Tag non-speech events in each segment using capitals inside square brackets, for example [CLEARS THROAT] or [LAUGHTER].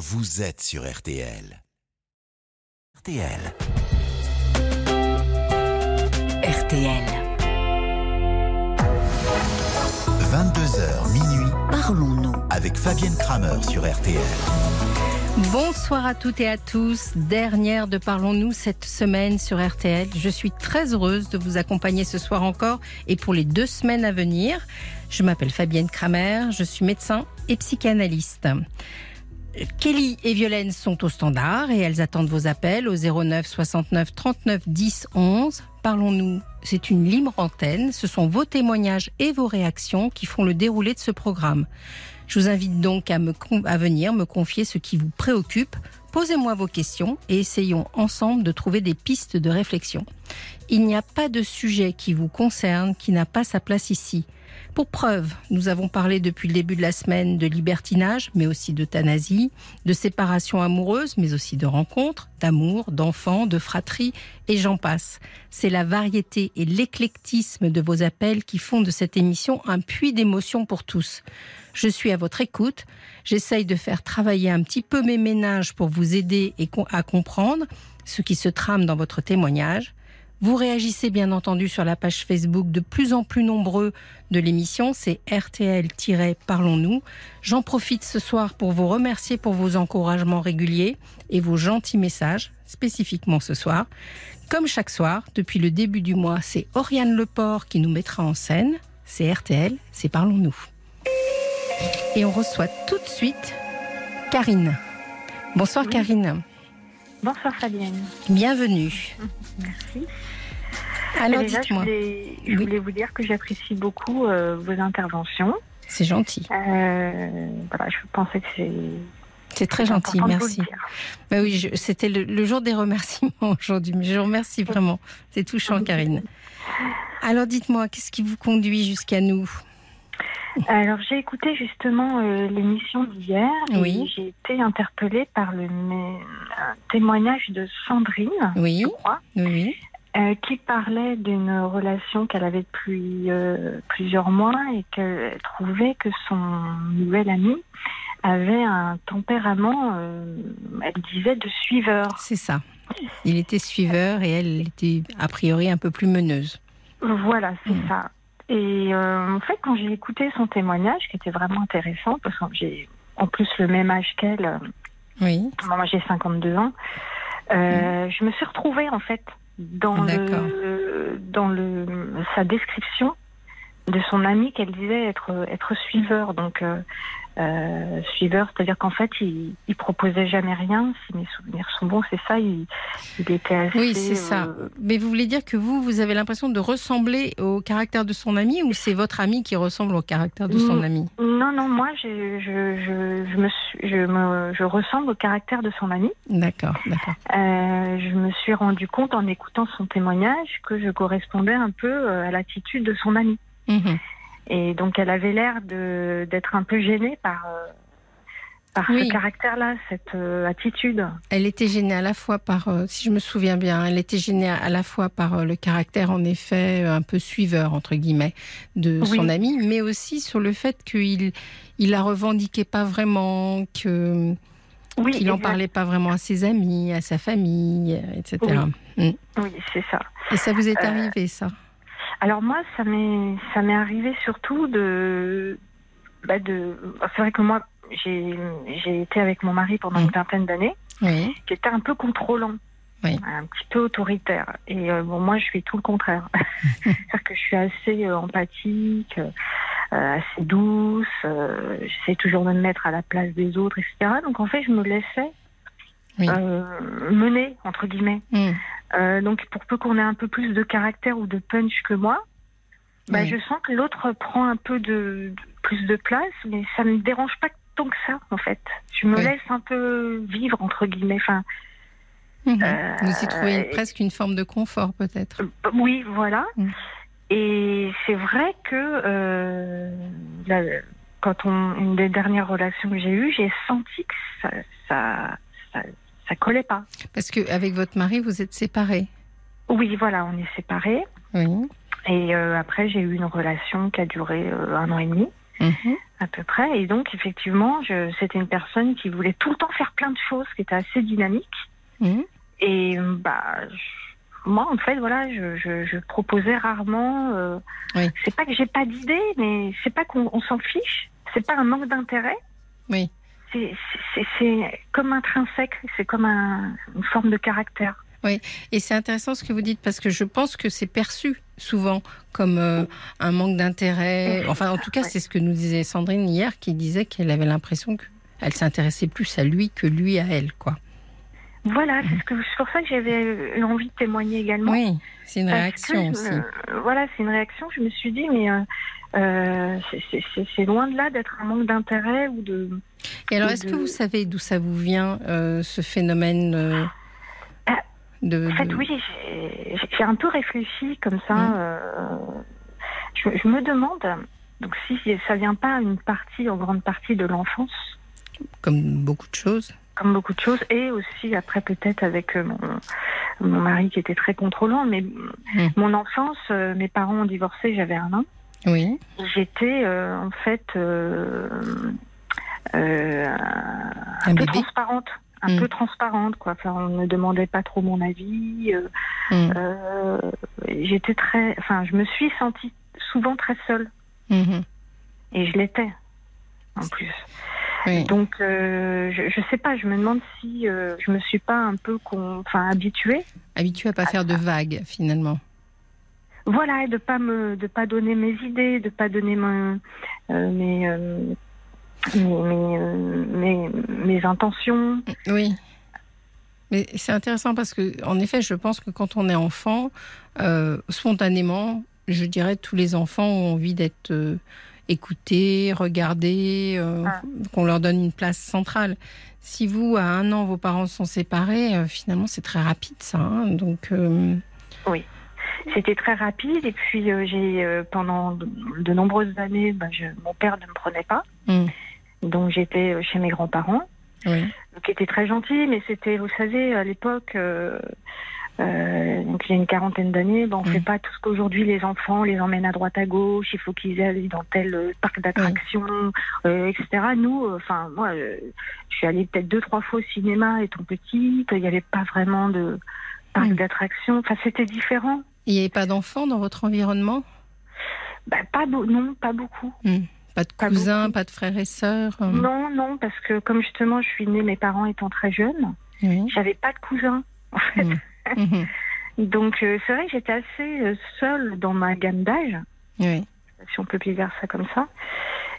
vous êtes sur RTL. RTL. RTL. 22h minuit Parlons-nous. avec Fabienne Kramer sur RTL. Bonsoir à toutes et à tous. Dernière de Parlons-nous cette semaine sur RTL. Je suis très heureuse de vous accompagner ce soir encore et pour les deux semaines à venir. Je m'appelle Fabienne Kramer, je suis médecin et psychanalyste. Kelly et Violaine sont au standard et elles attendent vos appels au 09 69 39 10 11. Parlons-nous, c'est une libre antenne. Ce sont vos témoignages et vos réactions qui font le déroulé de ce programme. Je vous invite donc à, à venir me confier ce qui vous préoccupe. Posez-moi vos questions et essayons ensemble de trouver des pistes de réflexion. Il n'y a pas de sujet qui vous concerne qui n'a pas sa place ici. Pour preuve, nous avons parlé depuis le début de la semaine de libertinage, mais aussi d'euthanasie, de séparation amoureuse, mais aussi de rencontres, d'amour, d'enfants, de fratrie, et j'en passe. C'est la variété et l'éclectisme de vos appels qui font de cette émission un puits d'émotions pour tous. Je suis à votre écoute. J'essaye de faire travailler un petit peu mes ménages pour vous aider et à comprendre ce qui se trame dans votre témoignage. Vous réagissez bien entendu sur la page Facebook de plus en plus nombreux de l'émission, c'est RTL-Parlons-nous. J'en profite ce soir pour vous remercier pour vos encouragements réguliers et vos gentils messages, spécifiquement ce soir. Comme chaque soir, depuis le début du mois, c'est Oriane Leport qui nous mettra en scène. C'est RTL, c'est Parlons-nous. Et on reçoit tout de suite Karine. Bonsoir Oui. Karine, Bonsoir Fabienne. bienvenue. Merci. [LAUGHS] Alors Déjà, je dites-moi, voulais, je Oui. voulais vous dire que j'apprécie beaucoup euh, vos interventions. c'est gentil, Euh, voilà, je pensais que c'est c'est très gentil, merci. Bah oui, c'était le, le jour des remerciements [LAUGHS] aujourd'hui, mais je vous remercie vraiment. C'est touchant, Karine. Alors dites-moi, qu'est-ce qui vous conduit jusqu'à nous? Alors, j'ai écouté justement euh, l'émission d'hier et Oui. j'ai été interpellée par le témoignage de Sandrine, Oui, je crois, oui. Euh, qui parlait d'une relation qu'elle avait depuis euh, plusieurs mois et qu'elle trouvait que son nouvel ami avait un tempérament, euh, elle disait, de suiveur. c'est ça. Il était suiveur et elle était a priori un peu plus meneuse. Voilà, c'est Mm. ça. Et en fait, quand j'ai écouté son témoignage, qui était vraiment intéressant, parce que j'ai en plus le même âge qu'elle, Oui, moi j'ai 52 ans, euh, je me suis retrouvée en fait dans le dans le sa description de son ami qu'elle disait être être suiveur. Donc euh, euh, suiveur, c'est-à-dire qu'en fait il, il proposait jamais rien. Si mes souvenirs sont bons, c'est ça. Il, il était assez. oui, c'est ça. euh, Mais vous voulez dire que vous, vous avez l'impression de ressembler au caractère de son ami ou c'est votre ami qui ressemble au caractère de son Mm. ami? Non, non, moi, je, je, je, je me suis, je, me, je ressemble au caractère de son ami. D'accord, d'accord. Euh, je me suis rendu compte en écoutant son témoignage que je correspondais un peu à l'attitude de son ami. Mhm. Et donc, elle avait l'air de- d'être un peu gênée par, euh, par Oui. ce caractère-là, cette euh, attitude. Elle était gênée à la fois par, euh, si je me souviens bien, elle était gênée à la fois par euh, le caractère en effet un peu suiveur entre guillemets de son ami, mais aussi sur le fait qu'il il la revendiquait pas vraiment, que Oui, qu'il en exact. parlait pas vraiment à ses amis, à sa famille, etc. Mm. Oui, c'est ça. Et ça vous est arrivé ça? Alors moi, ça m'est ça m'est arrivé surtout de bah de. C'est vrai que moi, j'ai j'ai été avec mon mari pendant une vingtaine d'années. Oui, qui était un peu contrôlant, Oui. un petit peu autoritaire. Et euh, bon, moi, je suis tout le contraire. [LAUGHS] C'est-à-dire que je suis assez euh, empathique, euh, assez douce. J'essaie toujours de me mettre à la place des autres, etc. Donc en fait, je me laissais Oui. euh, mener entre guillemets. Mm. Euh, donc pour peu qu'on ait un peu plus de caractère ou de punch que moi, bah, Oui. je sens que l'autre prend un peu de, de- plus de place, mais ça me dérange pas tant que ça en fait. Je me Oui. laisse un peu vivre entre guillemets. Enfin, Mhm. Euh, Vous y trouvez une- presque une forme de confort peut-être. Euh, Oui, voilà. Mm. Et c'est vrai que euh, quand on, une des dernières relations que j'ai eues, j'ai senti que ça, ça, ça, ça collait pas. Parce que avec votre mari, vous êtes séparés. Oui, voilà, on est séparés. Oui. Et euh, après, j'ai eu une relation qui a duré euh, un an et demi. Mhm. à peu près. Et donc, effectivement, c'était une personne qui voulait tout le temps faire plein de choses, qui était assez dynamique. Mhm. Et bah, je- moi, en fait, voilà, je, je, je proposais rarement. euh, Oui. C'est pas que j'ai pas d'idée, mais c'est pas qu'on on s'en fiche. C'est pas un manque d'intérêt. Oui. C'est- comme intrinsèque. C'est comme un- une forme de caractère. Et c'est intéressant ce que vous dites parce que je pense que c'est perçu souvent comme euh, un manque d'intérêt. Enfin, en tout cas, Ouais. c'est ce que nous disait Sandrine hier, qui disait qu'elle avait l'impression qu'elle s'intéressait plus à lui que lui à elle, quoi. Voilà, c'est ce que- c'est pour ça que j'avais eu envie de témoigner également. Oui, c'est une réaction aussi. me- voilà, c'est une réaction. Je me suis dit, mais euh, euh, c'est loin de là d'être un manque d'intérêt ou de. Et alors, est-ce de- que vous savez d'où ça vous vient, euh, ce phénomène euh, Ah, de, En fait, de- oui, j'ai- un peu réfléchi comme ça. Mhm. euh, je, je me demande, donc si ça vient pas une partie, en grande partie de l'enfance, comme beaucoup de choses comme beaucoup de choses, et aussi après peut-être avec mon, mon mari qui était très contrôlant, mais mon enfance, mes parents ont divorcé, j'avais un an. Oui. J'étais en fait euh, un, Un peu transparente, un Mm. peu transparente quoi. Enfin, on ne demandait pas trop mon avis. euh, Mhm. euh, J'étais très, enfin, je me suis sentie souvent très seule Mhm. et je l'étais en plus. Oui. Donc, euh, je, je sais pas. Je me demande si je me suis pas un peu, con- enfin, habituée. Habitué à pas faire de vagues, finalement. Voilà, et de pas me, de pas donner mes idées, de pas donner mes, mes, mes, mes, mes intentions. Oui. Mais c'est intéressant parce que, en effet, je pense que quand on est enfant, euh, spontanément, je dirais tous les enfants ont envie d'être euh, écoutés, regardés, euh, Ah. qu'on leur donne une place centrale. Si vous, à un an, vos parents sont séparés, finalement, c'est très rapide, ça. hein. Donc, euh, C'était très rapide et puis j'ai pendant de, nombreuses années, je, mon père ne me prenait pas, hum, donc j'étais euh, chez mes grands-parents, oui. qui étaient très gentils, mais c'était, vous savez, à l'époque. euh, euh, donc il y a une quarantaine d'années, ben, on Mm. fait pas tout ce qu'aujourd'hui les enfants les emmènent à droite à gauche, il faut qu'ils aillent dans tel euh, parc d'attractions, euh, etc. Nous, enfin moi, je suis allée peut-être deux trois fois au cinéma étant petite, il n'y avait pas vraiment de parc Mm. d'attractions, enfin c'était différent. Il n'y avait pas d'enfants dans votre environnement? Ben, pas non, pas beaucoup. Pas de cousins, pas de frères et sœurs euh, Non, non, parce que comme justement je suis née, mes parents étant très jeunes, Oui. j'avais pas de cousins. En fait. Hum. Mhm. [LAUGHS] Donc euh, c'est vrai que j'étais assez euh, seule dans ma gamme d'âge. Oui. si on peut dire ça comme ça.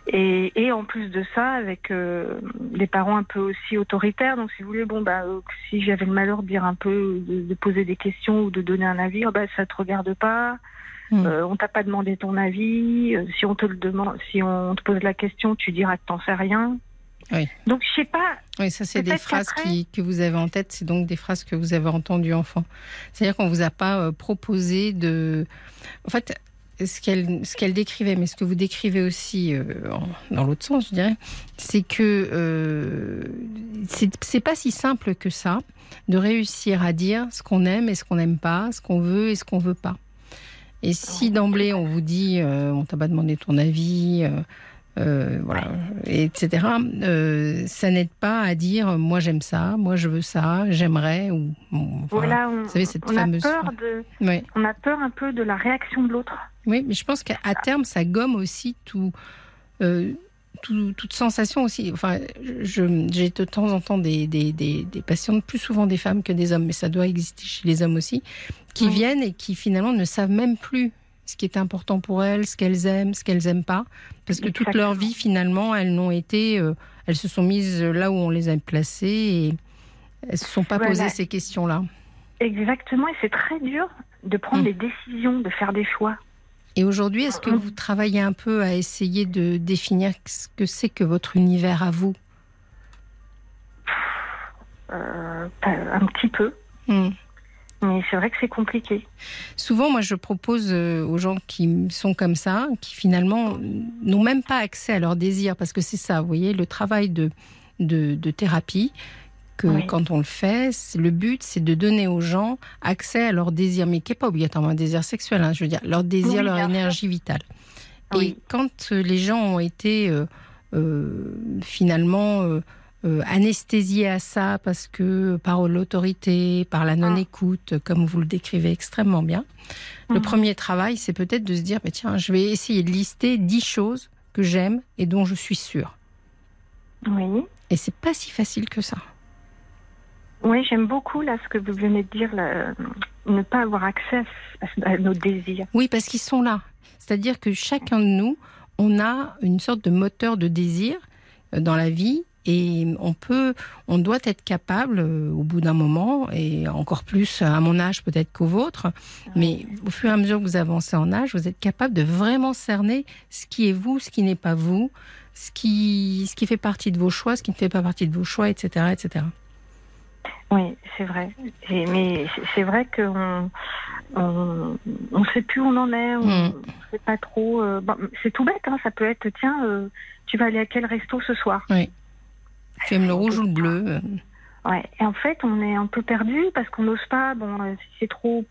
Et, et en plus de ça, avec euh, des parents un peu aussi autoritaires, donc si vous voulez, bon bah euh, si j'avais le malheur de dire un peu, de, de poser des questions ou de donner un avis, oh, bah ça te regarde pas, Mm. euh, on t'a pas demandé ton avis, euh, si on te le demande, si on te pose la question, tu diras que t'en sais rien. Oui. Donc je sais pas, Oui, ça, c'est des phrases qui, que vous avez en tête. C'est donc des phrases que vous avez entendues enfant. C'est-à-dire qu'on vous a pas euh, proposé de. En fait, ce qu'elle ce qu'elle décrivait, mais ce que vous décrivez aussi euh, en- dans l'autre sens, je dirais, c'est que euh, c'est pas si simple que ça de réussir à dire ce qu'on aime et ce qu'on n'aime pas, ce qu'on veut et ce qu'on veut pas. Et si d'emblée on vous dit euh, on t'a pas demandé ton avis, euh, euh, voilà, et etc. euh, ça n'aide pas à dire moi j'aime ça, moi je veux ça, j'aimerais ou bon, voilà. voilà, on, Vous savez, cette on a fameuse peur phrase. de, Oui. on a peur un peu de la réaction de l'autre. oui, mais je pense qu'à terme ça gomme aussi tout, euh, tout- toute sensation aussi. Enfin, j'ai de temps en temps des, des, des, des patientes, plus souvent des femmes que des hommes, mais ça doit exister chez les hommes aussi, qui viennent et qui finalement ne savent même plus ce qui est important pour elles, ce qu'elles aiment, ce qu'elles aiment pas, parce que toute leur vie finalement elles n'ont été, euh, elles se sont mises là où on les a placées et elles se sont pas Voilà. posé ces questions-là. Exactement, et c'est très dur de prendre Mm. des décisions, de faire des choix. Et aujourd'hui, est-ce que vous travaillez un peu à essayer de définir ce que c'est que votre univers à vous? Euh, un petit peu, Hmm. mais c'est vrai que c'est compliqué. Souvent, moi, je propose euh, aux gens qui sont comme ça, qui finalement n'ont même pas accès à leurs désirs, parce que c'est ça, vous voyez, le travail de, de, de thérapie, que Oui. quand on le fait, le but, c'est de donner aux gens accès à leurs désirs, mais qui n'est pas obligatoirement un désir sexuel, hein, je veux dire, leur désir, Oui, leur énergie vitale. Et quand les gens ont été euh, euh, finalement euh, euh, anesthésiés à ça parce que par l'autorité, par la non-écoute, comme vous le décrivez extrêmement bien, le Mhm. premier travail, c'est peut-être de se dire, tiens, je vais essayer de lister dix choses que j'aime et dont je suis sûre. Oui. Et c'est pas si facile que ça. Oui, j'aime beaucoup là ce que vous venez de dire, là, ne pas avoir accès à, nos désirs. Oui, parce qu'ils sont là. C'est-à-dire que chacun de nous, on a une sorte de moteur de désir euh, dans la vie et on peut, on doit être capable euh, au bout d'un moment et encore plus à mon âge peut-être qu'au vôtre, mais au fur et à mesure que vous avancez en âge, vous êtes capable de vraiment cerner ce qui est vous, ce qui n'est pas vous, ce qui, ce qui fait partie de vos choix, ce qui ne fait pas partie de vos choix, etc., etc. Oui, c'est vrai. Et- mais c'est- vrai qu'on on, on sait plus où on en est, on Mm. sait pas trop. euh, bon, c'est tout bête, hein, ça peut être tiens, euh, tu vas aller à quel resto ce soir Tu aimes le rouge ou le bleu euh, Ouais. Et en fait, on est un peu perdu parce qu'on n'ose pas. Bon, euh, si c'est trop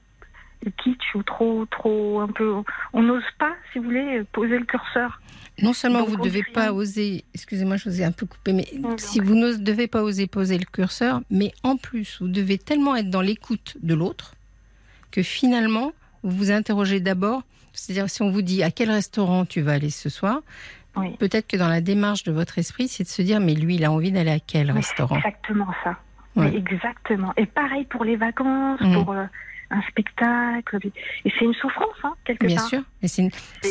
kitsch ou trop, trop un peu, on n'ose pas, si vous voulez, poser le curseur. Non seulement Donc, vous ne devez pas oser, excusez-moi, je vous ai un peu coupé, mais Non, non. si vous ne devez pas oser poser le curseur, mais en plus, vous devez tellement être dans l'écoute de l'autre que finalement, vous vous interrogez d'abord, c'est-à-dire si on vous dit à quel restaurant tu vas aller ce soir, Oui. peut-être que dans la démarche de votre esprit, c'est de se dire, mais lui, il a envie d'aller à quel restaurant? Exactement ça. Ouais. Mais exactement. Et pareil pour les vacances, Mm. pour euh, un spectacle. Et c'est une souffrance, hein, quelque Bien part. sûr, mais c'est une,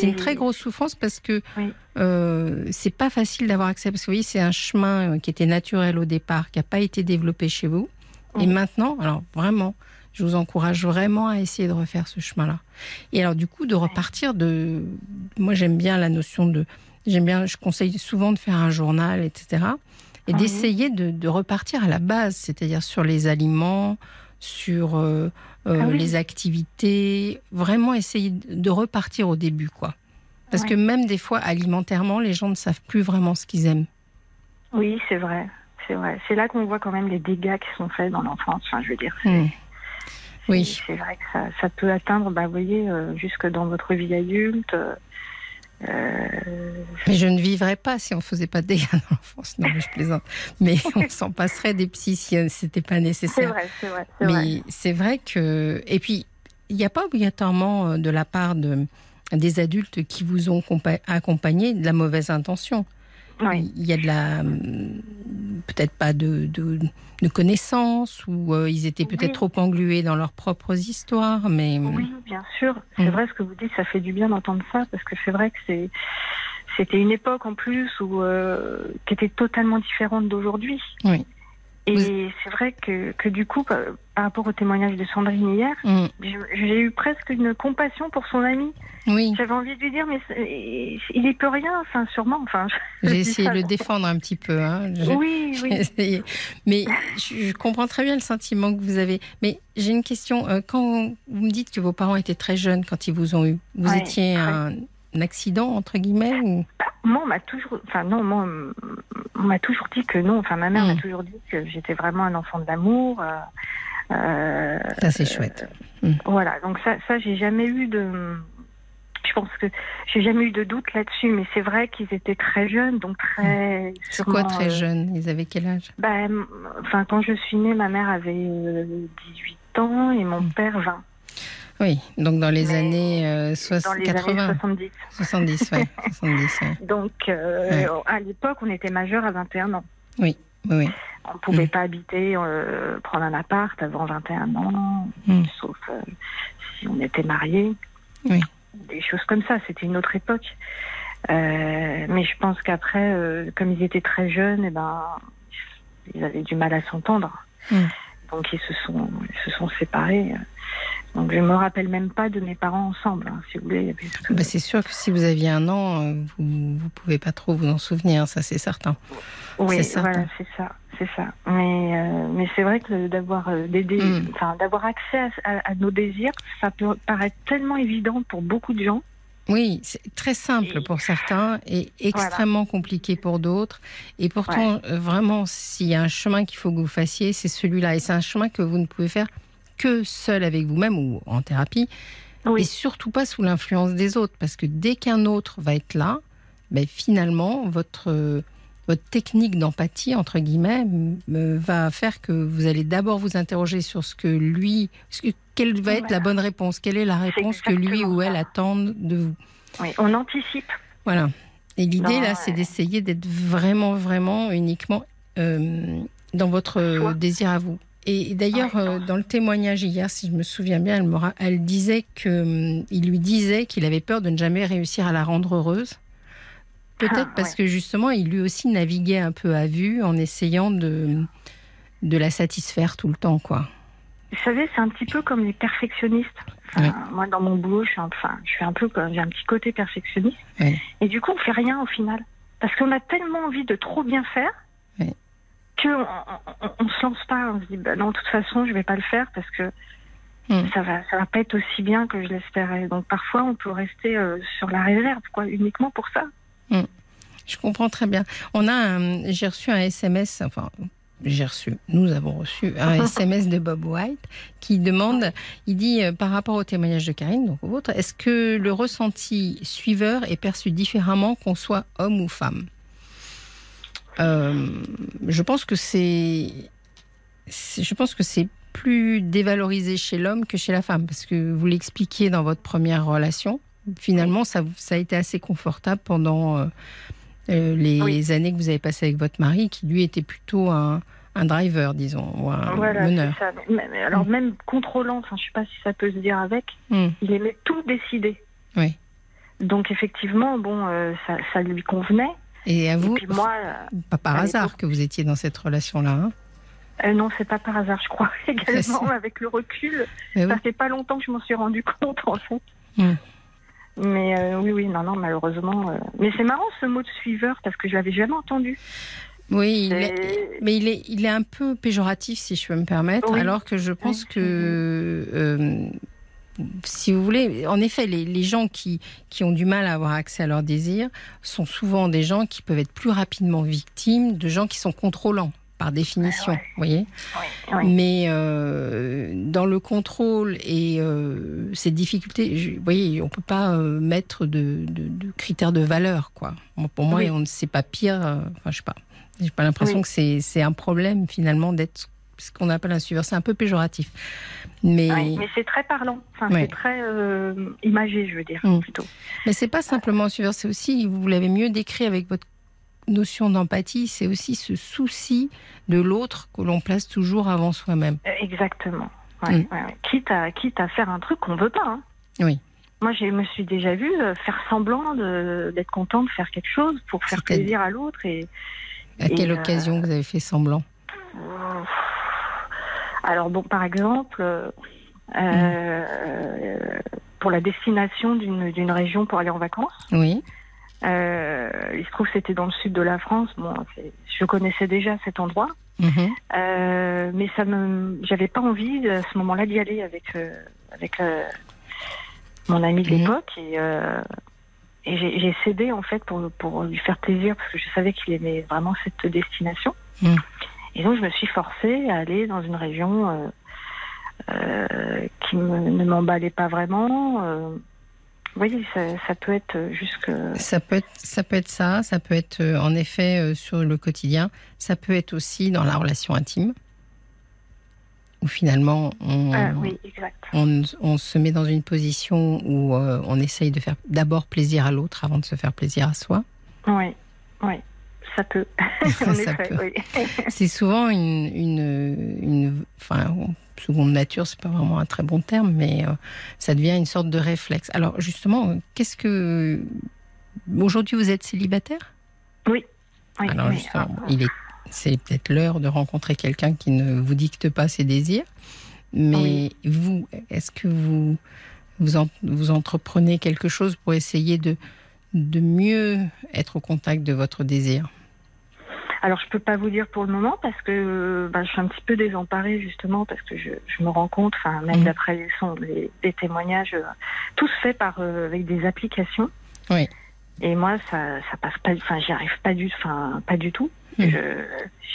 Et- très grosse souffrance parce que Oui. euh, c'est pas facile d'avoir accès. Parce que vous voyez, c'est un chemin euh, qui était naturel au départ, qui n'a pas été développé chez vous. Et Oui. maintenant, alors vraiment, je vous encourage vraiment à essayer de refaire ce chemin-là. Et alors, du coup, de repartir de. Moi, j'aime bien la notion de. J'aime bien, je conseille souvent de faire un journal, etc. Et Oui. d'essayer de, de repartir à la base, c'est-à-dire sur les aliments, sur euh, euh, Ah oui. les activités, vraiment essayer de repartir au début, quoi. Parce Ouais. que même des fois, alimentairement, les gens ne savent plus vraiment ce qu'ils aiment. Oui, c'est vrai. C'est vrai. C'est là qu'on voit quand même les dégâts qui sont faits dans l'enfance. Enfin, je veux dire. Hmm. Oui. C'est vrai que ça, ça peut atteindre, bah, vous voyez, euh, jusque dans votre vie adulte. euh, Mais je ne vivrais pas si on faisait pas de dégâts dans l'enfance. Non, mais je plaisante. Mais [LAUGHS] on s'en passerait des psys si euh, c'était pas nécessaire. c'est vrai. c'est vrai. Mais c'est vrai que. Et puis, il n'y a pas obligatoirement euh, de la part de, des adultes qui vous ont compa- accompagné de la mauvaise intention. Oui. Il y a de la. hum, Peut-être pas de, de, de connaissances, ou euh, ils étaient peut-être Oui. trop englués dans leurs propres histoires, mais. Oui, bien sûr. C'est Mm. vrai ce que vous dites, ça fait du bien d'entendre ça parce que c'est vrai que c'est c'était une époque en plus où euh, qui était totalement différente d'aujourd'hui. Oui. Et Vous- c'est vrai que, que du coup, par par rapport au témoignage de Sandrine hier, je- j'ai eu presque une compassion pour son ami. Oui, J'avais envie de lui dire, mais il y peut rien, enfin, sûrement. Enfin, j'ai essayé ça, de le défendre un petit peu. hein. Oui, oui. [LAUGHS] essayé. Mais je, comprends très bien le sentiment que vous avez. Mais j'ai une question. Euh, Quand vous me dites que vos parents étaient très jeunes quand ils vous ont eu, vous Ouais, étiez un accident, entre guillemets ou... Moi, on m'a toujours, enfin non, moi, on m'a toujours dit que non. Enfin, ma mère m'a toujours dit que j'étais vraiment un enfant de l'amour. euh, euh, Ça, c'est chouette. Voilà, donc ça, ça j'ai jamais eu de. Je pense que j'ai jamais eu de doute là-dessus, mais c'est vrai qu'ils étaient très jeunes, donc très. C'est quoi très euh, jeune Ils avaient quel âge? Bah, m- Enfin, quand je suis née, ma mère avait euh, 18 ans et mon père 20. Oui, donc dans les Mais années euh, soix- Dans les 80, années 70. 70, ouais, [LAUGHS] 70, ouais. Donc, euh, Ouais. à l'époque, on était majeur à 21 ans. Oui, oui. On ne pouvait Mm. pas habiter, euh, prendre un appart avant 21 ans, Mm. sauf euh, si on était mariés. Oui. Des choses comme ça, c'était une autre époque. Mais je pense qu'après, comme ils étaient très jeunes, eh ben, ils avaient du mal à s'entendre. Mm. Donc ils se sont, ils se sont séparés. Donc je me rappelle même pas de mes parents ensemble, hein, si vous voulez. Bah, c'est sûr que si vous aviez un an, euh, vous ne pouvez pas trop vous en souvenir, ça c'est certain. Oui, C'est certain. voilà, c'est ça, c'est ça. Mais euh, mais c'est vrai que d'avoir Mm. d'avoir accès à, à- à nos désirs, ça peut paraître tellement évident pour beaucoup de gens. Oui, c'est très simple Et- pour certains et extrêmement compliqué pour d'autres. Et pourtant, vraiment, s'il y a un chemin qu'il faut que vous fassiez, c'est celui-là. Et c'est un chemin que vous ne pouvez faire que seul avec vous-même ou en thérapie. et surtout pas sous l'influence des autres, parce que dès qu'un autre va être là, ben, finalement, votre, votre technique d'empathie, entre guillemets, va faire que vous allez d'abord vous interroger sur ce que lui, ce que, quelle va être la bonne réponse, quelle est la réponse que lui ou elle attendent de vous. Oui, on anticipe. Voilà. Et l'idée, là, c'est d'essayer d'être vraiment, vraiment, uniquement euh, dans votre désir à vous. Et d'ailleurs, euh, dans le témoignage hier, si je me souviens bien, elle, elle disait qu'il hum, lui disait qu'il avait peur de ne jamais réussir à la rendre heureuse. Peut-être ah, parce que justement, il lui aussi naviguait un peu à vue en essayant de, de la satisfaire tout le temps, quoi. Vous savez, c'est un petit peu comme les perfectionnistes. Moi, dans mon boulot, je suis, enfin, je suis un peu, j'ai un petit côté perfectionniste. Et du coup, on fait rien au final, parce qu'on a tellement envie de trop bien faire qu'on on, on, se lance pas. On se dit, bah non, de toute façon, je vais pas le faire parce que hmm. ça va, ça va pas être aussi bien que je l'espérais. Donc parfois, on peut rester euh, sur la réserve, quoi, uniquement pour ça. Hmm. Je comprends très bien. On a, j'ai reçu un SMS, enfin j'ai reçu, nous avons reçu un [LAUGHS] SMS de Bob White qui demande, il dit euh, par rapport au témoignage de Karine, donc au vôtre, est-ce que le ressenti suiveur est perçu différemment qu'on soit homme ou femme? Je pense que c'est, je pense que c'est plus dévalorisé chez l'homme que chez la femme, parce que vous l'expliquiez dans votre première relation. Finalement, ça, ça a été assez confortable pendant euh, euh, les années que vous avez passées avec votre mari, qui lui était plutôt un, driver, disons, ou un meneur. Ça. alors mm. même contrôlant, enfin, je ne sais pas si ça peut se dire avec, mm. il aimait tout décider. Oui. Donc effectivement, bon, euh, ça, lui convenait. Et à vous, moi, pas par hasard que vous étiez dans cette relation-là. Hein euh, non, c'est pas par hasard, je crois. [LAUGHS] Également, avec le recul, ça fait pas longtemps que je m'en suis rendu [LAUGHS] compte, en fait. Mm. Mais euh, oui, oui, non, non, malheureusement. Euh, mais c'est marrant ce mot de suiveur parce que je l'avais jamais entendu. Oui, mais il est, il est un peu péjoratif, si je peux me permettre, alors que je pense que, euh, si vous voulez, en effet, les, les, gens qui, qui ont du mal à avoir accès à leurs désirs sont souvent des gens qui peuvent être plus rapidement victimes de gens qui sont contrôlants par définition, vous voyez. Mais euh, dans le contrôle et euh, ces difficultés, vous voyez, on peut pas euh, mettre de, critères de valeur, quoi. Pour moi, on ne sait pas pire. enfin, je sais pas. J'ai pas l'impression que c'est un problème finalement d'être ce qu'on appelle un suiveur. C'est un peu péjoratif. Mais, mais c'est très parlant. Enfin, c'est très imagé, je veux dire, mm. plutôt. Mais c'est pas simplement un suiveur, c'est aussi, vous l'avez mieux décrit avec votre notion d'empathie, c'est aussi ce souci de l'autre que l'on place toujours avant soi-même. Euh, exactement. Mm. Quitte, à, quitte à faire un truc qu'on ne veut pas. Hein. Oui. Moi, je me suis déjà vue euh, faire semblant d'être content de faire quelque chose pour faire plaisir à l'autre. Et, à quelle euh, occasion vous avez fait semblant? Alors, bon, par exemple, mm. pour la destination d'une région pour aller en vacances. Oui. Euh, il se trouve que c'était dans le sud de la France. Bon, je connaissais déjà cet endroit, mhm. euh, mais ça me, j'avais pas envie à ce moment-là d'y aller avec euh, avec mon ami de mhm. l'époque et, et j'ai cédé en fait pour pour lui faire plaisir parce que je savais qu'il aimait vraiment cette destination. Et donc je me suis forcée à aller dans une région qui ne m'emballait pas vraiment oui, ça, peut être jusque. Ça peut être, ça peut être ça. Ça peut être euh, en effet euh, sur le quotidien. Ça peut être aussi dans la relation intime, où finalement on, ah on, se met dans une position où euh, on essaye de faire d'abord plaisir à l'autre avant de se faire plaisir à soi. Oui, oui. Ça peut. [LAUGHS] [LAUGHS] C'est souvent une, une, une, enfin, seconde nature, c'est pas vraiment un très bon terme, mais euh, ça devient une sorte de réflexe. Alors justement, qu'est-ce que aujourd'hui vous êtes célibataire? Oui. Alors justement, il est, c'est peut-être l'heure de rencontrer quelqu'un qui ne vous dicte pas ses désirs. Mais vous, est-ce que vous vous, vous entreprenez quelque chose pour essayer de de mieux être au contact de votre désir alors, je peux pas vous dire pour le moment parce que ben, je suis un petit peu désemparée justement parce que je, je me rends compte, enfin même mhm. d'après les sons, les, témoignages, euh, tout se fait par euh, avec des applications. Oui. Et moi, ça, ça passe pas, enfin, j'y arrive pas du, enfin, pas du tout. Mhm.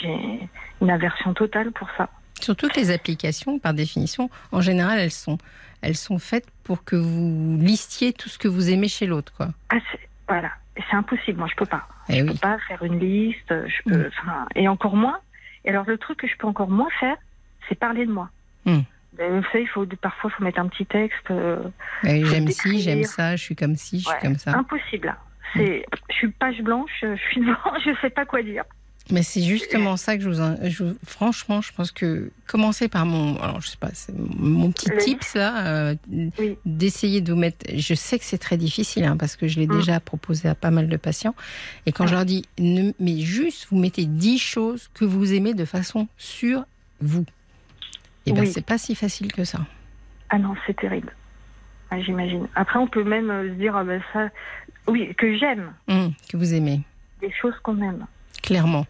J'ai une aversion totale pour ça. Surtout que les applications, par définition, en général, elles sont, elles sont faites pour que vous listiez tout ce que vous aimez chez l'autre, quoi. Ah, voilà. C'est impossible. Moi, je peux pas. Eh je oui. peux pas faire une liste. Je peux, Mm. et encore moins. Et alors, le truc que je peux encore moins faire, c'est parler de moi. Mm. Ben, Vous savez, il faut parfois, faut mettre un petit texte. euh, Eh, j'aime ci, j'aime ça, je suis comme ci, je ouais, suis comme ça. Impossible. C'est, je suis page blanche. Je suis devant. [LAUGHS] Je sais pas quoi dire. Mais c'est justement ça que je vous, je Franchement, je pense que commencer par mon. Alors, je sais pas, c'est mon petit Le tips là, euh, Oui. d'essayer de vous mettre. Je sais que c'est très difficile hein, parce que je l'ai Mm. déjà proposé à pas mal de patients. Et quand je leur dis, ne, mais juste, vous mettez 10 choses que vous aimez de façon sur vous. Et ben, Oui. c'est pas si facile que ça. Ah non, c'est terrible. Ah, j'imagine. Après, on peut même euh, se dire, ah ben ça, oui, que j'aime, Hum, que vous aimez, des choses qu'on aime. clairement.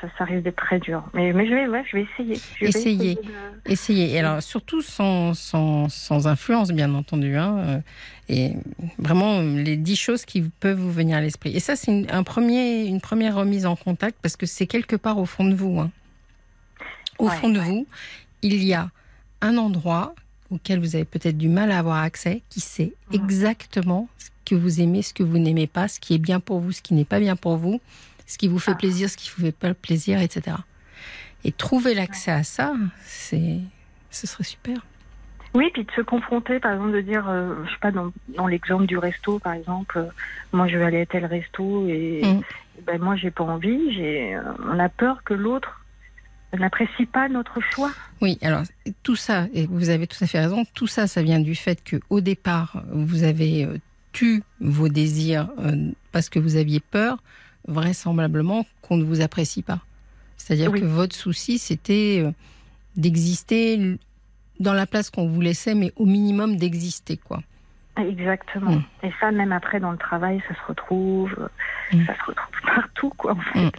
Ça, ça risque d'être très dur. Mais, mais je vais, ouais, je vais essayer. Je vais essayer de- Essayez. Et alors, surtout sans, sans, sans influence, bien entendu. hein, euh, et vraiment, euh, les dix choses qui peuvent vous venir à l'esprit. Et ça, c'est une, un premier, une première remise en contact parce que c'est quelque part au fond de vous. hein. Au Ouais, fond de ouais. vous, il y a un endroit auquel vous avez peut-être du mal à avoir accès, qui sait Mhm. exactement ce que vous aimez, ce que vous n'aimez pas, ce qui est bien pour vous, ce qui n'est pas bien pour vous, ce qui vous fait Ah. plaisir, ce qui vous fait pas plaisir, etc. Et trouver l'accès à ça, c'est, ce serait super. Oui, puis de se confronter, par exemple, de dire, euh, je sais pas, dans, dans l'exemple du resto, par exemple, euh, moi je vais aller à tel resto et Mm. ben moi j'ai pas envie, j'ai, euh, on a peur que l'autre n'apprécie pas notre choix. Oui, alors tout ça, et vous avez tout à fait raison, tout ça, ça vient du fait que au départ, vous avez euh, tu vos désirs parce que vous aviez peur, vraisemblablement qu'on ne vous apprécie pas. C'est-à-dire Oui. que votre souci, c'était euh, d'exister dans la place qu'on vous laissait, mais au minimum d'exister, quoi. Exactement. Mm. Et ça, même après dans le travail, ça se retrouve, euh, Mm. ça se retrouve [LAUGHS] partout, quoi. En fait.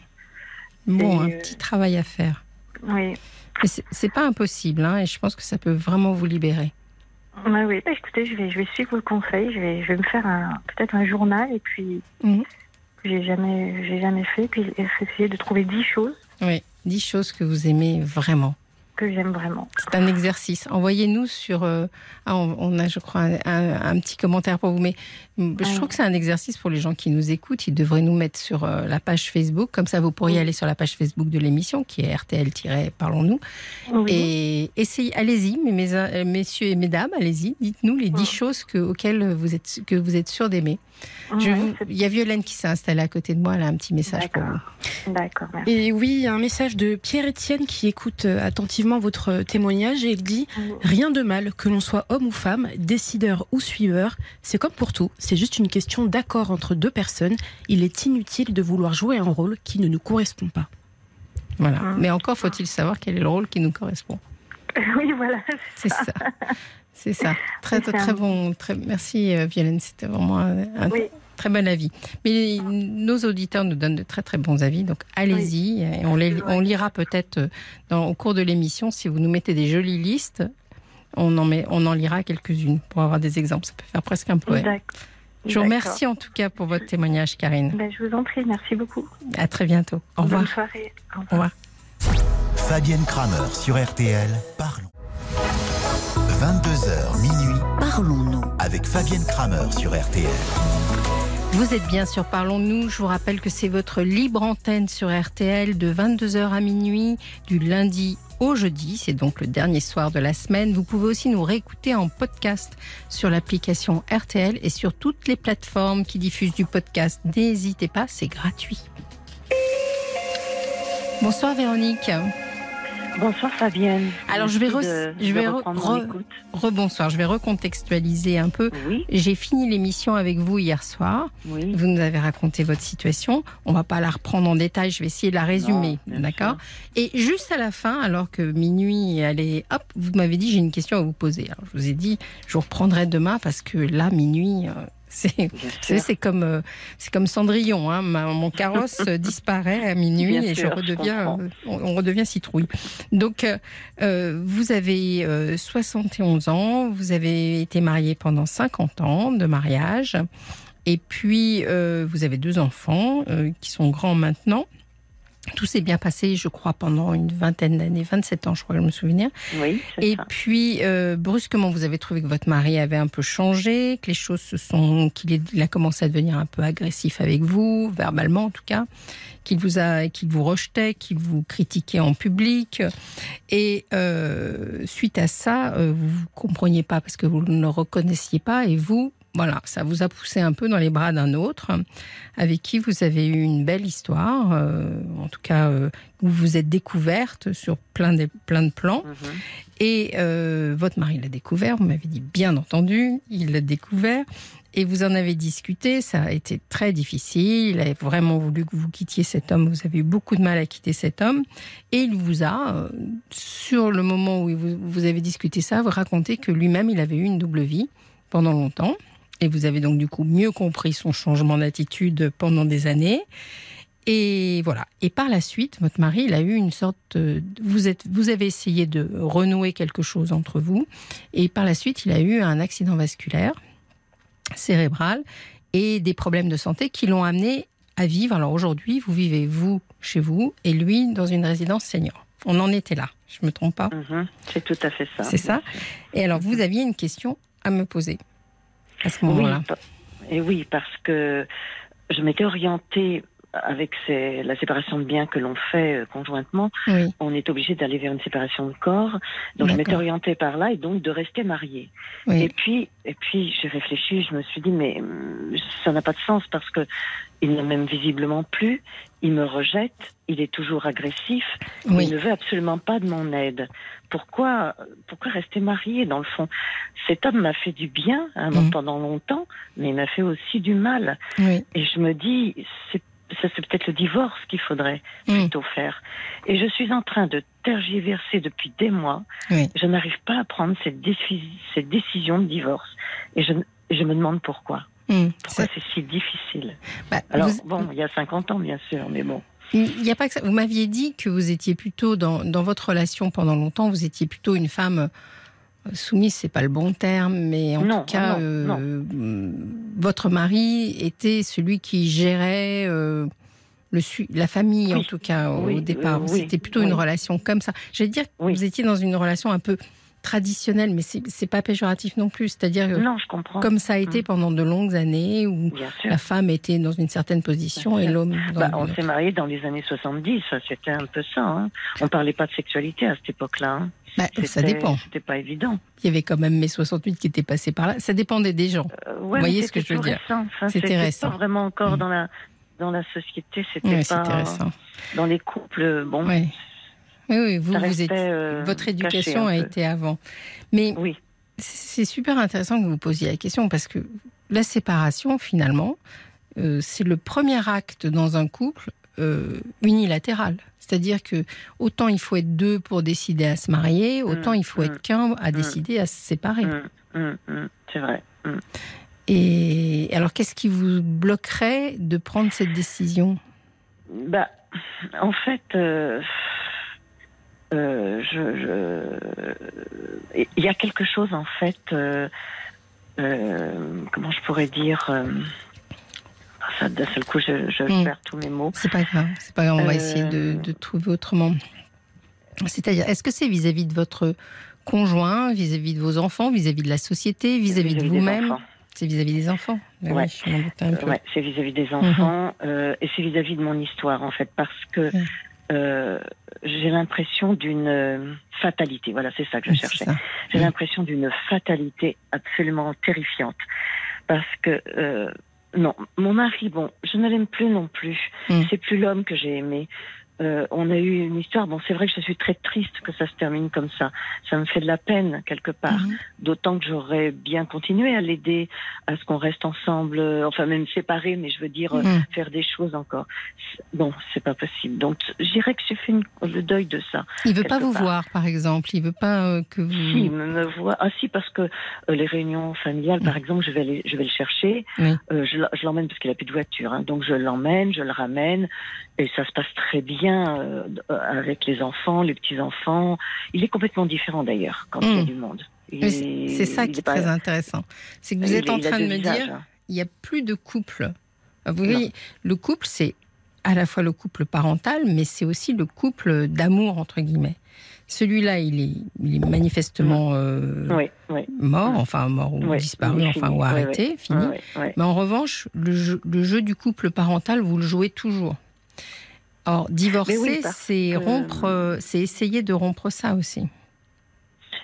Mm. Bon, un euh, petit travail à faire. Oui. Mais c'est- pas impossible, hein, et je pense que ça peut vraiment vous libérer. Ouais, oui. Bah, écoutez, je vais, je vais suivre vos conseils. Je vais, je vais me faire peut-être un journal et puis. Que j'ai jamais, j'ai jamais fait, puis essayer de trouver dix choses Oui, dix choses que vous aimez vraiment. que j'aime vraiment. C'est un exercice. Envoyez-nous sur. euh, ah, on, a, je crois, un, un- un petit commentaire pour vous. Mais mm, je Ouais. trouve que c'est un exercice pour les gens qui nous écoutent. Ils devraient nous mettre sur euh, la page Facebook. Comme ça, vous pourriez Oui. aller sur la page Facebook de l'émission, qui est RTL-Parlons-nous. Oui. Et essayez, allez-y, mes, euh, messieurs et mesdames, allez-y. Dites-nous les dix choses que, auxquelles vous êtes, que vous êtes sûrs d'aimer. Je Il y a Violaine qui s'est installée à côté de moi. Elle a un petit message pour vous. D'accord. Et oui, un message de Pierre-Étienne qui écoute euh, attentivement votre euh, témoignage et il dit Rien de mal, que l'on soit homme ou femme, décideur ou suiveur, c'est comme pour tout, c'est juste une question d'accord entre deux personnes. Il est inutile de vouloir jouer un rôle qui ne nous correspond pas. Voilà. Hum. Mais encore faut-il savoir quel est le rôle qui nous correspond. [LAUGHS] Oui, voilà. C'est ça. [LAUGHS] C'est ça. Très, très bon. Très, merci, euh, Violaine. C'était vraiment un, un Oui. très bon avis. Mais nos auditeurs nous donnent de très, très bons avis. Donc, allez-y. Et on, les, on lira peut-être euh, au cours de l'émission. Si vous nous mettez des jolies listes, on en, met, on en lira quelques-unes pour avoir des exemples. Ça peut faire presque un poème. Je vous remercie en tout cas pour votre témoignage, Karine. Ben, je vous en prie, merci beaucoup. À très bientôt. Au revoir. Bonne soirée. Au Au revoir. Fabienne Kramer sur RTL. Parlons. 22h minuit Parlons-nous. avec Fabienne Kramer sur RTL. Vous êtes bien sur Parlons-nous. Je vous rappelle que c'est votre libre antenne sur RTL de 22h à minuit du lundi au jeudi. C'est donc le dernier soir de la semaine. Vous pouvez aussi nous réécouter en podcast sur l'application RTL et sur toutes les plateformes qui diffusent du podcast. N'hésitez pas, c'est gratuit. Bonsoir Véronique. Bonsoir Fabienne. Alors, je vais re- de- je vais re- re-. Rebonsoir, je vais recontextualiser un peu. Oui, J'ai fini l'émission avec vous hier soir. oui. Vous nous avez raconté votre situation. On va pas la reprendre en détail. Je vais essayer de la résumer, d'accord? Et juste à la fin, alors que minuit allait, hop, vous m'avez dit j'ai une question à vous poser. Alors je vous ai dit je vous reprendrai demain parce que là minuit. euh, c'est, comme euh, c'est comme Cendrillon, hein. Ma- mon carrosse euh, disparaît à minuit Bien et sûr, je redeviens, euh, on, redevient citrouille. Donc euh, vous avez euh, 71 ans, vous avez été marié pendant 50 ans de mariage, et puis euh, vous avez deux enfants euh, qui sont grands maintenant. Tout s'est bien passé, je crois, pendant une vingtaine d'années, 27 ans, je crois, je me souvenir. Oui, Et ça. puis, euh, brusquement, vous avez trouvé que votre mari avait un peu changé, que les choses se sont, qu'il a commencé à devenir un peu agressif avec vous, verbalement en tout cas, qu'il vous a, qu'il vous rejetait, qu'il vous critiquait en public. Et euh, suite à ça, euh, vous ne compreniez pas parce que vous ne le reconnaissiez pas et vous, voilà, ça vous a poussé un peu dans les bras d'un autre avec qui vous avez eu une belle histoire, euh, en tout cas euh, où vous vous êtes découverte sur plein de, plein de plans. Mhm. Et euh, votre mari l'a découvert, vous m'avez dit bien entendu, il l'a découvert. Et vous en avez discuté, ça a été très difficile. Il a vraiment voulu que vous quittiez cet homme. Vous avez eu beaucoup de mal à quitter cet homme. Et il vous a, sur le moment où vous, vous avez discuté ça, vous raconté que lui-même, il avait eu une double vie pendant longtemps. Et vous avez donc du coup mieux compris son changement d'attitude pendant des années. Et voilà. Et par la suite, votre mari, il a eu une sorte. euh, Vous êtes, vous avez essayé de renouer quelque chose entre vous, et par la suite, il a eu un accident vasculaire cérébral et des problèmes de santé qui l'ont amené à vivre. Alors aujourd'hui, vous vivez vous chez vous et lui dans une résidence senior. On en était là. Je me trompe pas? Mhm. C'est tout à fait ça. C'est ça? Et alors, vous aviez une question à me poser et oui, parce que je m'étais orientée avec ces- la séparation de biens que l'on fait euh, conjointement. Oui. On est obligé d'aller vers une séparation de corps. Donc je m'étais orientée par là et donc de rester mariée. Oui. Et puis, et puis j'ai réfléchi, je me suis dit, mais hum, ça n'a pas de sens parce que il ne m'aime visiblement plus, il me rejette, il est toujours agressif, Oui. il ne veut absolument pas de mon aide. Pourquoi, pourquoi rester marié dans le fond? Cet homme m'a fait du bien hein, Mhm. pendant longtemps, mais il m'a fait aussi du mal. Et je me dis, c'est ça c'est peut-être le divorce qu'il faudrait plutôt faire. Et je suis en train de tergiverser depuis des mois. Oui. Je n'arrive pas à prendre cette, déci- cette décision de divorce. Et je, je me demande pourquoi. Hum. Pourquoi c'est si difficile bah, Alors, vous- bon, il y a 50 ans, bien sûr, mais bon. Il n'y a pas que ça. Vous m'aviez dit que vous étiez plutôt dans, dans votre relation pendant longtemps, vous étiez plutôt une femme soumise, c'est pas le bon terme, mais en Non, tout cas, non, euh, non. euh, votre mari était celui qui gérait euh, le la famille, Oui, en tout cas au oui, départ. euh, oui, C'était plutôt oui. une relation comme ça. J'allais dire que vous étiez dans une relation un peu traditionnelle, mais c'est pas péjoratif non plus. C'est-à-dire comme ça a été Mm. pendant de longues années où la femme était dans une certaine position et l'homme Bah, on s'est mariés dans les années 70, ça, c'était un peu ça. Hein. On parlait pas de sexualité à cette époque-là. hein. Bah, ça dépend. C'était pas évident. Il y avait quand même mai 68 qui étaient passés par là. Ça dépendait des gens. Euh, ouais, Vous voyez ce que je veux dire. Enfin, C'était récent. pas vraiment encore Mm. dans la dans la société. C'était Oui, pas récent. dans les couples. Bon, Oui. Oui, oui, vous, êtes, euh, votre éducation a peu. été avant. Mais Oui, c'est super intéressant que vous posiez la question parce que la séparation, finalement, euh, c'est le premier acte dans un couple euh, unilatéral. C'est-à-dire que autant il faut être deux pour décider à se marier, autant il faut mm, être qu'un à décider à se séparer. Mm, mm, mm, c'est vrai. Mm. Et alors, qu'est-ce qui vous bloquerait de prendre cette décision? Bah, en fait, euh, euh, je, il y a quelque chose en fait. euh, euh, comment je pourrais dire D'un seul coup, je, je Mm. perds tous mes mots. C'est pas grave, c'est pas grave, on va essayer de, de trouver autrement. C'est-à-dire, est-ce que c'est vis-à-vis de votre conjoint, vis-à-vis de vos enfants, vis-à-vis de la société, vis-à-vis de vous-même? C'est vis-à-vis des enfants? Mais Ouais. oui, je m'en doutais un peu. Ouais, c'est vis-à-vis des enfants euh, et c'est vis-à-vis de mon histoire en fait parce que Ouais. Euh, j'ai l'impression d'une euh, fatalité. Voilà, c'est ça que je Oui, cherchais. J'ai l'impression d'une fatalité absolument terrifiante parce que euh, non, mon mari, bon, je ne l'aime plus non plus. Mm. C'est plus l'homme que j'ai aimé. Euh, on a eu une histoire. Bon, c'est vrai que je suis très triste que ça se termine comme ça. Ça me fait de la peine quelque part. Mhm. D'autant que j'aurais bien continué à l'aider à ce qu'on reste ensemble, euh, enfin même séparés, mais je veux dire euh, Mhm. faire des choses encore. Bon, c'est pas possible. Donc, je dirais que j'ai fait une- le deuil de ça. Il veut pas vous part. voir, par exemple. Il veut pas euh, que vous. Si, il me, me voit. Ah si, parce que euh, les réunions familiales, par exemple, je vais aller, je vais le chercher. Je je l'emmène parce qu'il a plus de voiture, hein. donc je l'emmène, je le ramène, et ça se passe très bien euh, euh, avec les enfants, les petits enfants. Il est complètement différent d'ailleurs quand il y a Mm. du monde. C'est- ça qui est pas- très intéressant. C'est que vous il êtes est- en train de me visages, dire, hein. il n'y a plus de couple. Vous Non. voyez, le couple, c'est à la fois le couple parental, mais c'est aussi le couple d'amour, entre guillemets. Celui-là, il est, il est manifestement euh, Oui, oui. mort, enfin mort ou Oui, disparu, est enfin ou arrêté, fini. Mais en revanche, le jeu, le jeu du couple parental, vous le jouez toujours. Or, divorcer, oui, c'est rompre, euh, c'est essayer de rompre ça aussi.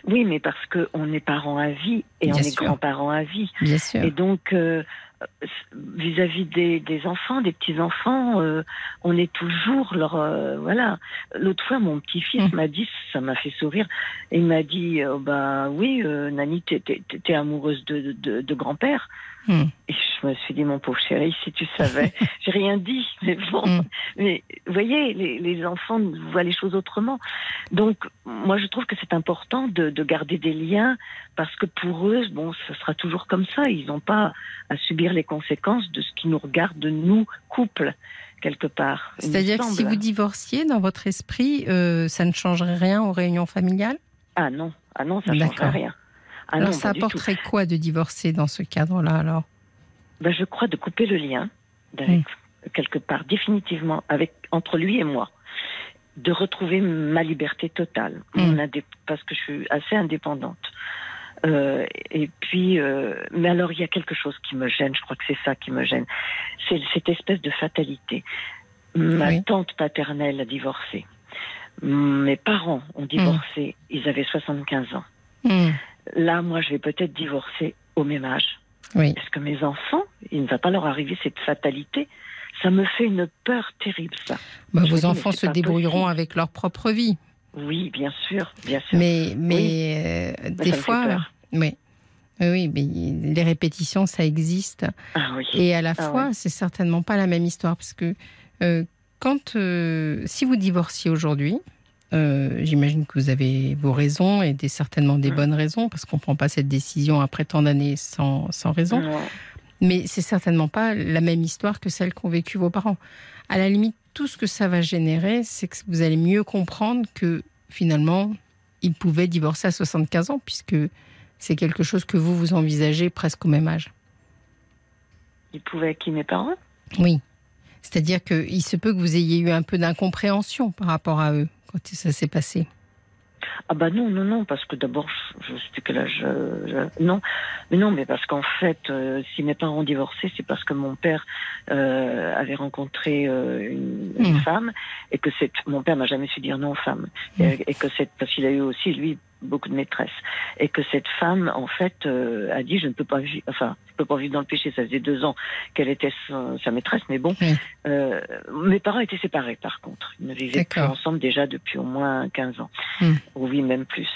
Oui, mais parce qu'on est parents à vie et Bien on est grands-parents à vie. Bien sûr. Et donc, euh, vis-à-vis des, des enfants, des petits-enfants, euh, on est toujours leur... euh, voilà. L'autre fois, mon petit-fils Mm. m'a dit, ça m'a fait sourire, il m'a dit, euh, bah oui, euh, Nani, t'es amoureuse de, de, de grand-père. Mm. Et je me suis dit, mon pauvre chéri, si tu savais, [LAUGHS] j'ai rien dit, mais bon. Mm. Mais vous voyez, les, les enfants voient les choses autrement. Donc, moi, je trouve que c'est important de, de garder des liens parce que pour eux, bon, ce sera toujours comme ça. Ils n'ont pas à subir les conséquences de ce qui nous regarde, de nous, couple, quelque part. C'est-à-dire que si vous divorciez, dans votre esprit, euh, ça ne changerait rien aux réunions familiales? Ah non, ah non, ça ne D'accord. change rien. Ah Alors non, ça tout. apporterait quoi de divorcer dans ce cadre-là alors Ben, je crois de couper le lien, quelque part, définitivement, avec, entre lui et moi. De retrouver ma liberté totale, mon Mm. indép- parce que je suis assez indépendante. Euh, et puis, euh, mais alors il y a quelque chose qui me gêne, je crois que c'est ça qui me gêne, c'est cette espèce de fatalité. Ma Oui. tante paternelle a divorcé. Mes parents ont divorcé, ils avaient 75 ans. Hmm, Là, moi, je vais peut-être divorcer au même âge. Oui. Est-ce que mes enfants, il ne va pas leur arriver cette fatalité Ça me fait une peur terrible, ça. Bah, vos dis, enfants se débrouilleront possible. avec leur propre vie. Oui, bien sûr, bien sûr. Mais, mais euh, Mais des fois, oui. Oui, mais les répétitions, ça existe. Ah oui. Et à la Ah fois, c'est certainement pas la même histoire parce que euh, quand, euh, si vous divorciez aujourd'hui, euh, j'imagine que vous avez vos raisons et des, certainement des bonnes raisons parce qu'on prend pas cette décision après tant d'années sans, sans raison. Non. Mais c'est certainement pas la même histoire que celle qu'ont vécu vos parents. À la limite, tout ce que ça va générer, c'est que vous allez mieux comprendre que finalement, ils pouvaient divorcer à 75 ans, puisque c'est quelque chose que vous, vous envisagez presque au même âge. Ils pouvaient qui mes parents? Oui. C'est-à-dire qu'il se peut que vous ayez eu un peu d'incompréhension par rapport à eux quand ça s'est passé. Ah bah non, non, non, parce que d'abord, je, sais quel âge. euh, je- non, mais non, mais parce qu'en fait, euh, si mes parents ont divorcé, c'est parce que mon père euh, avait rencontré euh, une, une Mm. femme et que cette, mon père n'a jamais su dire non aux femmes et, et que cette, parce qu'il a eu aussi lui beaucoup de maîtresses et que cette femme en fait euh, a dit je ne peux pas vivre, enfin je peux pas vivre dans le péché. Ça faisait deux ans qu'elle était sa, sa maîtresse, mais bon, Oui. euh, mes parents étaient séparés par contre, ils ne vivaient plus ensemble déjà depuis au moins 15 ans Mm. ou oui même plus.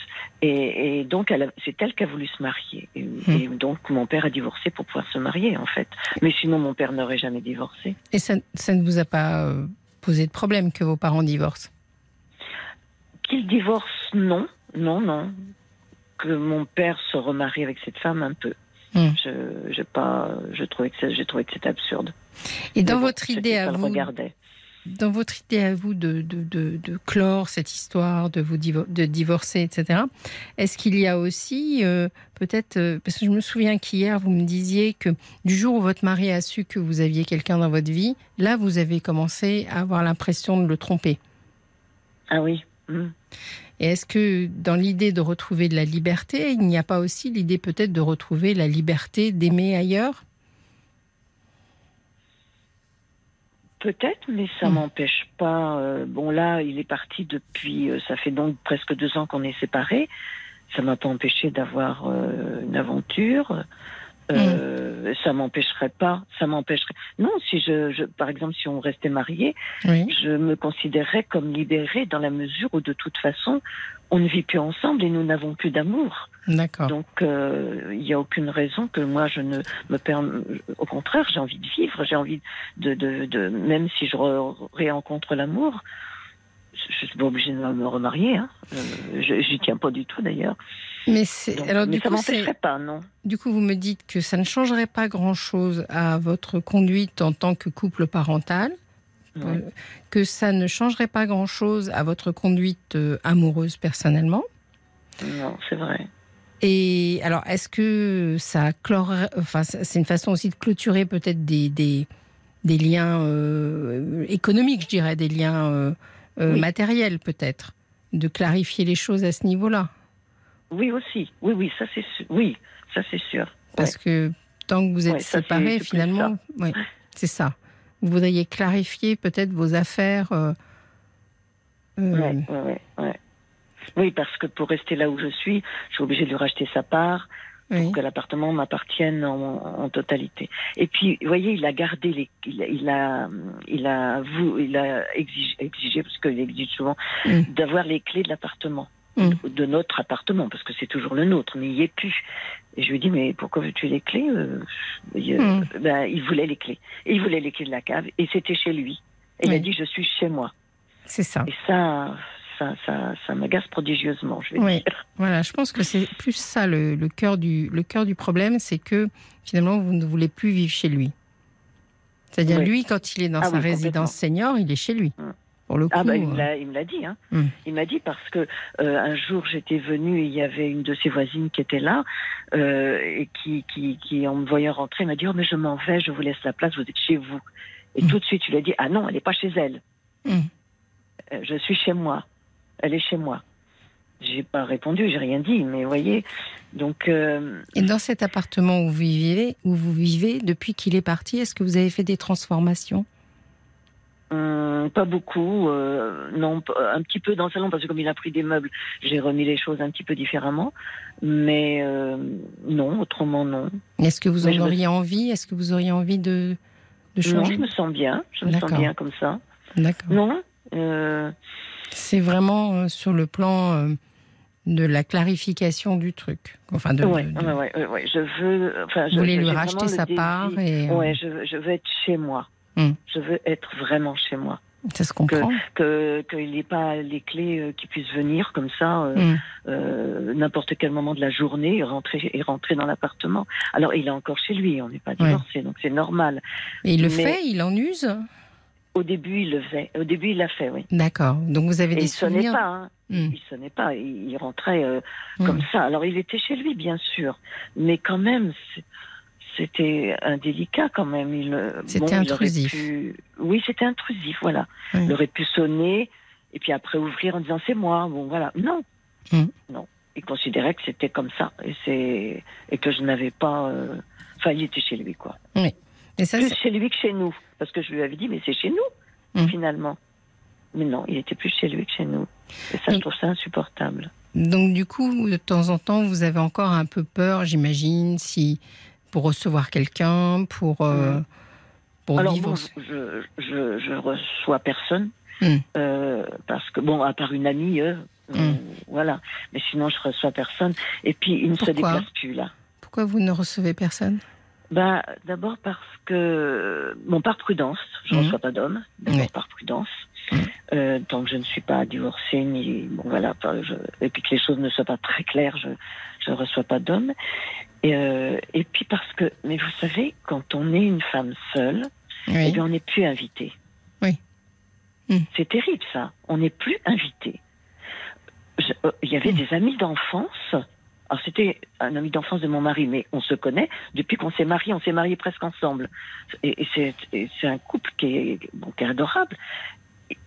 Et, et donc, c'est elle qui a voulu se marier. Et, Hmm. et donc, mon père a divorcé pour pouvoir se marier, en fait. Mais sinon, mon père n'aurait jamais divorcé. Et ça, ça ne vous a pas euh, posé de problème que vos parents divorcent? Qu'il divorce, non. Non, non. Que mon père se remarie avec cette femme, un peu. Hmm. Je, j'ai pas, je trouvais que c'est- j'ai trouvé que c'était absurde. Et dans Mais votre idée à vous, regardait. dans votre idée à vous de, de, de, de clore cette histoire, de vous de divorcer, etc., est-ce qu'il y a aussi, euh, peut-être, euh, parce que je me souviens qu'hier, vous me disiez que du jour où votre mari a su que vous aviez quelqu'un dans votre vie, là, vous avez commencé à avoir l'impression de le tromper. Ah oui. Hmm. Et est-ce que dans l'idée de retrouver de la liberté, il n'y a pas aussi l'idée peut-être de retrouver la liberté d'aimer ailleurs? Peut-être, mais ça Hmm. m'empêche pas. euh, bon, là, il est parti depuis. euh, ça fait donc presque deux ans qu'on est séparés. Ça m'a pas empêché d'avoir euh, une aventure. Euh, Ça m'empêcherait pas. Ça m'empêcherait. Non, si je, je, par exemple, si on restait mariés, Oui. je me considérerais comme libérée dans la mesure où, de toute façon, on ne vit plus ensemble et nous n'avons plus d'amour. D'accord. Donc, euh, il n'y a aucune raison que moi je ne me permette. Au contraire, j'ai envie de vivre, j'ai envie de, de, de, même si je re- réencontre l'amour, je ne suis pas obligée de me remarier. Hein. Euh, je- J'y tiens pas du tout d'ailleurs. Mais, Donc, alors, mais du ça m'empêcherait pas, non. Du coup, vous me dites que ça ne changerait pas grand-chose à votre conduite en tant que couple parental, Ouais. euh, que ça ne changerait pas grand-chose à votre conduite euh, amoureuse personnellement. Non, c'est vrai. Et alors, est-ce que ça clorerait, enfin, c'est une façon aussi de clôturer peut-être des, des, des liens euh, économiques, je dirais, des liens euh, Oui. matériels peut-être, de clarifier les choses à ce niveau-là. Oui, aussi. Oui, oui, ça c'est sûr. Oui, ça c'est sûr. Parce que tant que vous êtes Ouais, séparés, finalement, ouais, c'est ça. Vous voudriez clarifier peut-être vos affaires. euh, euh, ouais. Oui, parce que pour rester là où je suis, je suis obligée de lui racheter sa part oui. pour que l'appartement m'appartienne en, en totalité. Et puis, vous voyez, il a gardé les, il, a- il a, il a, vous, il a exigé, exigé parce qu'il exige souvent, Mm. d'avoir les clés de l'appartement, Mm. de notre appartement, parce que c'est toujours le nôtre, mais il y est plus. Et je lui dis, mais pourquoi veux-tu les clés Euh, il, Mm. ben, il voulait les clés. Et il voulait les clés de la cave, et c'était chez lui. Et il a dit, je suis chez moi. C'est ça. Et ça, ça, ça, ça m'agace prodigieusement, je vais Oui. dire. Voilà, je pense que c'est plus ça le, le cœur du le cœur du problème, c'est que finalement vous ne voulez plus vivre chez lui. C'est-à-dire Oui. lui, quand il est dans Ah sa oui, résidence senior, il est chez lui. Mm. Pour le coup. Ah bah, il euh, me l'a- il me l'a dit. Hein. Mm. Il m'a dit parce que euh, un jour j'étais venue et il y avait une de ses voisines qui était là euh, et qui, qui, qui, en me voyant rentrer, m'a dit oh mais je m'en vais, je vous laisse la place, vous êtes chez vous. Et Mm. tout de suite, il a dit ah non, elle n'est pas chez elle. Euh, je suis chez moi. Elle est chez moi. J'ai pas répondu, j'ai rien dit, mais vous voyez. Donc euh, Et dans cet appartement où vous vivez, où vous vivez depuis qu'il est parti, est-ce que vous avez fait des transformations? Hum, pas beaucoup, euh, non, p- un petit peu dans le salon parce que comme il a pris des meubles, j'ai remis les choses un petit peu différemment, mais euh, non, autrement non. Est-ce que vous en me- auriez envie? Est-ce que vous auriez envie de, de Non, changer? je me sens bien, je me sens bien comme ça. D'accord. Non, euh, C'est vraiment euh, sur le plan euh, de la clarification du truc. Enfin, de, ouais, de- de- ouais, ouais, ouais, ouais, je veux, enfin, vous je, voulez lui racheter sa désir- part et euh, Ouais, je, veux- je veux être chez moi. Hum. Je veux être vraiment chez moi. ça se comprend. Que qu'il n'ait pas les clés euh, qui puissent venir comme ça. euh, euh, n'importe quel moment de la journée et rentrer, et rentrer dans l'appartement. Alors, il est encore chez lui, on n'est pas divorcé, donc c'est normal. Et il le fait, il en use? Au début, il le faisait. Au début, il l'a fait, oui. D'accord. Donc vous avez Et des il sonnait souvenirs pas, hein. Hum, Il sonnait pas. Il, il rentrait euh, hum. comme ça. Alors, il était chez lui, bien sûr. Mais quand même, c'était indélicat quand même. Il, euh, C'était il intrusif. pu- Oui, c'était intrusif, voilà. Oui. Il aurait pu sonner et puis après ouvrir en disant c'est moi. Bon, voilà. Non. Hum. Non. Il considérait que c'était comme ça et, c'est... et que je n'avais pas. euh, Enfin, il était chez lui, quoi. Ça, Plus chez lui que chez nous. Parce que je lui avais dit, mais c'est chez nous, Hum. finalement. Mais non, il était plus chez lui que chez nous. Et ça, je trouve ça insupportable. donc du coup, de temps en temps, vous avez encore un peu peur, j'imagine, si pour recevoir quelqu'un, pour euh, Hum. pour Alors, vivre. bon, je, je, je reçois personne. Hum. euh, parce que, bon, à part une amie, euh, euh, voilà. Mais sinon, je reçois personne. Et puis, il ne se Pourquoi déplace plus, là. Pourquoi vous ne recevez personne? Bah, d'abord parce que, bon, par prudence, je ne Mhm. reçois pas d'homme, d'abord par prudence, Mhm. euh, tant que je ne suis pas divorcée, ni, bon, voilà, je- et puis que les choses ne soient pas très claires, je je ne reçois pas d'homme. Et, euh, et puis parce que, mais vous savez, quand on est une femme seule, eh bien, on n'est plus invité. Oui. Mhm. C'est terrible, ça. On n'est plus invité. Euh, Il y avait Mhm. des amis d'enfance. Alors, c'était un ami d'enfance de mon mari, mais on se connaît depuis qu'on s'est mariés. On s'est mariés presque ensemble. Et, et c'est un couple qui est, bon, qui est adorable.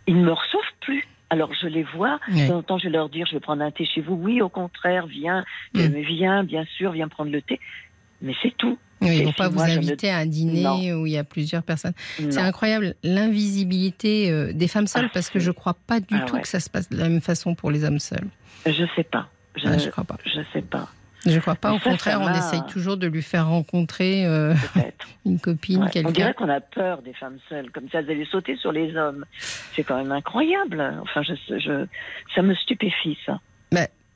Ils ne me reçoivent plus. Alors, je les vois. Oui. De temps en temps, je vais leur dire, je vais prendre un thé chez vous. Oui, au contraire, viens. Mhm. Euh, viens, bien sûr, viens prendre le thé. Mais c'est tout. Oui, ils ne vont pas vous moi, ne- inviter à un dîner où il y a plusieurs personnes. C'est incroyable l'invisibilité euh, des femmes seules Ah, parce que je crois pas du Ah tout ouais. que ça se passe de la même façon pour les hommes seuls. Je sais pas. Je, Ah, je crois pas. je sais pas. Je crois pas. Mais Au ça, ça contraire, on essaye toujours de lui faire rencontrer euh, [LAUGHS] une copine, Ouais. On quelqu'un. dirait qu'on a peur des femmes seules, comme ça elles allaient sauter sur les hommes. C'est quand même incroyable. Enfin, je, je, ça me stupéfie ça.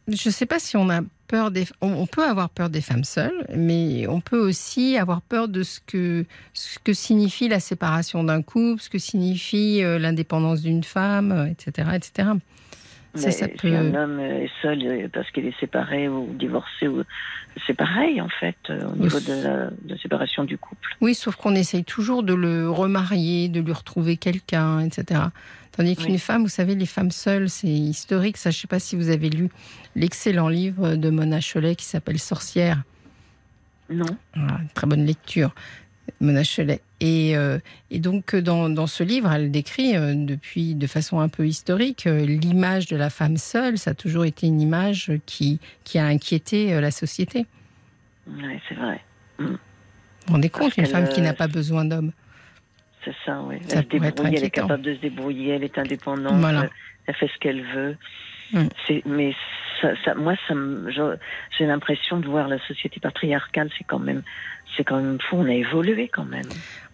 Je ne sais pas si on a peur des. On, peut avoir peur des femmes seules, mais on peut aussi avoir peur de ce que ce que signifie la séparation d'un couple, ce que signifie euh, l'indépendance d'une femme, euh, etc., etc. Ça, ça si peut- un homme est seul euh, parce qu'il est séparé ou divorcé, ou... c'est pareil en fait euh, au niveau de la, de la séparation du couple. Oui, sauf qu'on essaye toujours de le remarier, de lui retrouver quelqu'un, etc. Tandis qu'une Oui. femme, vous savez, les femmes seules, c'est historique. Ça, je ne sais pas si vous avez lu l'excellent livre de Mona Cholet qui s'appelle Sorcière. Non. Voilà, une très bonne lecture. Mona Cholet. Et, euh, et donc, dans, dans, ce livre, elle décrit euh, depuis, de façon un peu historique, euh, l'image de la femme seule. Ça a toujours été une image qui, qui a inquiété la société. Oui, c'est vrai. Mm. Vous vous rendez compte, une femme qui n'a pas besoin d'homme C'est ça, oui. Elle, se débrouille, elle est capable de se débrouiller, elle est indépendante, Voilà. elle fait ce qu'elle veut. Mm. C'est- Mais ça, ça- moi, ça me- j'ai l'impression de voir la société patriarcale, c'est quand même, c'est quand même fou. On a évolué quand même.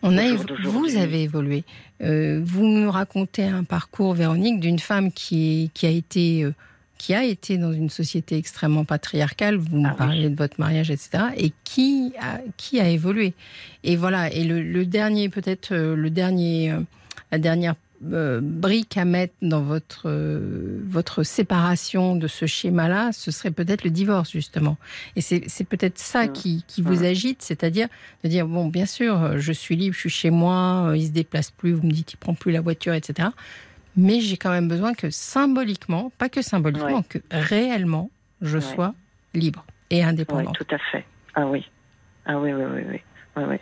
On a évo- vous avez évolué. Euh, vous me racontez un parcours, Véronique, d'une femme qui, qui a été euh, qui a été dans une société extrêmement patriarcale. Vous me Ah oui. parlez de votre mariage, etc. Et qui a qui a évolué? Et voilà. Et le, le dernier, peut-être euh, le dernier, la dernière euh, brique à mettre dans votre euh, votre séparation de ce schéma-là, ce serait peut-être le divorce justement. Et c'est c'est peut-être ça Mm. qui, qui vous Mm. agite, c'est-à-dire de dire bon, bien sûr, euh, je suis libre, je suis chez moi, il se déplace plus, vous me dites il prend plus la voiture, etc. Mais j'ai quand même besoin que symboliquement, pas que symboliquement, Ouais. que réellement, je Ouais. sois libre et Oui, indépendante. tout à fait. Ah oui. Ah oui, oui, oui, oui. oui, oui.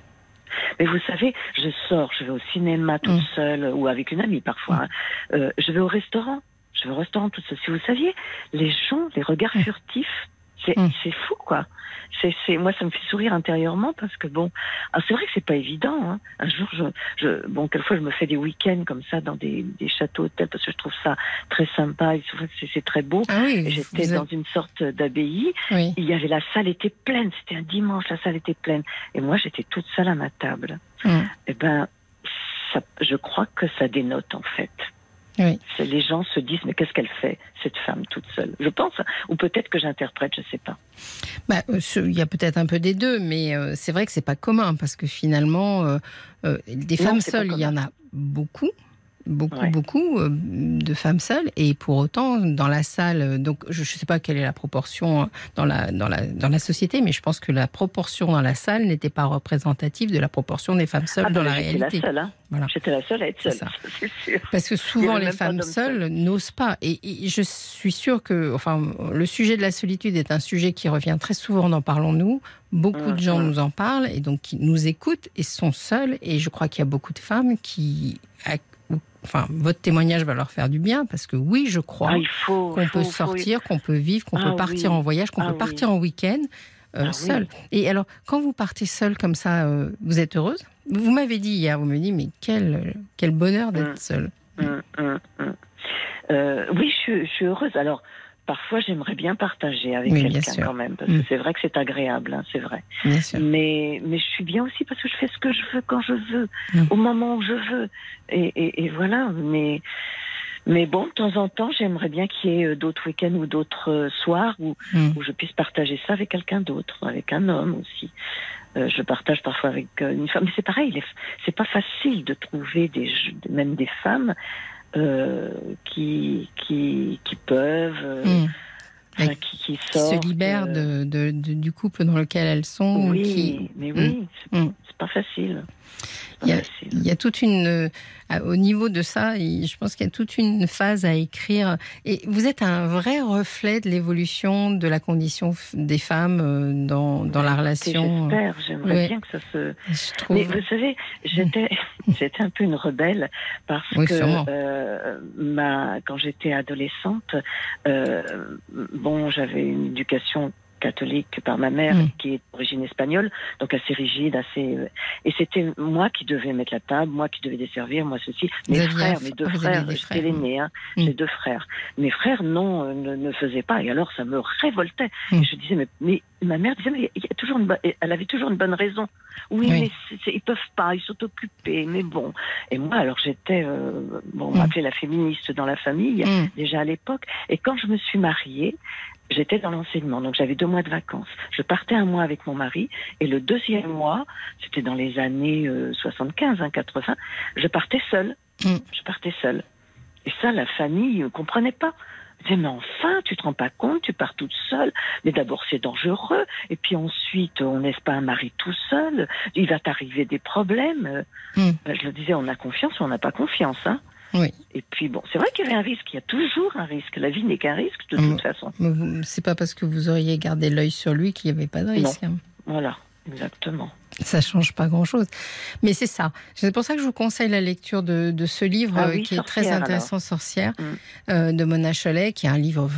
Mais vous savez, je sors, je vais au cinéma toute Mm. seule ou avec une amie parfois. hein. Euh, je vais au restaurant. Je vais au restaurant toute seule. Si vous saviez, les gens, les regards Mm. furtifs, c'est Mm. c'est fou, quoi. C'est moi, ça me fait sourire intérieurement parce que bon, ah, c'est vrai que c'est pas évident. Hein. Un jour, je, je, bon, quelquefois, je me fais des week-ends comme ça dans des, des châteaux hôtels parce que je trouve ça très sympa et c'est très beau. Ah oui, Et J'étais êtes- dans une sorte d'abbaye oui. il y avait la salle était pleine, c'était un dimanche, la salle était pleine, et moi j'étais toute seule à ma table. Mm. Eh ben, ça, je crois que ça dénote en fait. Oui. Les gens se disent mais qu'est-ce qu'elle fait cette femme toute seule? Je pense, ou peut-être que j'interprète, je sais pas. Bah, euh, il y a peut-être un peu des deux, mais euh, c'est vrai que c'est pas commun parce que finalement, euh, euh, des Non, femmes seules, il y en a beaucoup. Beaucoup, Ouais. beaucoup euh, de femmes seules. Et pour autant, dans la salle, euh, donc je ne sais pas quelle est la proportion euh, dans la, dans, la, dans la société, mais je pense que la proportion dans la salle n'était pas représentative de la proportion des femmes seules Ah, dans ben, la réalité. la seule, hein. Voilà. J'étais la seule à être seule, ça. [LAUGHS] c'est sûr. Parce que souvent, les femmes seules n'osent pas. Et, et je suis sûre que, enfin, le sujet de la solitude est un sujet qui revient très souvent dans Parlons-nous. Beaucoup de gens Mhm. nous en parlent et donc qui nous écoutent et sont seules. Et je crois qu'il y a beaucoup de femmes qui, enfin, votre témoignage va leur faire du bien parce que oui, je crois Ah, qu'on peut faut- sortir, qu'on peut vivre, qu'on Ah peut partir oui. en voyage, qu'on Ah peut oui. partir en week-end euh, oui. seul. Et alors, quand vous partez seule comme ça, euh, vous êtes heureuse? Vous m'avez dit hier, vous me dites, mais quel, quel bonheur d'être Mm. seule. Hum, hum, hum. Euh, oui, je, je suis heureuse. Alors, parfois, j'aimerais bien partager avec Oui, quelqu'un quand même, parce Mm. que c'est vrai que c'est agréable, hein, c'est vrai. Bien sûr. Mais, mais je suis bien aussi parce que je fais ce que je veux quand je veux, Mm. au moment où je veux. Et, et, et voilà. Mais, mais bon, de temps en temps, j'aimerais bien qu'il y ait euh, d'autres week-ends ou d'autres euh, soirs où, Mm. où je puisse partager ça avec quelqu'un d'autre, avec un homme aussi. Euh, je partage parfois avec une femme, mais c'est pareil. C'est pas facile de trouver des, même des femmes euh, qui, qui, qui peuvent, euh, Mm. enfin, qui, qui qui sortent. se libèrent euh, de, de- de- du couple dans lequel elles sont. ou Oui, mais oui, c'est Mm. c'est pas facile. Il y a- facile. Il y a toute une, euh, au niveau de ça, je pense qu'il y a toute une phase à écrire. Et vous êtes un vrai reflet de l'évolution de la condition des femmes euh, dans, dans la relation. euh, J'espère, j'aimerais ouais. bien que ça se. Je trouve. Mais vous savez, j'étais, [LAUGHS] j'étais un peu une rebelle parce Oui, que euh, ma, quand j'étais adolescente, euh, bon, j'avais une éducation catholique par ma mère Mm. qui est d'origine espagnole, donc assez rigide, assez. euh, et c'était moi qui devais mettre la table, moi qui devais desservir, moi ceci. Mes frères, fr- mes deux frères, j'étais l'aîné, hein, Mm. j'ai deux frères. Mes frères, non, euh, ne, ne faisaient pas. Et alors, ça me révoltait. Mm. Et je disais, mais, mais ma mère disait, mais il y a toujours une, elle avait toujours une bonne raison. Oui, Oui. mais c'est- c'est- ils peuvent pas, ils sont occupés, mais bon. Et moi, alors j'étais, euh, bon, on m'appelait la féministe dans la famille, déjà à l'époque. Et quand je me suis mariée, j'étais dans l'enseignement, donc j'avais deux mois de vacances. Je partais un mois avec mon mari, et le deuxième mois, c'était dans les années euh, 75, hein, 80, je partais seule. Mm. Je partais seule. Et ça, la famille ne comprenait pas. Elle disait, mais enfin, tu te rends pas compte, tu pars toute seule. Mais d'abord, c'est dangereux. Et puis ensuite, on n'est pas un mari tout seul. Il va t'arriver des problèmes. Mm. Ben, Je le disais, on a confiance ou on n'a pas confiance. Hein. Oui. Et puis bon, c'est vrai qu'il y avait un risque. Il y a toujours un risque. La vie n'est qu'un risque de Mm. toute façon. Mais vous- C'est pas parce que vous auriez gardé l'œil sur lui qu'il n'y avait pas de risque. hein. Voilà, exactement. Ça change pas grand-chose. Mais c'est ça. C'est pour ça que je vous conseille la lecture de, de ce livre Ah euh, oui, qui est très intéressant, Sorcière, Mm. euh, de Mona Cholet, qui est un livre v-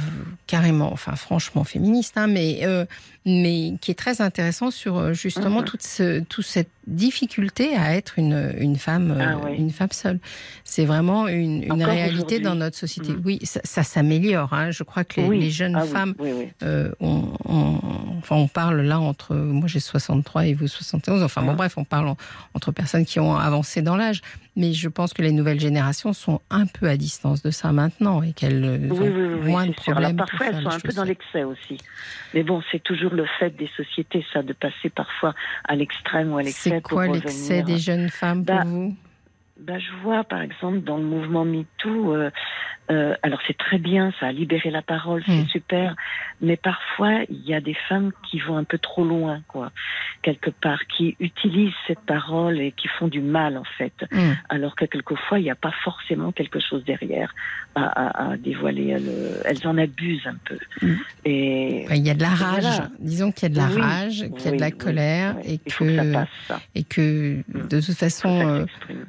carrément, enfin franchement féministe, hein, mais, euh, mais qui est très intéressant sur euh, justement Mhm. toute, ce, toute cette difficulté à être une, une femme, euh, Ah oui. une femme seule. C'est vraiment une, réalité dans notre société. Mm. Oui, ça, ça s'améliore. Hein. Je crois que les, Oui. les jeunes Ah femmes Oui, oui. euh, on, on- enfin, on parle là entre. Moi, j'ai 63 et vous 71. Enfin, bon, Ah. bref, on parle en- entre personnes qui ont avancé dans l'âge. Mais je pense que les nouvelles générations sont un peu à distance de ça maintenant et qu'elles euh, Oui, ont oui, oui, moins de problèmes. parfois, elles les sont un peu dans l'excès aussi. Mais bon, c'est toujours le fait des sociétés, ça, de passer parfois à l'extrême ou à l'excès. C'est quoi l'excès des jeunes femmes pour Bah, vous? Bah, je vois, par exemple, dans le mouvement MeToo, euh, euh, alors c'est très bien, ça a libéré la parole, c'est Mm. super, mais parfois, il y a des femmes qui vont un peu trop loin, quoi, quelque part, qui utilisent cette parole et qui font du mal, en fait, Hum. alors que quelquefois, il n'y a pas forcément quelque chose derrière à, à- à dévoiler. Elles, elles en abusent un peu. Mm. Et Il y a de la rage. Voilà. Disons qu'il y a de la Oui, rage, qu'il y a de la oui, colère et que ça que, passe, ça. et que Mm. de toute façon, euh,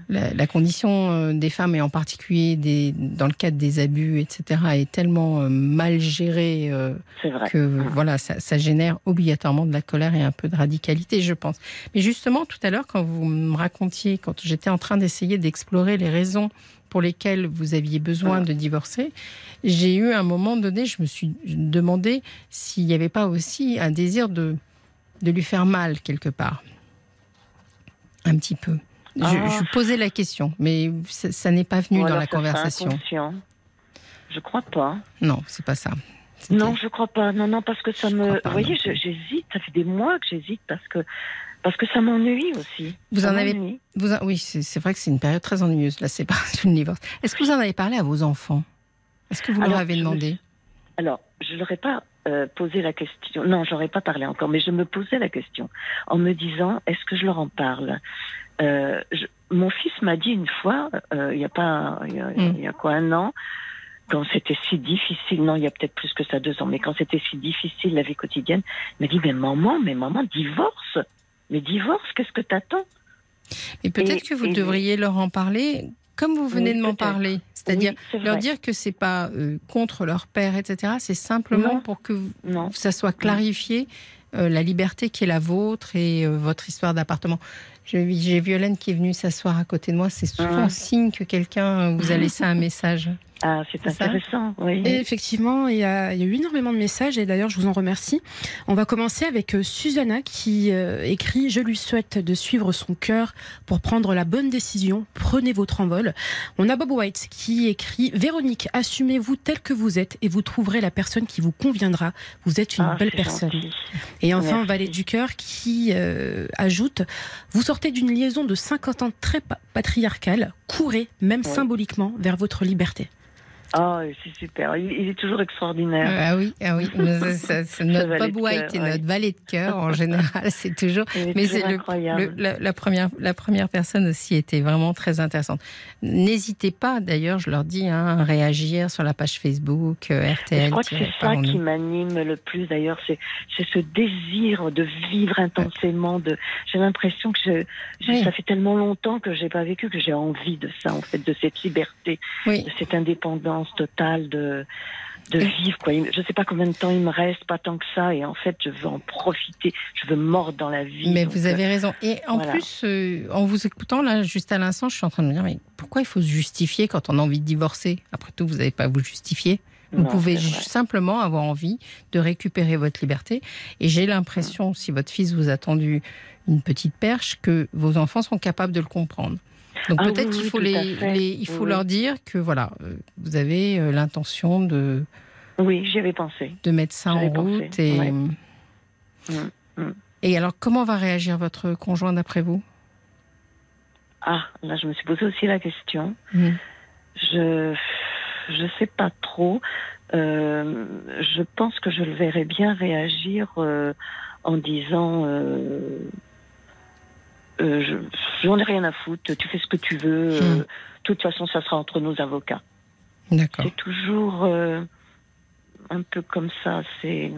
la condition euh, des femmes et en particulier des, dans le cadre des abus, etc., est tellement euh, mal gérée euh, que voilà, ça, ça génère obligatoirement de la colère et un peu de radicalité, je pense. Mais justement, tout à l'heure, quand vous me racontiez, quand j'étais en train d'essayer d'explorer les raisons pour lesquelles vous aviez besoin Voilà. de divorcer, j'ai eu un moment donné, je me suis demandé s'il n'y avait pas aussi un désir de, de lui faire mal quelque part. Un petit peu. Je, Ah. je posais la question, mais ça, ça n'est pas venu dans la conversation. Je crois pas. Non, c'est pas ça. Non, je crois pas. Non, non, parce que ça Je me. pas Vous voyez, je- j'hésite. Ça fait des mois que j'hésite parce que parce que ça m'ennuie aussi. Vous Ça en avez-. Vous en- oui, c'est vrai que c'est une période très ennuyeuse, la séparation de divorce. Est-ce que vous en avez parlé à vos enfants? Est-ce que vous leur avez je demandé? Alors, je leur ai pas euh, posé la question. Non, j'aurais pas parlé encore, mais je me posais la question en me disant est-ce que je leur en parle? Euh, je- Mon fils m'a dit une fois, euh, il y a pas, il y a, Mm. il y a quoi un an. Quand c'était si difficile, non, il y a peut-être plus que ça, deux ans, mais quand c'était si difficile la vie quotidienne, il m'a dit, mais maman, mais maman, divorce. Mais divorce, qu'est-ce que t'attends? Et peut-être que vous et- devriez leur en parler comme vous venez Oui, de m'en parler. C'est-à-dire Oui, leur dire que c'est pas euh, contre leur père, etc. C'est simplement Non. pour que vous- ça soit clarifié euh, la liberté qui est la vôtre et euh, votre histoire d'appartement. J'ai Violaine qui est venue s'asseoir à côté de moi. C'est souvent Ah. signe que quelqu'un vous a laissé un message. Ah, c'est intéressant, oui. Et effectivement, il y, a, il y a eu énormément de messages et d'ailleurs, je vous en remercie. On va commencer avec euh, Susanna qui euh, écrit Je lui souhaite de suivre son cœur pour prendre la bonne décision. Prenez votre envol. On a Bob White qui écrit Véronique, assumez-vous tel que vous êtes et vous trouverez la personne qui vous conviendra. Vous êtes une Ah, belle personne. gentil. Et enfin, Merci. Valet du Cœur qui euh, ajoute Vous sortez d'une liaison de 50 ans très pa- patriarcale. Courez, même Oui. symboliquement, vers votre liberté. Ah, c'est super. Il, il est toujours extraordinaire. Ah oui, ah oui. [LAUGHS] Ça- ça- c'est notre Bob White cœur, et ouais. notre valet de cœur en [LAUGHS] général, c'est toujours. Mais c'est le, incroyable. le- la, la première, la première personne aussi était vraiment très intéressante. N'hésitez pas, d'ailleurs, je leur dis, hein, à réagir sur la page Facebook euh, RTL. je crois que c'est ça qui m'anime le plus d'ailleurs, c'est ce désir de vivre intensément. De, j'ai l'impression que je, je- Oui. ça fait tellement longtemps que j'ai pas vécu que j'ai envie de ça en fait, de cette liberté, Oui, de cette indépendance totale de de Et- vivre quoi. Je sais pas combien de temps il me reste, pas tant que ça, et en fait je veux en profiter, je veux mordre dans la vie. mais vous avez raison. Et en voilà. plus, euh, en vous écoutant, là, juste à l'instant, je suis en train de me dire, mais pourquoi il faut se justifier quand on a envie de divorcer? Après tout, vous n'avez pas à vous justifier. Vous non, pouvez simplement avoir envie de récupérer votre liberté. Et j'ai l'impression, si votre fils vous a tendu une petite perche, que vos enfants sont capables de le comprendre. Donc Ah peut-être oui, qu'il faut, les, il faut Oui, leur dire que voilà, euh, vous avez euh, l'intention de, Oui, j'y avais pensé. de mettre ça en pensé, route. Et, ouais. Mm, mm. et alors, comment va réagir votre conjoint d'après vous? Ah, là je me suis posé aussi la question. Mhm. Je je sais pas trop. Euh, je pense que je le verrais bien réagir euh, en disant euh, euh, je- j'en ai rien à foutre, tu fais ce que tu veux. euh, Hmm. De toute façon, ça sera entre nos avocats. D'accord. C'est toujours euh, un peu comme ça. C'est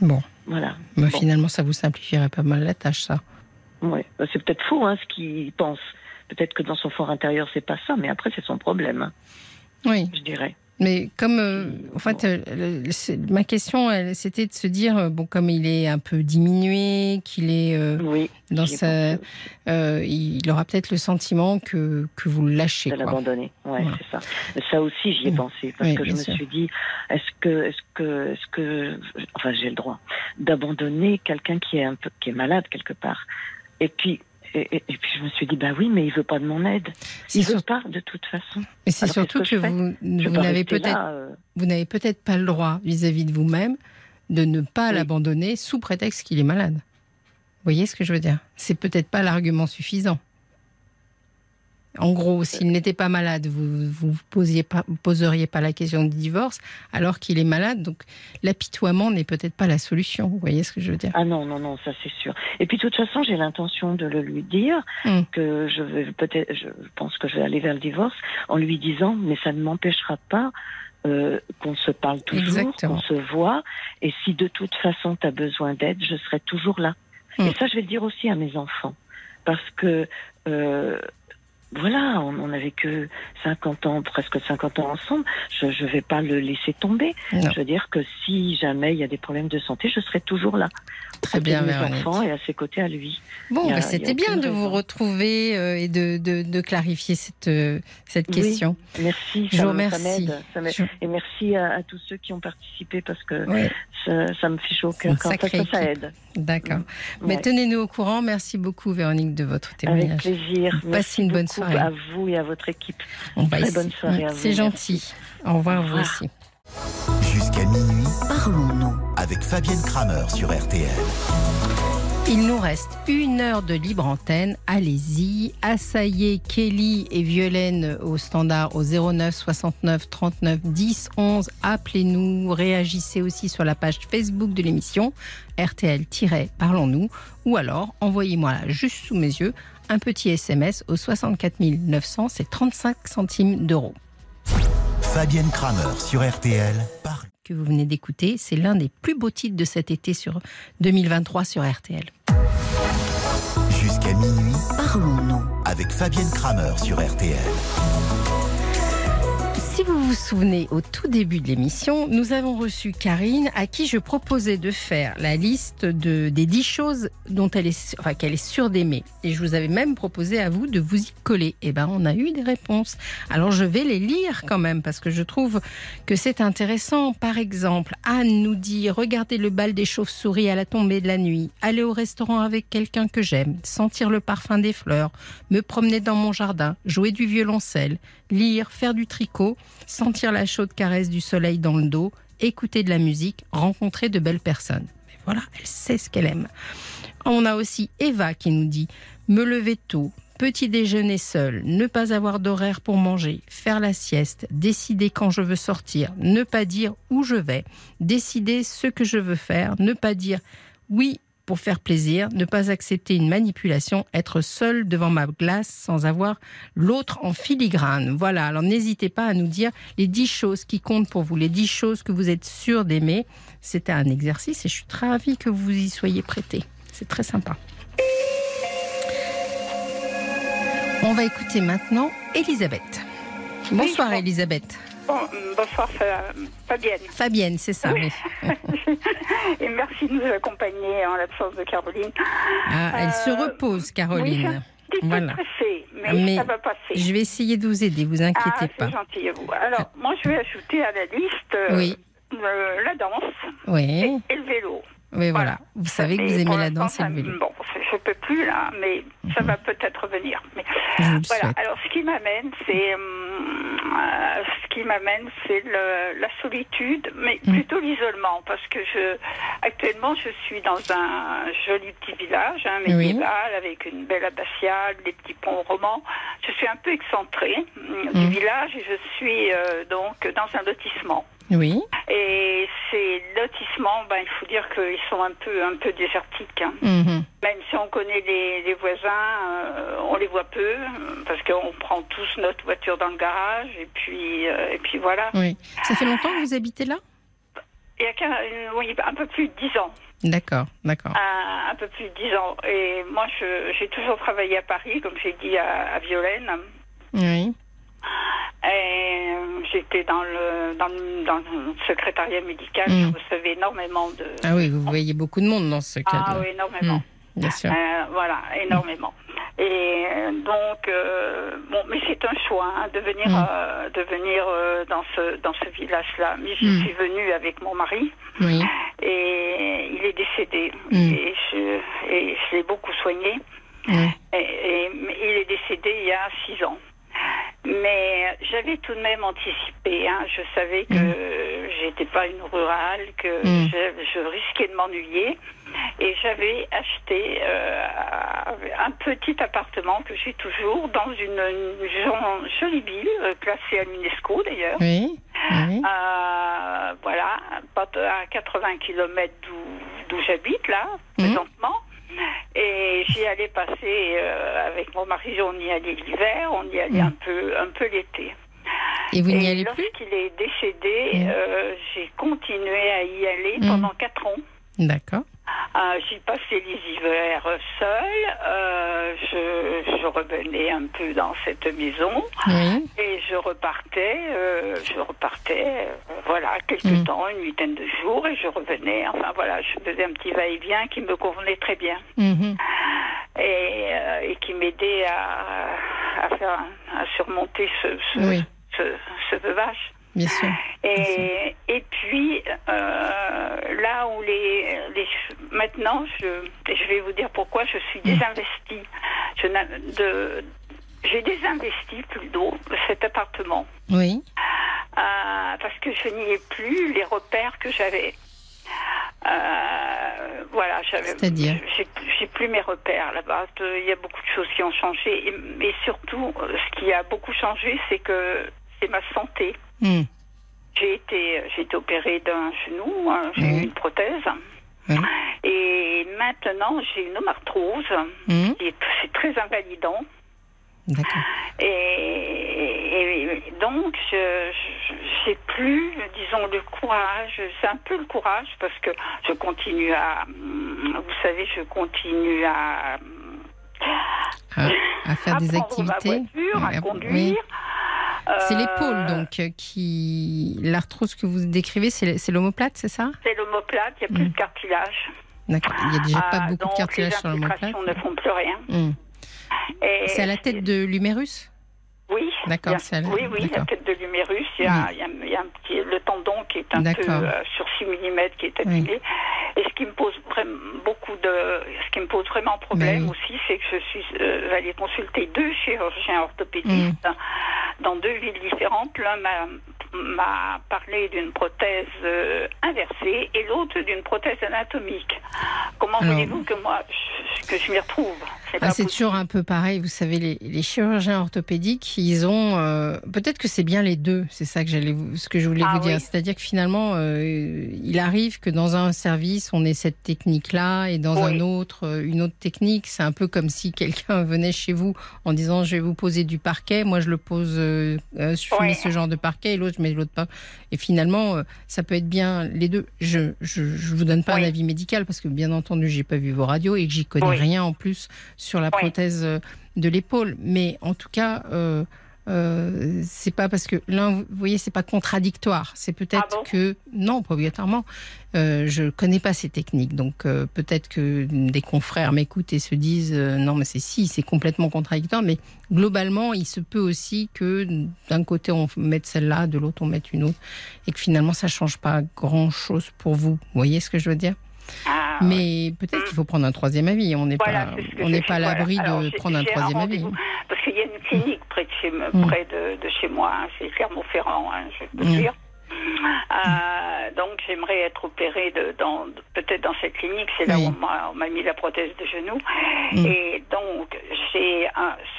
Bon, voilà. bah, Bon. finalement, ça vous simplifierait pas mal la tâche, ça. Ouais. Bah, C'est peut-être faux hein, ce qu'il pense. Peut-être que dans son fort intérieur, c'est pas ça, mais après, c'est son problème, hein, Oui, je dirais. Mais comme, euh, en fait, euh, le- ma question, c'était de se dire, euh, bon, comme il est un peu diminué, qu'il est euh, Oui. dans sa, il aura peut-être le sentiment que que vous le lâchez, de l'abandonner. Ouais, Voilà. c'est ça. Ça aussi, j'y ai pensé parce Oui, que je me sûr. suis dit, est-ce que, est-ce que, est-ce que, enfin, j'ai le droit d'abandonner quelqu'un qui est un peu, qui est malade quelque part. Et puis, et, et- et puis je me suis dit, bah oui, mais il veut pas de mon aide. Il veut sur- pas de toute façon. Et c'est surtout que vous, vous n'avez peut-être euh, vous n'avez peut-être pas le droit vis-à-vis de vous-même de ne pas Oui. l'abandonner sous prétexte qu'il est malade. Vous voyez ce que je veux dire? C'est peut-être pas l'argument suffisant. En gros, s'il n'était pas malade, vous vous posiez pas, vous poseriez pas la question du divorce, alors qu'il est malade. Donc, l'apitoiement n'est peut-être pas la solution. Vous voyez ce que je veux dire? Ah non, non, non, ça c'est sûr. Et puis de toute façon, j'ai l'intention de le lui dire Mm. que je vais peut-être, je pense que je vais aller vers le divorce en lui disant, mais ça ne m'empêchera pas euh, qu'on se parle toujours, qu'on se voit. Et si de toute façon tu as besoin d'aide, je serai toujours là. Mm. Et ça, je vais le dire aussi à mes enfants, parce que euh, voilà, on, on a vécu 50 ans, presque 50 ans ensemble. Je ne vais pas le laisser tomber. Non. Je veux dire que si jamais il y a des problèmes de santé, je serai toujours là. Très bien, mes Véronique. enfants et à ses côtés à lui. Bon, bah, c'était bien de vous retrouver euh, et de, de, de clarifier cette, euh, cette Oui. question. Merci, Je vous remercie. Et merci à, à tous ceux qui ont participé parce que Ouais, ça, ça me fait chaud. Quand ça, aide. D'accord. Mais Ouais. tenez-nous au courant. Merci beaucoup, Véronique, de votre Avec témoignage. plaisir. Passez Merci une bonne soirée. À vous et à votre équipe. On Très bonne soirée à vous, C'est gentil. Au revoir, Au vous revoir. aussi. Jusqu'à minuit, Parlons-nous. avec Fabienne Kramer sur RTL. Il nous reste une heure de libre antenne. Allez-y. Assaillez Kelly et Violaine au standard au 09 69 39 10 11. Appelez-nous. Réagissez aussi sur la page Facebook de l'émission RTL-Parlons-nous. Ou alors, envoyez-moi là, juste sous mes yeux, un petit SMS au 64 900. C'est 35 centimes d'euros. Fabienne Kramer sur RTL. Parle. que vous venez d'écouter. C'est l'un des plus beaux titres de cet été sur 2023 sur RTL. Jusqu'à minuit, Parlons-nous. avec Fabienne Kramer sur RTL. Vous vous souvenez, au tout début de l'émission, nous avons reçu Karine, à qui je proposais de faire la liste de, des 10 choses dont elle est, enfin, qu'elle est sûre d'aimer. Et je vous avais même proposé à vous de vous y coller. Et ben, on a eu des réponses. Alors, je vais les lire quand même, parce que je trouve que c'est intéressant. Par exemple, Anne nous dit regarder le bal des chauves-souris à la tombée de la nuit, aller au restaurant avec quelqu'un que j'aime, sentir le parfum des fleurs, me promener dans mon jardin, jouer du violoncelle, lire, faire du tricot, sentir la chaude caresse du soleil dans le dos, écouter de la musique, rencontrer de belles personnes. Voilà, elle sait ce qu'elle aime. On a aussi Eva qui nous dit me lever tôt, petit déjeuner seul, ne pas avoir d'horaire pour manger, faire la sieste, décider quand je veux sortir, ne pas dire où je vais, décider ce que je veux faire, ne pas dire oui pour faire plaisir, ne pas accepter une manipulation, être seul devant ma glace sans avoir l'autre en filigrane. Voilà, alors n'hésitez pas à nous dire les 10 choses qui comptent pour vous, les 10 choses que vous êtes sûr d'aimer. C'était un exercice et je suis très ravie que vous y soyez prêtés. C'est très sympa. On va écouter maintenant Elisabeth. Bonsoir bon- Elisabeth. Bon, bonsoir Fa- Fabienne. Fabienne, c'est ça, oui. [LAUGHS] Et merci de nous accompagner en l'absence de Caroline. Ah, elle se Euh, repose, Caroline. Petit peu Voilà. stressée, mais, Mais ça va passer. Je vais essayer de vous aider, vous ah, inquiétez c'est pas. gentil à vous. Alors, moi, je vais ajouter à la liste euh, Oui. euh, la danse Oui, et le vélo. Oui, voilà. Voilà. Vous savez que vous aimez la danse et le vélo. Mhm. Bon, je peux plus là, mais ça va peut-être venir. Mais voilà. Alors, ce qui m'amène, c'est hum, euh, ce qui m'amène, c'est la solitude, mais Mm. plutôt l'isolement, parce que je actuellement, je suis dans un joli petit village, hein, Oui. médiéval, avec une belle abbatiale, des petits ponts romans. Je suis un peu excentrée hum, du Mm. village et je suis euh, donc dans un lotissement. Oui, Et ces lotissements, ben, il faut dire qu'ils sont un peu, un peu désertiques. hein. mhm. Même si on connaît les, les voisins, euh, on les voit peu, parce qu'on prend tous notre voiture dans le garage, et puis, euh, et puis voilà. oui. Ça fait longtemps que vous habitez là? Il y a euh, oui, un peu plus de dix ans. D'accord, d'accord. Un, un peu plus de 10 ans. Et moi, j'ai toujours travaillé à Paris, comme j'ai dit à, à Violaine. Oui. Et euh, j'étais dans le, dans, le, dans le secrétariat médical. Mm. Je recevais énormément de. Ah oui, vous voyez beaucoup de monde dans ce cadre. Ah oui, énormément. Bien sûr. Euh, voilà, énormément. Et euh, donc, euh, bon, mais c'est un choix hein, de venir, Mm. euh, de venir dans ce dans ce village-là. Mais j'y Mm. suis venue avec mon mari Oui. et il est décédé. Mm. Et je et je l'ai beaucoup soigné. Et, il est décédé il y a six ans. Mais j'avais tout de même anticipé. hein. Je savais que Mm. j'étais pas une rurale, que Mm. je, je risquais de m'ennuyer. Et j'avais acheté euh, un petit appartement que j'ai toujours dans une, une jo- jolie ville, euh, classée à l'UNESCO d'ailleurs. Oui. Oui. Euh, voilà, à 80 km d'où j'habite là, Mhm. présentement. Et j'y allais passer euh, avec mon mari, on y allait l'hiver, on y allait Mhm. un peu, un peu l'été. Et vous n'y Et allez plus? lorsqu'il est décédé, Mhm. euh, j'ai continué à y aller Mhm. pendant quatre ans. D'accord. Euh, J'y passais les hivers seule. Euh, je, je revenais un peu dans cette maison. Oui. Et je repartais, euh, je repartais, euh, voilà, quelques Mm. temps, une huitaine de jours, et je revenais. Enfin voilà, je faisais un petit va-et-vient qui me convenait très bien Mhm. et, euh, et qui m'aidait à, à faire, à surmonter ce, ce, Oui. ce, ce veuvage. Bien sûr. Bien sûr. Et, et puis euh, là où les, les maintenant je je vais vous dire pourquoi je suis désinvestie. Je de j'ai désinvesti plutôt cet appartement Oui. euh, parce que je n'y ai plus les repères que j'avais. Euh, voilà, j'avais. C'est-à-dire j'ai, j'ai plus mes repères là-bas. Il y a beaucoup de choses qui ont changé, et, mais surtout, ce qui a beaucoup changé, c'est que c'est ma santé. Hmm. J'ai été, j'ai été opérée d'un genou, hein, j'ai eu une prothèse, et maintenant j'ai une arthrose. Hmm. qui est- C'est très invalidant. Et, donc, je j'ai plus, disons, le courage. C'est un peu le courage parce que je continue à, vous savez, je continue à, À, à faire à des activités. voiture, à conduire. C'est Euh, l'épaule, donc, euh, qui. L'arthrose que vous décrivez, c'est c'est l'omoplate, c'est ça? C'est l'omoplate, il n'y a plus Mm. de cartilage. D'accord. Il n'y a déjà pas Ah, beaucoup de cartilage sur les l'omoplate. infiltrations ne font plus rien. Et C'est à la tête de l'humérus? Oui, D'accord, c'est à la- oui, oui, la tête de l'humérus, il y a un le tendon qui est un peu euh, sur 6 mm qui est abîmé. Et ce qui me pose vraiment beaucoup de, ce qui me pose vraiment problème Ben oui. aussi, c'est que je suis euh, allée consulter deux chirurgiens orthopédistes Mm. dans deux villes différentes. L'un m'a m'a parlé d'une prothèse euh, inversée et l'autre d'une prothèse anatomique. Comment voulez-vous que moi je- que je m'y retrouve? C'est Ah, toujours un peu pareil. Vous savez, les, les chirurgiens orthopédiques, ils ont. euh, Peut-être que c'est bien les deux. C'est ça que j'allais, ce que je voulais Ah vous dire. oui. C'est-à-dire que finalement, euh, il arrive que dans un service, on ait cette technique-là, et dans Oui. un autre, euh, une autre technique. C'est un peu comme si quelqu'un [LAUGHS] venait chez vous en disant, je vais vous poser du parquet. Moi, je le pose. euh, je Oui. mets ce genre de parquet, et l'autre, je mets l'autre pas. Et finalement, ça peut être bien les deux. Je, je, je vous donne pas un avis médical parce que bien entendu, j'ai pas vu vos radios et que j'y connais rien en plus sur la prothèse de l'épaule. Mais en tout cas, euh, euh, c'est pas parce que l'un, vous voyez, c'est pas contradictoire. C'est peut-être Ah bon que non, pas obligatoirement. Euh, je connais pas ces techniques, donc euh, peut-être que des confrères m'écoutent et se disent non, mais c'est si, c'est complètement contradictoire. Mais globalement, il se peut aussi que d'un côté on mette celle-là, de l'autre on mette une autre, et que finalement ça change pas grand-chose pour vous. Vous voyez ce que je veux dire? Ah, Mais peut-être qu'il faut prendre un troisième avis. On n'est Voilà, pas, on n'est pas à l'abri de prendre un troisième avis. Parce qu'il y a une clinique près de chez, Mm. près de, de chez moi, hein, c'est Clermont-Ferrand, hein, je peux Mm. dire. Euh, donc j'aimerais être opérée de, dans, peut-être dans cette clinique, c'est là Oui. où on m'a- mis la prothèse de genou. Mm. Et donc j'ai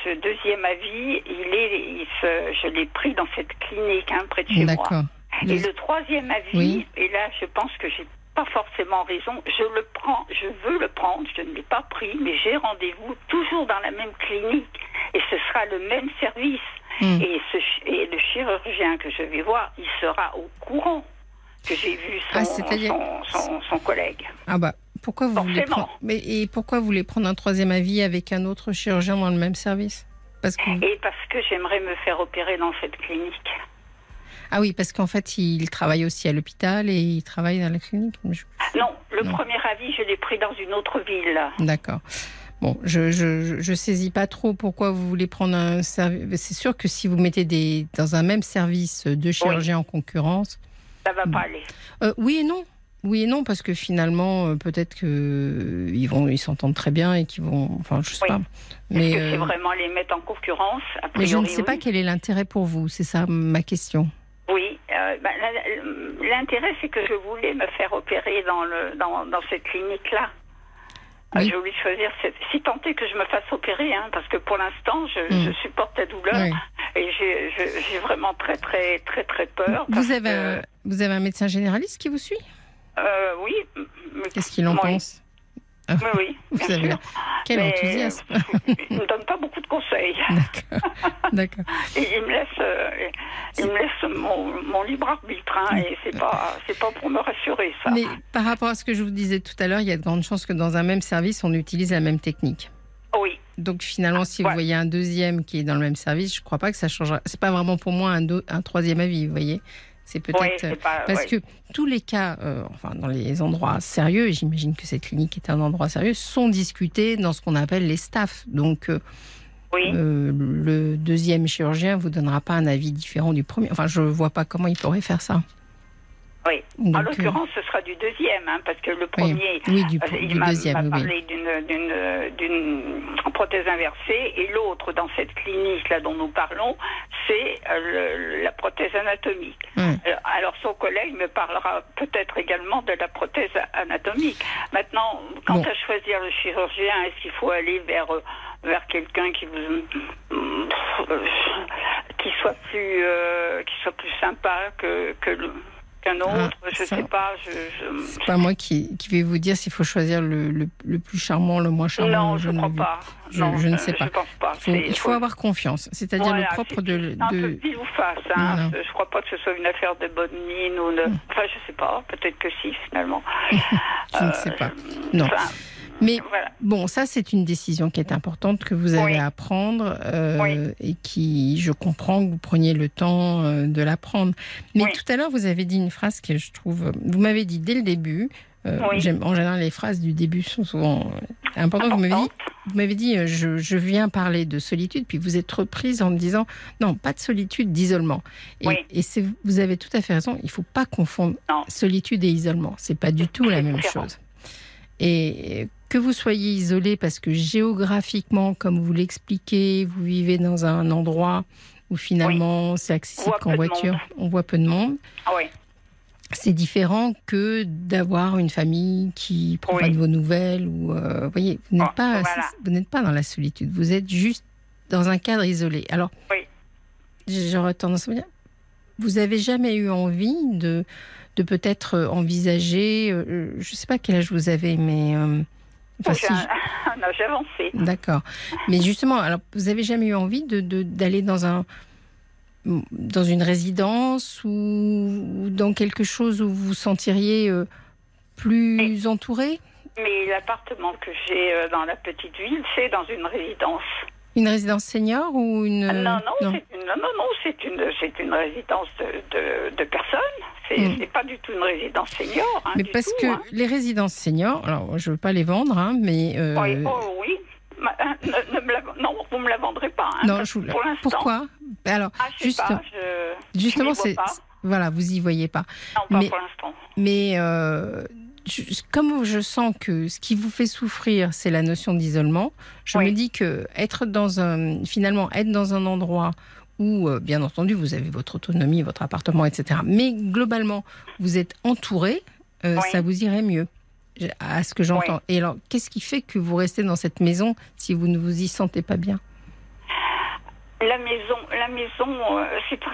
ce deuxième avis, il est, il se- je l'ai pris dans cette clinique hein, près de chez moi. Et le troisième avis, Oui. et là je pense que j'ai pas forcément raison, je le prends, je veux le prendre, je ne l'ai pas pris, mais j'ai rendez-vous toujours dans la même clinique et ce sera le même service. Mm. Et, ce, ch- et le chirurgien que je vais voir, il sera au courant que j'ai vu son, Ah, son, son- son collègue. Ah bah pourquoi vous voulez prendre, mais, et pourquoi vous voulez prendre un troisième avis avec un autre chirurgien dans le même service? Parce que Et parce que j'aimerais me faire opérer dans cette clinique. Ah oui, parce qu'en fait, il travaille aussi à l'hôpital et il travaille dans la clinique. Non, le Non. premier avis, je l'ai pris dans une autre ville. D'accord. Bon, je, je, saisis pas trop pourquoi vous voulez prendre un service. C'est sûr que si vous mettez des, dans un même service deux chirurgiens en concurrence, Ça va pas aller. euh, oui et non. Oui et non, parce que finalement, euh, peut-être que euh, ils vont, ils s'entendent très bien et qu'ils vont, enfin, je sais Oui. pas. Mais, que euh, c'est vraiment les mettre en concurrence a mais je ne sais pas quel est l'intérêt pour vous. C'est ça ma question. Oui, euh, ben, l'intérêt c'est que je voulais me faire opérer dans, le, dans, dans cette clinique-là. Euh, Oui. J'ai voulu choisir cette... si tant est que je me fasse opérer, hein, parce que pour l'instant je, Mm. je supporte la douleur Oui. et j'ai je- vraiment très très très très peur. Vous avez, que, vous avez un médecin généraliste qui vous suit? Euh, oui. mais- Qu'est-ce qu'il en oui. Pense Oui, oui. Vous bien avez sûr. Quel Mais, enthousiasme [LAUGHS] Il me donne pas beaucoup de conseils. D'accord. [LAUGHS] Il me laisse, euh, il me laisse mon, mon libre arbitre, hein, et c'est pas, c'est pas pour me rassurer ça. Mais par rapport à ce que je vous disais tout à l'heure, il y a de grandes chances que dans un même service, on utilise la même technique. Oui, Donc finalement, si vous voyez un deuxième qui est dans le même service, je ne crois pas que ça changera. C'est pas vraiment pour moi un, do- un troisième avis, vous voyez. C'est peut-être pas. parce que tous les cas, euh, enfin dans les endroits sérieux, et j'imagine que cette clinique est un endroit sérieux, sont discutés dans ce qu'on appelle les staffs. Donc euh, Oui. euh, le deuxième chirurgien vous donnera pas un avis différent du premier. Enfin, je vois pas comment il pourrait faire ça. Oui. Donc, en l'occurrence, ce sera du deuxième, hein, parce que le premier, oui, du, du il m'a deuxième, m'a oui, oui. parlé d'une- d'une d'une prothèse inversée, et l'autre, dans cette clinique là dont nous parlons, c'est euh, le- la prothèse anatomique. Hum. Euh, Alors son collègue me parlera peut-être également de la prothèse anatomique. Maintenant, quant Bon. à choisir le chirurgien, est-ce qu'il faut aller vers euh, vers quelqu'un qui vous qui soit plus euh, qui soit plus sympa que que le- qu'un autre Ah, Je ça- sais pas. Je, je- C'est pas moi qui, qui vais vous dire s'il faut choisir le, le, le plus charmant, le moins charmant. non, je ne crois ne- pas. je- non, je ne sais pas. Pense pas. faut- il faut avoir confiance. C'est-à-dire Voilà, le propre de. c'est un peu de- pile ou face. Hein. Je crois pas que ce soit une affaire de bonne mine ou de. Enfin, je sais pas. Peut-être que si, finalement. [LAUGHS] je ne sais pas. Non. Enfin, Mais voilà. bon, ça, c'est une décision qui est importante que vous avez Oui. à prendre euh, Oui. et qui, je comprends que vous preniez le temps euh, de la prendre. Mais Oui. tout à l'heure, vous avez dit une phrase que je trouve. Vous m'avez dit dès le début. euh, Oui. j'aime- En général, les phrases du début sont souvent euh, importantes. Vous m'avez dit, vous m'avez dit euh, je, je viens parler de solitude, puis vous êtes reprise en me disant non, pas de solitude, d'isolement. Et, Oui. et c'est- vous avez tout à fait raison. Il faut pas confondre Non. solitude et isolement. C'est pas du tout la même chose. Et que vous soyez isolé parce que géographiquement, comme vous l'expliquez, vous vivez dans un endroit où finalement c'est accessible qu'en voiture, monde. on voit peu de monde. Ah oui. C'est différent que d'avoir une famille qui prend Oui. pas de vos nouvelles ou euh, vous voyez, vous n'êtes Oh, pas voilà. vous n'êtes pas dans la solitude, vous êtes juste dans un cadre isolé. Alors Oui. j'aurais tendance à vous dire vous avez jamais eu envie de de peut-être envisager euh, je sais pas quel âge vous avez mais euh, enfin, J'ai si, un, [LAUGHS] un âge avancé. D'accord. Mais justement, alors vous avez jamais eu envie de de- d'aller dans un dans une résidence ou, ou dans quelque chose où vous vous sentiriez euh, plus entouré? Mais l'appartement que j'ai euh, dans la petite ville, c'est dans une résidence. Une résidence senior ou une Ah, non, non, non. c'est une, non, non, non, c'est une, résidence de, de, de personnes. C'est Mm. c'est pas du tout une résidence senior. hein, Mais du parce tout, que hein. les résidences seniors, alors je veux pas les vendre, hein, mais euh, Oui, oh, oui. Ma- hein, ne- ne me la- non, vous me la vendrez pas. non, je vous la- pour l'instant. pourquoi Alors Ah, je sais juste- pas. Je, justement, c'est pas. voilà, vous y voyez pas. Non, pas mais- pour l'instant. Mais euh, je- comme je sens que ce qui vous fait souffrir, c'est la notion d'isolement, je Oui. me dis que être dans un, finalement, être dans un endroit où, euh, bien entendu, vous avez votre autonomie, votre appartement, etc. Mais globalement, vous êtes entouré, euh, Oui. ça vous irait mieux, à ce que j'entends. Et alors, qu'est-ce qui fait que vous restez dans cette maison si vous ne vous y sentez pas bien? La maison, la maison, euh, c'est pas,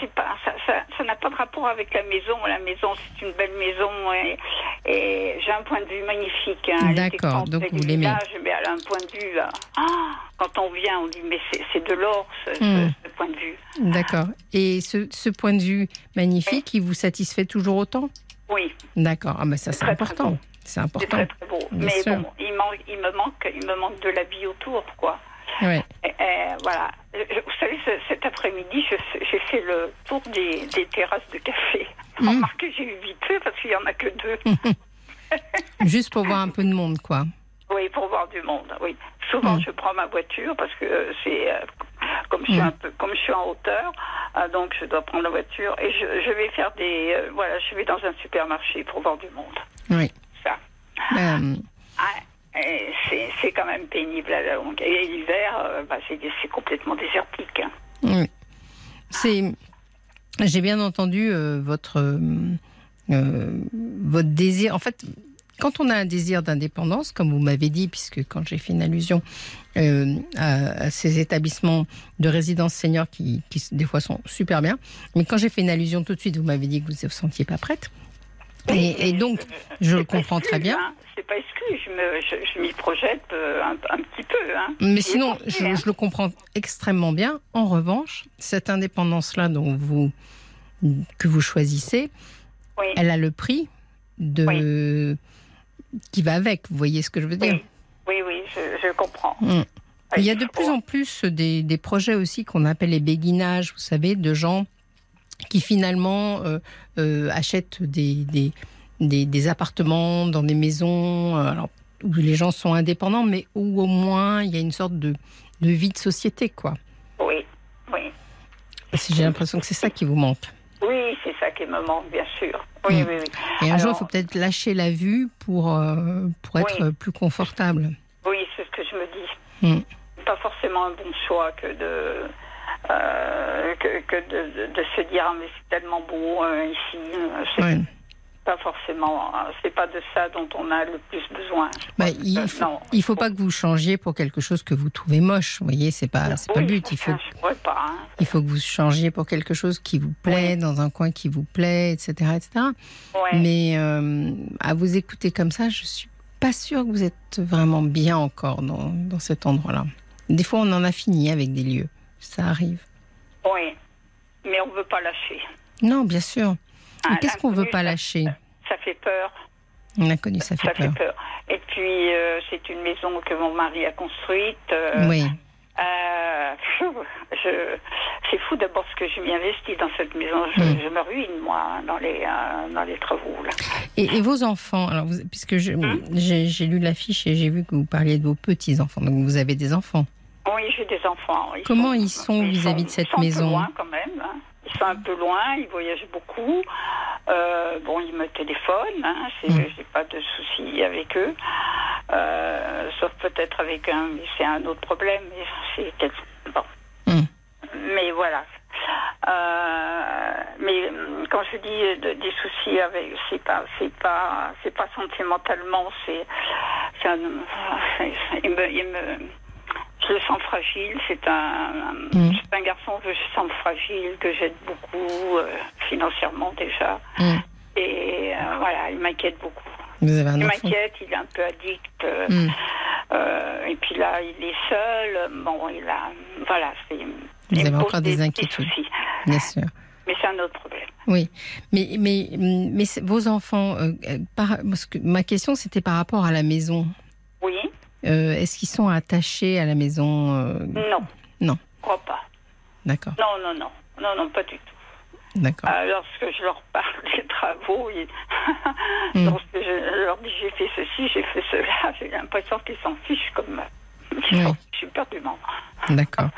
c'est, pas, ça, ça, ça n'a pas de rapport avec la maison. La maison, c'est une belle maison et, et j'ai un point de vue magnifique. hein. D'accord, donc vous l'aimez. Mais elle a un point de vue. là. Ah, quand on vient, on dit mais c'est, de l'or ce, Hmm. ce point de vue. D'accord. Et ce, ce point de vue magnifique, il vous satisfait toujours autant? Oui, D'accord. Ah, bah ça, c'est important. C'est c'est important. très très beau. Bien Mais sûr. bon, il, manque, il, me manque, il me manque de la vie autour, quoi. Ouais. Et voilà. Vous savez, ce- cet après-midi, j'ai fait le tour des, des terrasses de café. Mmh. Remarquez, j'ai eu vite fait parce qu'il n'y en a que deux. [LAUGHS] Juste pour voir un peu de monde, quoi. Oui, pour voir du monde. Oui. Souvent, Mm. je prends ma voiture parce que euh, c'est euh, comme je suis Mm. un peu comme je suis en hauteur, euh, donc je dois prendre la voiture et je, je vais faire des euh, voilà, je vais dans un supermarché pour voir du monde. Oui. Ça. Euh, Ah, c'est c'est quand même pénible à la longue. Et l'hiver, euh, bah, c'est complètement désertique. hein. oui. J'ai bien entendu euh, votre euh, votre désir. En fait, quand on a un désir d'indépendance, comme vous m'avez dit, puisque quand j'ai fait une allusion à, à ces établissements de résidence senior qui, qui des fois sont super bien, mais quand j'ai fait une allusion tout de suite, vous m'avez dit que vous ne vous sentiez pas prête. Et, et donc, je le comprends très bien. hein. C'est pas exclu. Je m'y projette euh, un, un petit peu. Hein. Mais sinon, je, hein. je le comprends extrêmement bien. En revanche, cette indépendance-là dont vous que vous choisissez, Oui. elle a le prix de qui va avec. Vous voyez ce que je veux dire? Oui, oui, oui, je, je comprends. Mm. Il y a de plus en plus des, des projets aussi qu'on appelle les béguinages, vous savez, de gens qui finalement euh, euh, achètent des, des, des, des appartements dans des maisons euh, alors, où les gens sont indépendants, mais où au moins il y a une sorte de, de vie de société, quoi. Oui, oui. J'ai l'impression que c'est ça qui vous manque. Oui, c'est ça qui me manque, bien sûr. Oui, Mm. oui, oui. Et un jour, il faut peut-être lâcher la vue pour, euh, pour être Oui. plus confortable. Oui, c'est ce que je me dis. Mm. Pas forcément un bon choix que de. Euh, que, que de, se dire ah, mais c'est tellement beau euh, ici euh, c'est Ouais. pas forcément euh, c'est pas de ça dont on a le plus besoin Bah, Euh, il faut, non. il faut pas que vous changiez pour quelque chose que vous trouvez moche. Vous voyez, c'est pas, c'est pas le but. Il faut, pas hein. il faut que vous changiez pour quelque chose qui vous plaît, dans un coin qui vous plaît, etc., etc. Mais euh, à vous écouter comme ça, je suis pas sûre que vous êtes vraiment bien encore dans, dans cet endroit-là. Des fois, on en a fini avec des lieux. Ça arrive. oui mais on veut pas lâcher Non, bien sûr. Mais Ah, qu'est-ce qu'on veut l'inconnu, pas lâcher? Ça fait peur On a connu, ça fait ça peur. fait peur et puis euh, c'est une maison que mon mari a construite euh, Oui. Euh, [LAUGHS] c'est fou d'abord ce que je m'y investis dans cette maison. Je, Mm. je me ruine, moi, dans les, dans les travaux. Là. Et, et vos enfants, alors vous- puisque Hein j'ai j'ai lu l'affiche et j'ai vu que vous parliez de vos petits-enfants, donc vous avez des enfants. Oui, j'ai des enfants. Ils Comment ils sont vis-à-vis de cette ils sont maison un peu loin quand même. hein. Ils sont un peu loin, ils voyagent beaucoup. Euh, bon, ils me téléphonent, hein, Mm. j'ai pas de soucis avec eux. Euh, sauf peut-être avec un, c'est un autre problème. Mais c'est bon. Mm. Mais voilà. Euh, mais quand je dis de- des soucis avec, c'est pas, c'est pas, c'est pas sentimentalement, c'est, c'est un, [LAUGHS] il me, il me- je le sens fragile. C'est un, Mm. c'est un garçon que je sens fragile, que j'aide beaucoup euh, financièrement déjà. Mm. Et euh, voilà, il m'inquiète beaucoup. Vous avez un Il m'inquiète, il est un peu addict. euh, Mm. et puis là, il est seul. Bon, il a. Voilà, c'est. Vous avez encore des petits inquiétudes. Bien sûr. Mais c'est un autre problème. Oui, mais, mais, mais vos enfants, par- parce que ma question c'était par rapport à la maison. Oui Euh, Est-ce qu'ils sont attachés à la maison euh, Non. Non. Je crois pas. D'accord, Non, non, non. Non, non, pas du tout. d'accord. Euh, lorsque je leur parle [LAUGHS] des travaux, ils- [LAUGHS] Mm. lorsque je leur dis j'ai fait ceci, j'ai fait cela, [LAUGHS] j'ai l'impression qu'ils s'en fichent comme. Oui. s'en fichent éperdument. D'accord.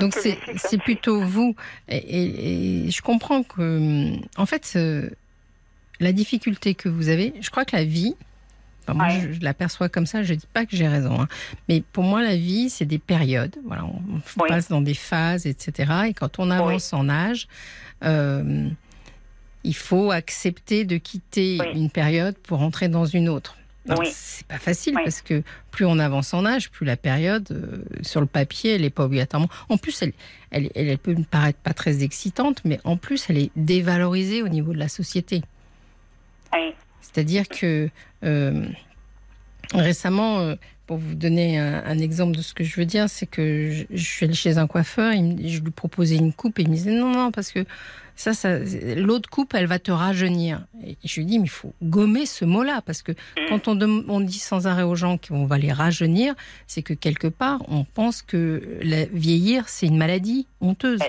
Donc c'est plutôt vous. Et, et- et je comprends que, en fait, la difficulté que vous avez, je crois que la vie, enfin, moi Ouais. je, je l'aperçois comme ça, je dis pas que j'ai raison, hein, mais pour moi la vie c'est des périodes. Voilà, on, on Oui. passe dans des phases, etc. Et quand on avance en âge, euh, il faut accepter de quitter Oui. une période pour entrer dans une autre. Oui. C'est pas facile Oui. parce que plus on avance en âge, plus la période euh, sur le papier, elle est pas obligatoirement. En plus, elle, elle, elle, peut me paraître pas très excitante, mais en plus, elle est dévalorisée au niveau de la société. Oui. C'est-à-dire que récemment, euh, pour vous donner un, un exemple de ce que je veux dire, c'est que je, je suis allée chez un coiffeur, il je lui proposais une coupe et il me disait non, non, parce que Ça, ça l'autre coupe, elle va te rajeunir. Et je lui dis, mais il faut gommer ce mot-là, parce que quand on, dit sans arrêt aux gens qu'on va les rajeunir, c'est que quelque part, on pense que la- vieillir, c'est une maladie honteuse.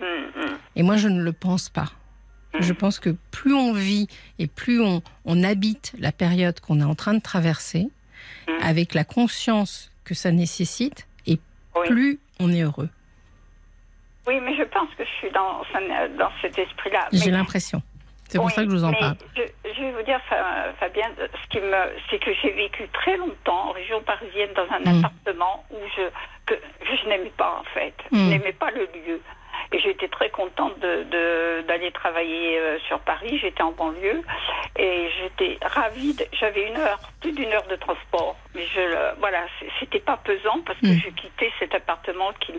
Hum, hum. Et moi, je ne le pense pas. Je pense que plus on vit et plus on, on habite la période qu'on est en train de traverser, Mm. avec la conscience que ça nécessite, et Oui. plus on est heureux. Oui, mais je pense que je suis dans, dans cet esprit-là. J'ai l'impression. C'est pour Oui, ça que je vous en parle. Je, je vais vous dire, Fa- Fabien, ce qui me, c'est que j'ai vécu très longtemps en région parisienne dans un Mm. appartement où je, que, que je n'aimais pas en fait. Mm. Je n'aimais pas le lieu. Et j'étais très contente de, de- d'aller travailler euh, sur Paris. J'étais en banlieue et j'étais ravie. j'avais une heure, plus d'une heure de transport. Mais je, voilà, c'était pas pesant parce que Mm. je quittais cet appartement qui,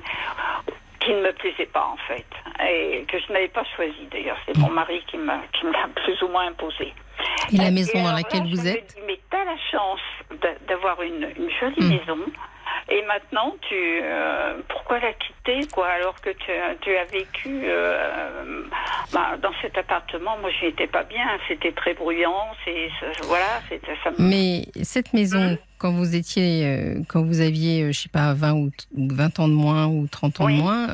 qui ne me plaisait pas en fait et que je n'avais pas choisi d'ailleurs. C'est mon mari qui m'a qui me l'a [LAUGHS] plus ou moins imposé. Et la maison dans laquelle là, vous êtes dis, mais t'as la chance d'a- d'avoir une, une jolie Mm. maison. Et maintenant, tu euh, pourquoi la quitter quoi alors que tu, tu as vécu euh, bah, dans cet appartement? Moi, j'y étais pas bien. C'était très bruyant. C'est voilà. C'était ça. Mais cette maison, quand vous étiez, euh, quand vous aviez, je sais pas, 20 ou t- ou 20 ans de moins ou 30 ans Oui. de moins,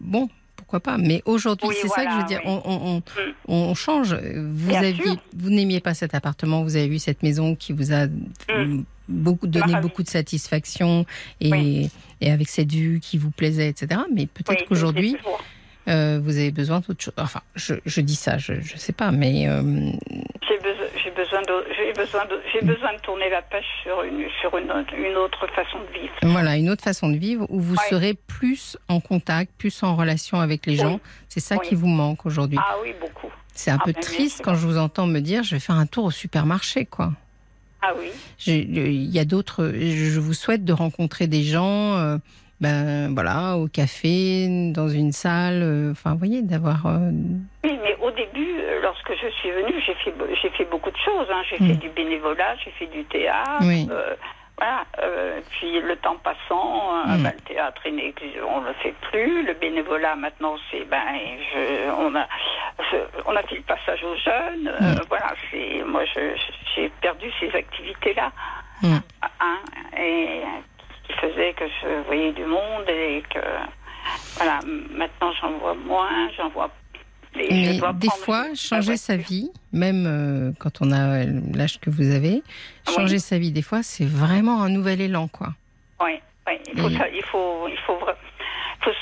bon, pourquoi pas. Mais aujourd'hui, Oui, c'est ça que je veux dire, oui. on, on- Mm. on, on change. Vous aviez, vous n'aimiez pas cet appartement, vous avez eu cette maison qui vous a Mm. Beaucoup donné beaucoup de satisfaction et, Oui. et avec cette vue qui vous plaisait, etc. Mais peut-être Oui, qu'aujourd'hui, euh, vous avez besoin d'autre chose. Enfin, je, je dis ça, je, je sais pas, mais euh, J'ai besoin, j'ai besoin de, j'ai besoin de, j'ai besoin de tourner la page sur une, sur une, autre- une autre façon de vivre. Voilà, une autre façon de vivre où vous serez plus en contact, plus en relation avec les gens. C'est ça qui vous manque aujourd'hui. Ah oui, beaucoup. C'est un ah, peu bien triste quand je vous entends me dire je vais faire un tour au supermarché, quoi. Ah oui. Il y a d'autres. Je vous souhaite de rencontrer des gens, euh, ben voilà, au café, dans une salle. euh, Enfin, vous voyez, d'avoir. euh, Oui, mais au début, lorsque je suis venue, j'ai fait, be- j'ai fait beaucoup de choses. hein. J'ai Mm. fait du bénévolat, j'ai fait du théâtre. Oui. Voilà. euh, puis le temps passant, euh, Mm. ben, le théâtre, on ne le fait plus. Le bénévolat, maintenant, c'est ben, je, on a, je- on a fait le passage aux jeunes. euh, Mm. voilà, c'est moi, je- j'ai perdu ces activités-là, Mm. hein, et qui faisaient que je voyais du monde et que voilà. Maintenant, j'en vois moins, j'en vois. Mais des fois, changer sa vie, même euh, quand on a l'âge que vous avez, changer sa vie, des fois, c'est vraiment un nouvel élan, quoi. Oui, oui, il faut, Et- ça- il faut, il faut,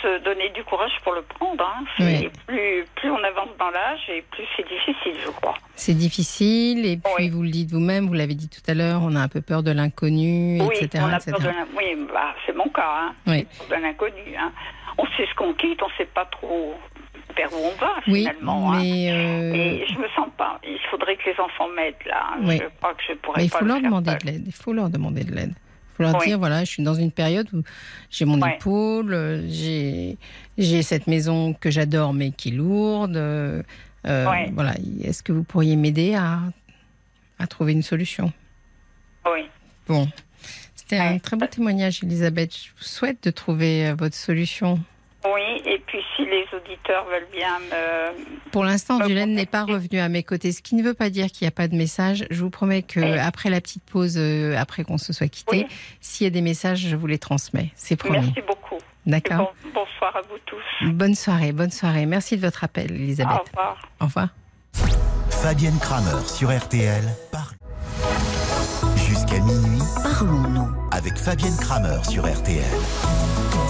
se donner du courage pour le prendre. hein. Oui. Plus, plus on avance dans l'âge et plus c'est difficile, je crois. C'est difficile, et puis Oui. vous le dites vous-même, vous l'avez dit tout à l'heure, on a un peu peur de l'inconnu, oui, etc. on a etc. peur de oui, bah, c'est mon cas. Hein. Oui. Peur de l'inconnu. Hein. On sait ce qu'on quitte, on ne sait pas trop vers où on va Oui, finalement. hein. mais, euh, Et je me sens pas. Il faudrait que les enfants m'aident là. hein. Oui. Je crois que je pourrais mais il faut le leur demander de l'aide. Il faut leur demander de l'aide. Il faut leur Oui. dire voilà, je suis dans une période où j'ai mon Ouais. épaule, euh, j'ai j'ai cette maison que j'adore mais qui est lourde. euh, Ouais. Voilà, est-ce que vous pourriez m'aider à à trouver une solution? Oui. Bon, c'était un très beau témoignage, Elisabeth. Je vous souhaite de trouver votre solution. Oui, et puis si les auditeurs veulent bien me. Pour l'instant, Violaine n'est pas revenue à mes côtés, ce qui ne veut pas dire qu'il n'y a pas de message. Je vous promets que Oui. après la petite pause, euh, après qu'on se soit quitté, Oui. s'il y a des messages, je vous les transmets. C'est promis. Merci beaucoup. D'accord. bon- bonsoir à vous tous. Bonne soirée, bonne soirée. Merci de votre appel, Elisabeth. Au revoir. Au revoir. Fabienne Kramer sur RTL. Parle. Jusqu'à minuit Parlons-nous. avec Fabienne Kramer sur RTL.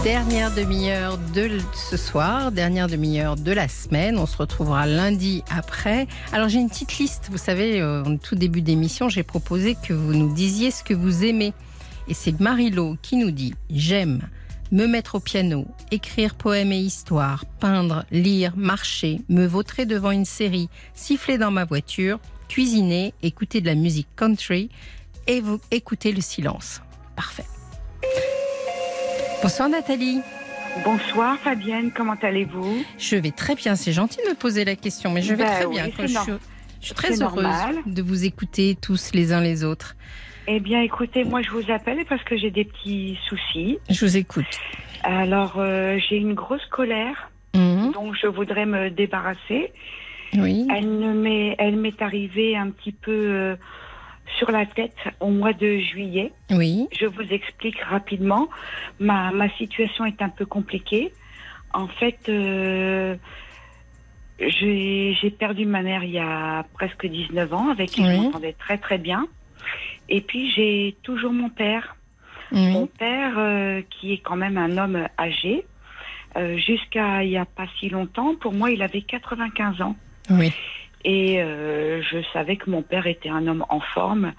Dernière demi-heure de ce soir, dernière demi-heure de la semaine. On se retrouvera lundi après. Alors j'ai une petite liste. Vous savez, euh, en tout début d'émission, j'ai proposé que vous nous disiez ce que vous aimez. Et c'est Marilo qui nous dit J'aime me mettre au piano, écrire poèmes et histoires, peindre, lire, marcher, me vautrer devant une série, siffler dans ma voiture, cuisiner, écouter de la musique country et vous écouter le silence. Parfait. Bonsoir Nathalie. Bonsoir Fabienne, comment allez-vous? Je vais très bien, c'est gentil de me poser la question, mais je vais Ben très oui, bien. je, suis, je suis très heureuse normal. de vous écouter tous les uns les autres. Eh bien écoutez, moi je vous appelle parce que j'ai des petits soucis. Je vous écoute. Alors euh, j'ai une grosse colère Mhm. dont je voudrais me débarrasser. Oui. Elle ne m'est, elle m'est arrivée un petit peu euh, sur la tête au mois de juillet. Oui. Je vous explique rapidement. Ma, ma situation est un peu compliquée. En fait, euh, j'ai perdu ma mère il y a presque 19 ans, avec qui Oui. je m'entendais très très bien. Et puis j'ai toujours mon père. Mon père, euh, qui est quand même un homme âgé, euh, jusqu'à il n'y a pas si longtemps, pour moi, il avait 95 ans. Oui. Et euh, je savais que mon père était un homme en forme,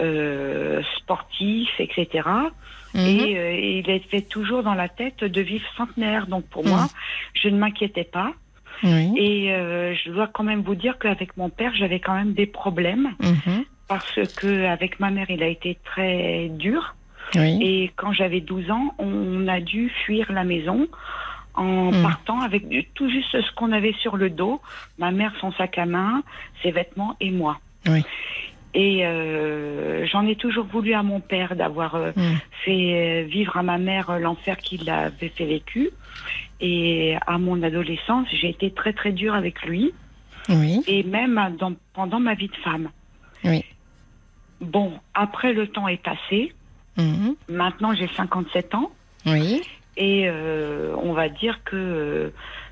euh, sportif, etc. Mhm. Et euh, il était toujours dans la tête de vivre centenaire. Donc pour moi, je ne m'inquiétais pas. Oui. Et euh, je dois quand même vous dire qu'avec mon père, j'avais quand même des problèmes Mhm. parce que avec ma mère, il a été très dur. Oui. Et quand j'avais 12 ans, on a dû fuir la maison en Hmm. partant avec tout juste ce qu'on avait sur le dos, ma mère son sac à main, ses vêtements et moi. Oui. Et euh, j'en ai toujours voulu à mon père d'avoir euh, Mm. fait euh, vivre à ma mère l'enfer qu'il avait fait vécu. Et à mon adolescence, j'ai été très très dure avec lui, Oui. et même dans- pendant ma vie de femme. Oui. Bon, après le temps est passé. Mhm. Maintenant, j'ai 57 ans. Oui. Et euh, on va dire que euh,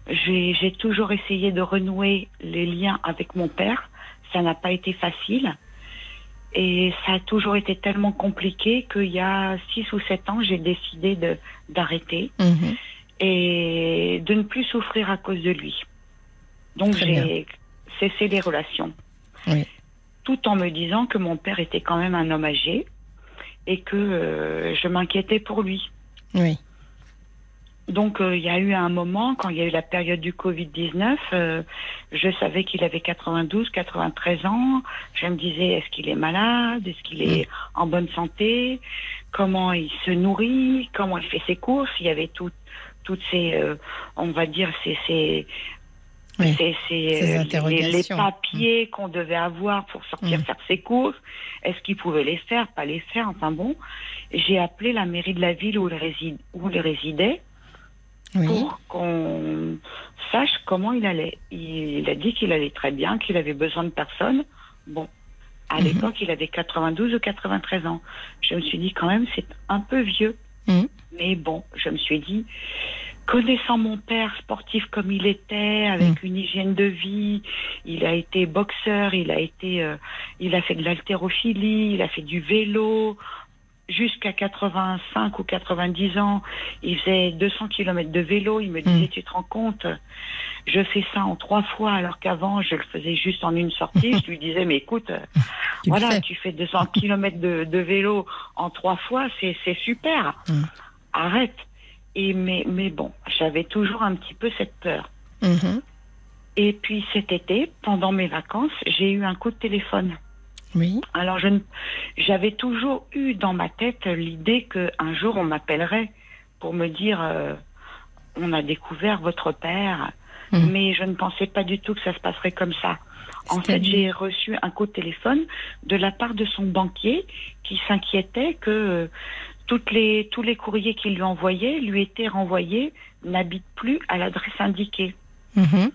j'ai toujours essayé de renouer les liens avec mon père. Ça n'a pas été facile. Et ça a toujours été tellement compliqué qu'il y a 6 ou 7 ans, j'ai décidé d'arrêter Mhm. et de ne plus souffrir à cause de lui. Donc j'ai cessé les relations. Oui. Tout en me disant que mon père était quand même un homme âgé et que euh, je m'inquiétais pour lui. Oui. Donc euh, il y a eu un moment, quand il y a eu la période du Covid-19, euh, je savais qu'il avait 92, 93 ans. Je me disais, est-ce qu'il est malade? Est-ce qu'il est en bonne santé? Comment il se nourrit? Comment il fait ses courses? Il y avait tout, toutes ces, euh, on va dire, ces, ces, Oui. ces- ces, Ces euh, les- papiers qu'on devait avoir pour sortir Mm. faire ses courses. Est-ce qu'il pouvait les faire, pas les faire Enfin bon, j'ai appelé la mairie de la ville où il, réside, où il résidait Oui. pour qu'on sache comment il allait. Il a dit qu'il allait très bien, qu'il avait besoin de personne. Bon, à Mhm. l'époque, il avait 92 ou 93 ans. Je me suis dit quand même, c'est un peu vieux. Mhm. Mais bon, je me suis dit, connaissant mon père sportif comme il était, avec une hygiène de vie, il a été boxeur, il a été, euh, il a fait de l'haltérophilie, il a fait du vélo. Jusqu'à 85 ou 90 ans, il faisait 200 km de vélo. Il me disait, tu te rends compte, je fais ça en trois fois, alors qu'avant, je le faisais juste en une sortie. je lui disais, mais écoute, euh, [LAUGHS] Tu voilà, fais. tu fais 200 [LAUGHS] km de, de vélo en trois fois, c'est super. Mm. Arrête. Et mais, mais bon, j'avais toujours un petit peu cette peur. Mhm. Et puis cet été, pendant mes vacances, j'ai eu un coup de téléphone. Oui. Alors je j'avais toujours eu dans ma tête l'idée que un jour on m'appellerait pour me dire euh, on a découvert votre père, Mhm. mais je ne pensais pas du tout que ça se passerait comme ça. En fait, j'ai reçu un coup de téléphone de la part de son banquier qui s'inquiétait que euh, toutes les, tous les courriers qu'il lui envoyait lui étaient renvoyés, n'habitent plus à l'adresse indiquée. Mhm.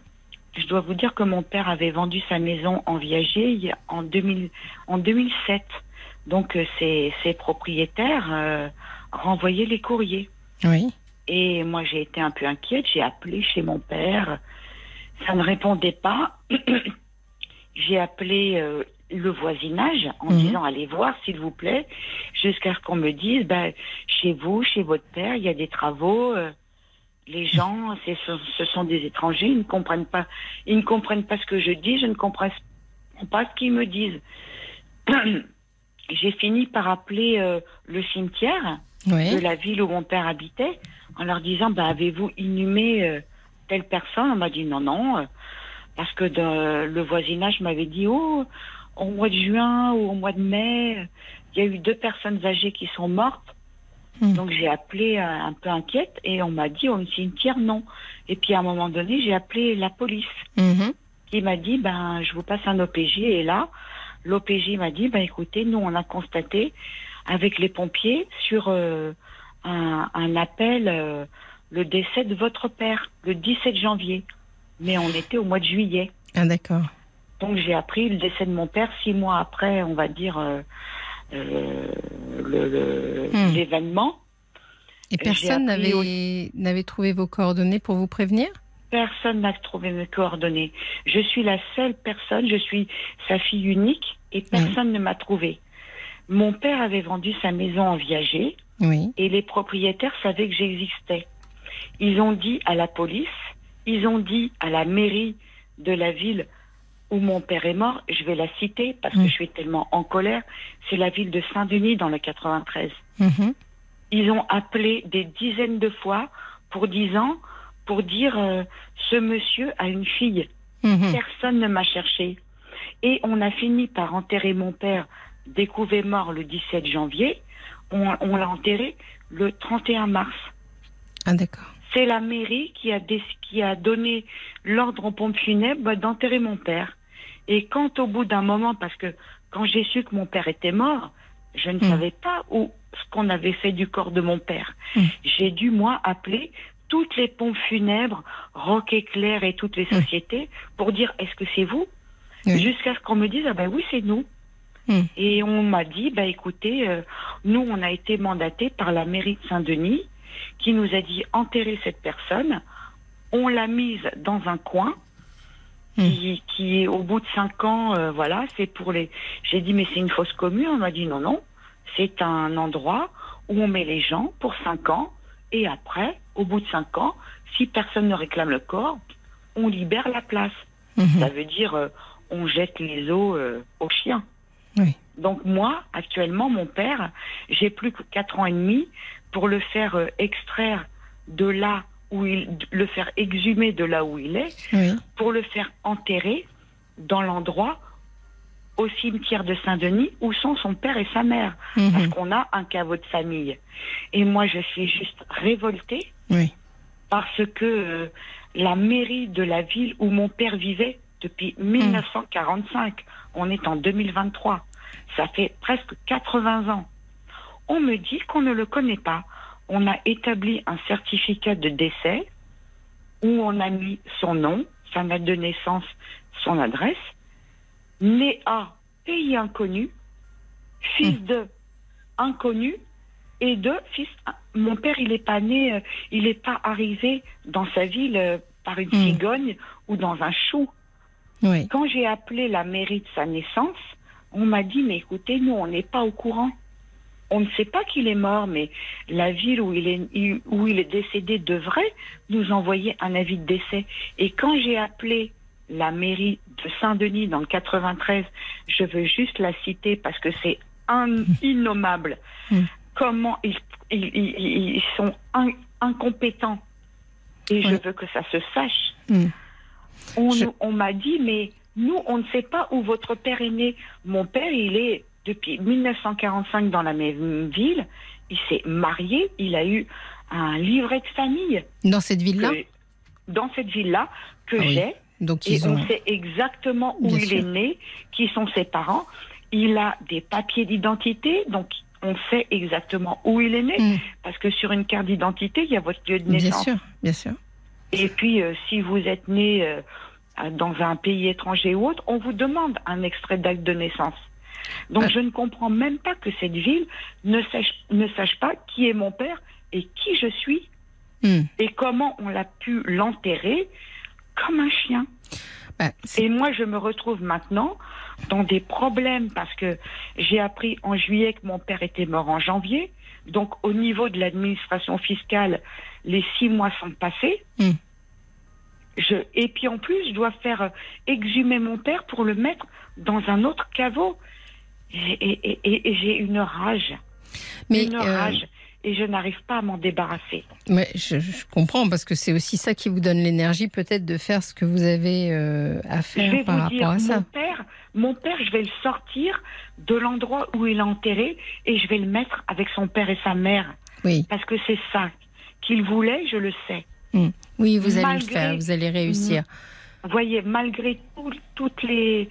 Je dois vous dire que mon père avait vendu sa maison en viager en, 2000, en 2007. Donc euh, ses, ses propriétaires euh, renvoyaient les courriers. Oui. Et moi j'ai été un peu inquiète, j'ai appelé chez mon père, ça ne répondait pas. [CLEARS THROAT] j'ai appelé euh, le voisinage en Mhm. disant allez voir s'il vous plaît, jusqu'à ce qu'on me dise ben, chez vous, chez votre père, il y a des travaux. euh, les gens, c'est- ce, ce sont des étrangers, ils ne comprennent pas, ils ne comprennent pas ce que je dis, je ne comprends pas ce qu'ils me disent. [CLEARS THROAT] J'ai fini par appeler euh, le cimetière Oui. de la ville où mon père habitait en leur disant bah, avez-vous inhumé euh, telle personne? On m'a dit non, non, euh, parce que de- le voisinage m'avait dit oh, au mois de juin ou au mois de mai, il y a eu deux personnes âgées qui sont mortes. Hmm. Donc j'ai appelé euh, un peu inquiète et on m'a dit au cimetière non. Et puis à un moment donné, j'ai appelé la police Mhm. qui m'a dit ben je vous passe un OPJ et là l'OPJ m'a dit ben écoutez nous on a constaté avec les pompiers sur euh, un, un appel euh, le décès de votre père, le 17 janvier. Mais on était au mois de juillet. Ah, d'accord. Donc j'ai appris le décès de mon père six mois après, on va dire, euh, euh, Hmm. l'événement. Et personne n'avait n'avait trouvé vos coordonnées pour vous prévenir? Personne n'a trouvé mes coordonnées. Je suis la seule personne, je suis sa fille unique et personne ne m'a trouvé. Mon père avait vendu sa maison en viager Oui. et les propriétaires savaient que j'existais. Ils ont dit à la police, ils ont dit à la mairie de la ville où mon père est mort, je vais la citer parce que Mm. je suis tellement en colère, c'est la ville de Saint-Denis dans le 93. Mhm. Ils ont appelé des dizaines de fois pour dix ans pour dire euh, ce monsieur a une fille. Mhm. Personne ne m'a cherché. Et on a fini par enterrer mon père découvert mort le 17 janvier. On, on l'a enterré le 31 mars. Ah, d'accord. C'est la mairie qui a, qui a donné l'ordre aux pompes funèbres d'enterrer mon père. Et quand au bout d'un moment, parce que quand j'ai su que mon père était mort, je ne Mm. savais pas où ce qu'on avait fait du corps de mon père. Mm. J'ai dû, moi, appeler toutes les pompes funèbres, Rock Éclair et toutes les Mm. sociétés pour dire est-ce que c'est vous? Jusqu'à ce qu'on me dise ah ben oui, c'est nous. Et on m'a dit, bah écoutez, euh, nous on a été mandatés par la mairie de Saint-Denis qui nous a dit enterrer cette personne. On l'a mise dans un coin qui, qui au bout de cinq ans, euh, voilà, c'est pour les. J'ai dit mais c'est une fausse commune. On m'a dit non non, c'est un endroit où on met les gens pour cinq ans et après, au bout de cinq ans, si personne ne réclame le corps, on libère la place. Mhm. Ça veut dire euh, on jette les os euh, aux chiens. Oui. Donc moi, actuellement, mon père, j'ai plus que quatre ans et demi pour le faire euh, extraire de là où il, le faire exhumer de là où il est, Oui. pour le faire enterrer dans l'endroit au cimetière de Saint-Denis où sont son père et sa mère, parce Mhm. qu'on a un caveau de famille. Et moi, je suis juste révoltée Oui. parce que euh, la mairie de la ville où mon père vivait depuis 1945, on est en 2023, ça fait presque 80 ans, on me dit qu'on ne le connaît pas. On a établi un certificat de décès où on a mis son nom, sa date de naissance, son adresse, né à pays inconnu, fils de inconnu et de fils. Mon père, il n'est pas né, euh, il n'est pas arrivé dans sa ville euh, par une Mm. cigogne ou dans un chou. Oui. Quand j'ai appelé la mairie de sa naissance, on m'a dit mais écoutez, nous on n'est pas au courant. On ne sait pas qu'il est mort, mais la ville où il est où il est décédé devrait nous envoyer un avis de décès. Et quand j'ai appelé la mairie de Saint-Denis dans le 93, je veux juste la citer parce que c'est [LAUGHS] innommable. Mm. Comment ils, ils, ils- ils sont in- incompétents. Et je veux que ça se sache. On, Je- nous- on m'a dit, mais nous, on ne sait pas où votre père est né. Mon père, il est depuis 1945 dans la même ville. Il s'est marié, il a eu un livret de famille Dans cette ville-là dans cette ville-là que Ah oui. j'ai. Donc, Et ils on ont. sait exactement où Bien il sûr. est né, qui sont ses parents. Il a des papiers d'identité, donc on sait exactement où il est né, Mm. parce que sur une carte d'identité, il y a votre lieu de Bien naissance. sûr, bien sûr. Et puis, euh, si vous êtes né euh, dans un pays étranger ou autre, on vous demande un extrait d'acte de naissance. Donc, Ah. je ne comprends même pas que cette ville ne sache, ne sache pas qui est mon père et qui je suis Mm. et comment on l'a pu l'enterrer comme un chien. Bah, Et moi, je me retrouve maintenant dans des problèmes parce que j'ai appris en juillet que mon père était mort en janvier. Donc, au niveau de l'administration fiscale, les six mois sont passés. Mm. Je, et puis en plus, je dois faire euh, exhumer mon père pour le mettre dans un autre caveau. Et, et- et- et j'ai une rage, mais une euh, rage, et je n'arrive pas à m'en débarrasser. mais je, je comprends parce que c'est aussi ça qui vous donne l'énergie peut-être de faire ce que vous avez euh, à Je faire vais par vous rapport dire, à ça. mon père, mon père, je vais le sortir de l'endroit où il est enterré et je vais le mettre avec son père et sa mère. Oui, Parce que c'est ça qu'il voulait, je le sais. oui, vous allez le faire, vous allez réussir. Vous voyez, malgré tout- toutes les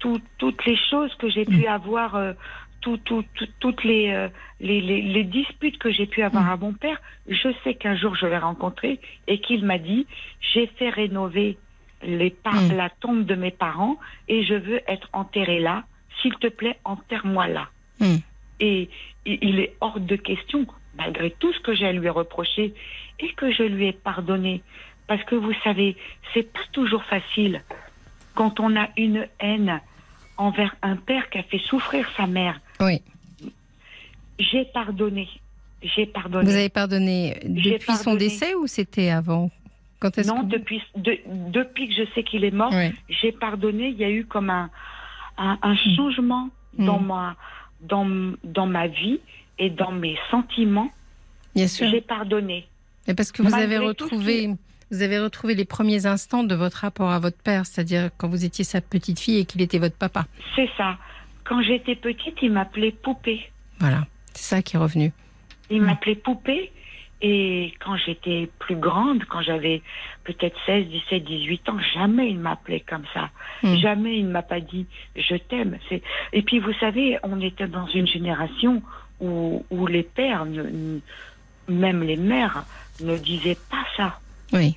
tout- toutes les choses que j'ai pu avoir, euh, tout, tout, tout- toutes les, euh, les, les, les disputes que j'ai pu avoir à mon père, je sais qu'un jour je vais rencontrer et qu'il m'a dit j'ai fait rénover les par- Mm. la tombe de mes parents et je veux être enterré là. S'il te plaît, enterre-moi là. Mm. Et il est hors de question, malgré tout ce que j'ai à lui reprocher et que je lui ai pardonné. Parce que vous savez, c'est pas toujours facile quand on a une haine envers un père qui a fait souffrir sa mère. Oui. J'ai pardonné. J'ai pardonné. Vous avez pardonné depuis son décès ou c'était avant? Quand Non, que depuis, de- depuis que je sais qu'il est mort, j'ai pardonné. Il y a eu comme un, un, un changement Mm. dans, ma, dans, dans ma vie et dans mes sentiments. Bien sûr. J'ai pardonné. Mais parce que vous Malgré avez retrouvé, vous avez retrouvé les premiers instants de votre rapport à votre père, c'est-à-dire quand vous étiez sa petite fille et qu'il était votre papa. C'est ça. Quand j'étais petite, il m'appelait poupée. Voilà, c'est ça qui est revenu. Il Mm. m'appelait poupée. Et quand j'étais plus grande, quand j'avais peut-être 16, 17, 18 ans, jamais il m'appelait comme ça. Mm. Jamais il ne m'a pas dit je t'aime. Et puis vous savez, on était dans une génération où, où les pères, ne- ne- même les mères, ne disaient pas ça. Oui,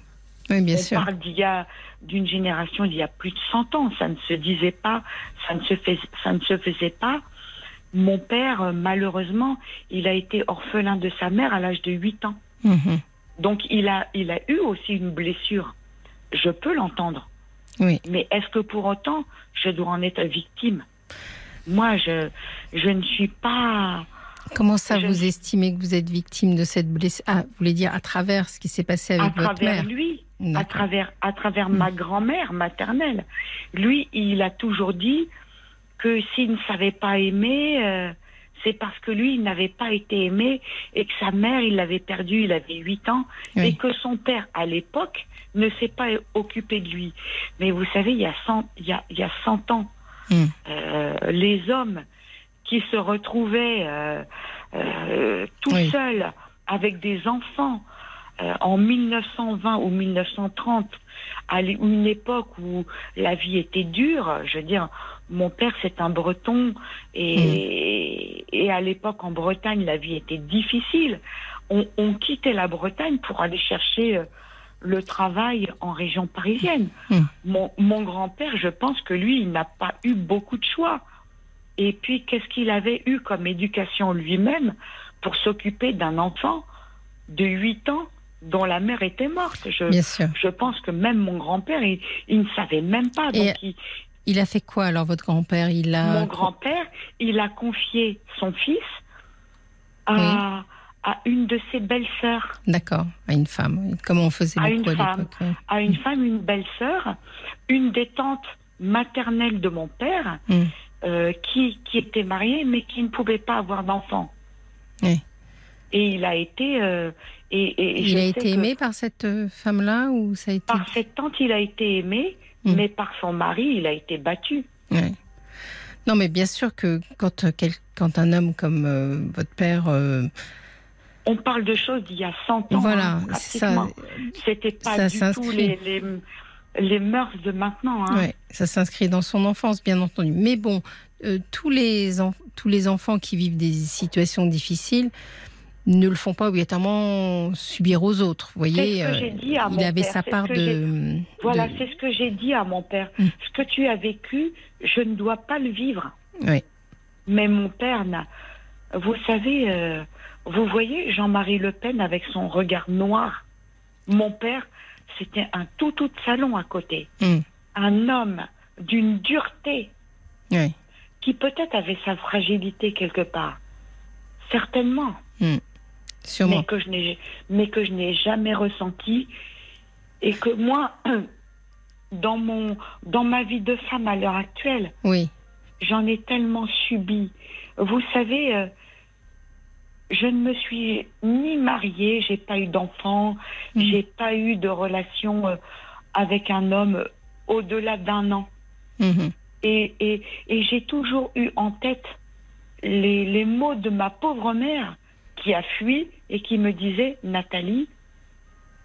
oui, bien on sûr. parle d'il y a d'une génération d'il y a plus de 100 ans. Ça ne se disait pas, ça ne se, ça ne se faisait pas. Mon père, euh, malheureusement, il a été orphelin de sa mère à l'âge de 8 ans. Mhm. Donc il a, il a eu aussi une blessure. Je peux l'entendre. Oui. Mais est-ce que pour autant, je dois en être victime? Moi, je, je ne suis pas... Comment ça, Je- vous estimez que vous êtes victime de cette blessure? Ah, vous voulez dire à travers ce qui s'est passé à avec votre travers mère? lui, à travers, à travers Mm. ma grand-mère maternelle. Lui, il a toujours dit que s'il ne savait pas aimer, euh, c'est parce que lui, il n'avait pas été aimé et que sa mère, il l'avait perdu, il avait 8 ans, Oui. et que son père, à l'époque, ne s'est pas occupé de lui. Mais vous savez, il y a 100, il y a, il y a 100 ans, Mm. euh, les hommes qui se retrouvaient euh, euh, tout Oui. seuls avec des enfants euh, en 1920 ou 1930, à une époque où la vie était dure, je veux dire, mon père c'est un breton et, et à l'époque en Bretagne la vie était difficile. On, on quittait la Bretagne pour aller chercher euh, le travail en région parisienne. Mm. Mon, mon grand-père, je pense que lui, il n'a pas eu beaucoup de choix. Et puis, qu'est-ce qu'il avait eu comme éducation lui-même pour s'occuper d'un enfant de 8 ans dont la mère était morte? Je, Bien sûr. je pense que même mon grand-père, il, il ne savait même pas. Et- Donc, il- Il a fait quoi alors, votre grand-père? Il a. mon grand-père, il a confié son fils à, à une de ses belles-sœurs, D'accord, à une femme. oui. Comme on faisait À une à femme. oui. à une femme, une belle-sœur, une des tantes maternelles de mon père, Mm. Euh, qui, qui était mariée mais qui ne pouvait pas avoir d'enfant. Oui. Et il a été. euh, et, et Il je a sais été aimé par cette euh, femme-là ou ça a été. Par cette tante, il a été aimé, Mm. mais par son mari, il a été battu. Non, mais bien sûr que quand, quel- quand un homme comme euh, votre père. euh, On parle de choses d'il y a 100 ans. voilà, hein, c'est ça. C'était pas ça du tout les, les mœurs de maintenant. Hein. Ouais, ça s'inscrit dans son enfance, bien entendu. Mais bon, euh, tous, les tous les enfants qui vivent des situations difficiles ne le font pas obligatoirement subir aux autres. Vous voyez, C'est ce que euh, j'ai dit à il mon avait père, sa part de. Voilà, de- c'est ce que j'ai dit à mon père. Mm. Ce que tu as vécu, je ne dois pas le vivre. Ouais. Mais mon père n'a. Vous savez, euh, vous voyez Jean-Marie Le Pen avec son regard noir. Mon père, c'était un tout tout de salon à côté. Mm. Un homme d'une dureté qui peut-être avait sa fragilité quelque part. Certainement. Sûrement. mais que je n'ai mais que je n'ai jamais ressenti et que moi [CLEARS THROAT] dans mon dans ma vie de femme à l'heure actuelle Oui. j'en ai tellement subi vous savez euh, je ne me suis ni mariée j'ai pas eu d'enfant Mm. j'ai pas eu de relation euh, avec un homme au-delà d'un an Mhm. et, et, et j'ai toujours eu en tête les, les mots de ma pauvre mère qui a fui et qui me disait Nathalie,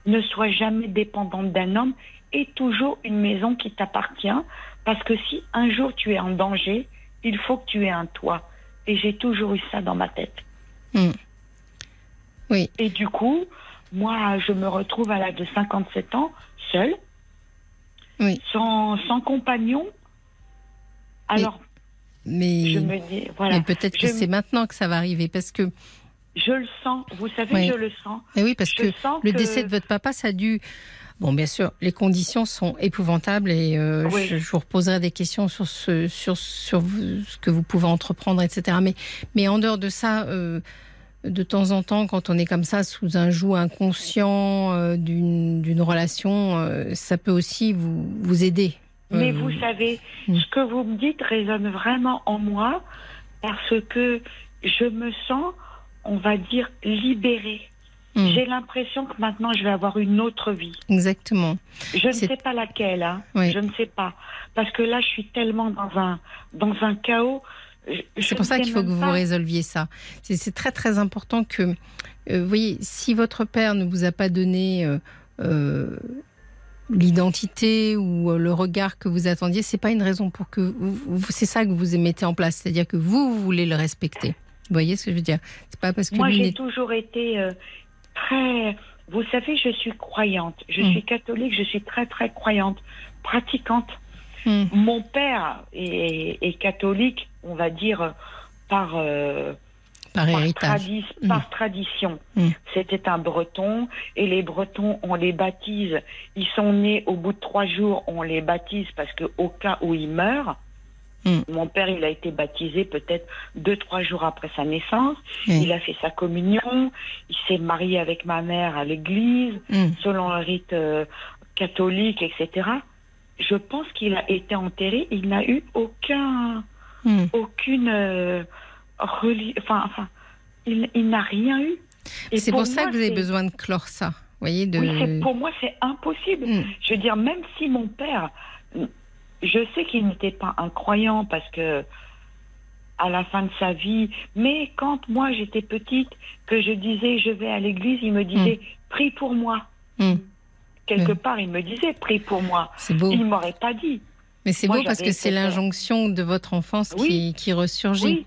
ne sois jamais dépendante d'un homme et toujours une maison qui t'appartient parce que si un jour tu es en danger, il faut que tu aies un toit. et j'ai toujours eu ça dans ma tête. Hmm. Oui. Et du coup, moi, je me retrouve à l'âge de 57 ans, seule, Oui. sans, sans compagnon. Alors, Mais, je me dis, voilà, mais peut-être que c'est maintenant que ça va arriver parce que je le sens, vous savez, Oui. je le sens. Eh oui parce Je que le que- décès de votre papa ça a dû bon bien sûr les conditions sont épouvantables et euh, Oui. je, je vous reposerai des questions sur ce sur sur vous- ce que vous pouvez entreprendre etc mais mais en dehors de ça euh, de temps en temps, quand on est comme ça sous un joug inconscient euh, d'une relation, euh, ça peut aussi vous, vous aider. Mais Euh, vous savez, Mm. ce que vous me dites résonne vraiment en moi parce que je me sens, on va dire, libérée. mm, J'ai l'impression que maintenant je vais avoir une autre vie. exactement. Je ne sais pas laquelle, hein. Oui. je ne sais pas. Parce que là, je suis tellement dans un, dans un chaos. C'est pour ça qu'il faut que vous pas. résolviez ça. C'est- très très important que, euh, vous voyez, si votre père ne vous a pas donné euh, euh, l'identité ou le regard que vous attendiez, c'est pas une raison pour que c'est ça que vous mettez en place, c'est-à-dire que vous, vous voulez le respecter. Vous voyez ce que je veux dire? C'est pas parce que Moi, j'ai toujours été très. Vous savez, je suis croyante. Je Mm. suis catholique, je suis très, très croyante, pratiquante. Hmm. Mon père est, est catholique, on va dire, par, euh, par par, tradi- Mm. par tradition. Mm. C'était un breton, et les bretons, on les baptise. Ils sont nés au bout de trois jours, on les baptise parce que au cas où ils meurent, Mm. mon père, il a été baptisé peut-être deux, trois jours après sa naissance. Il a fait sa communion, il s'est marié avec ma mère à l'église, selon le rite euh, catholique, etc. Je pense qu'il a été enterré, il n'a eu aucun, Mm. aucune euh, reli- enfin, enfin, il, il n'a rien eu. Et C'est pour ça moi, que vous avez besoin de clore ça. Voyez, de. Oui, c'est- pour moi, c'est impossible. Mm. Je veux dire, même si mon père, je sais qu'il n'était pas un croyant parce que à la fin de sa vie, mais quand moi j'étais petite, que je disais je vais à l'église, il me disait prie pour moi. Quelque part, il me disait prie pour moi. Il m'aurait pas dit. Mais c'est beau parce que c'est cette- l'injonction de votre enfance qui, Oui. qui ressurgit. Oui.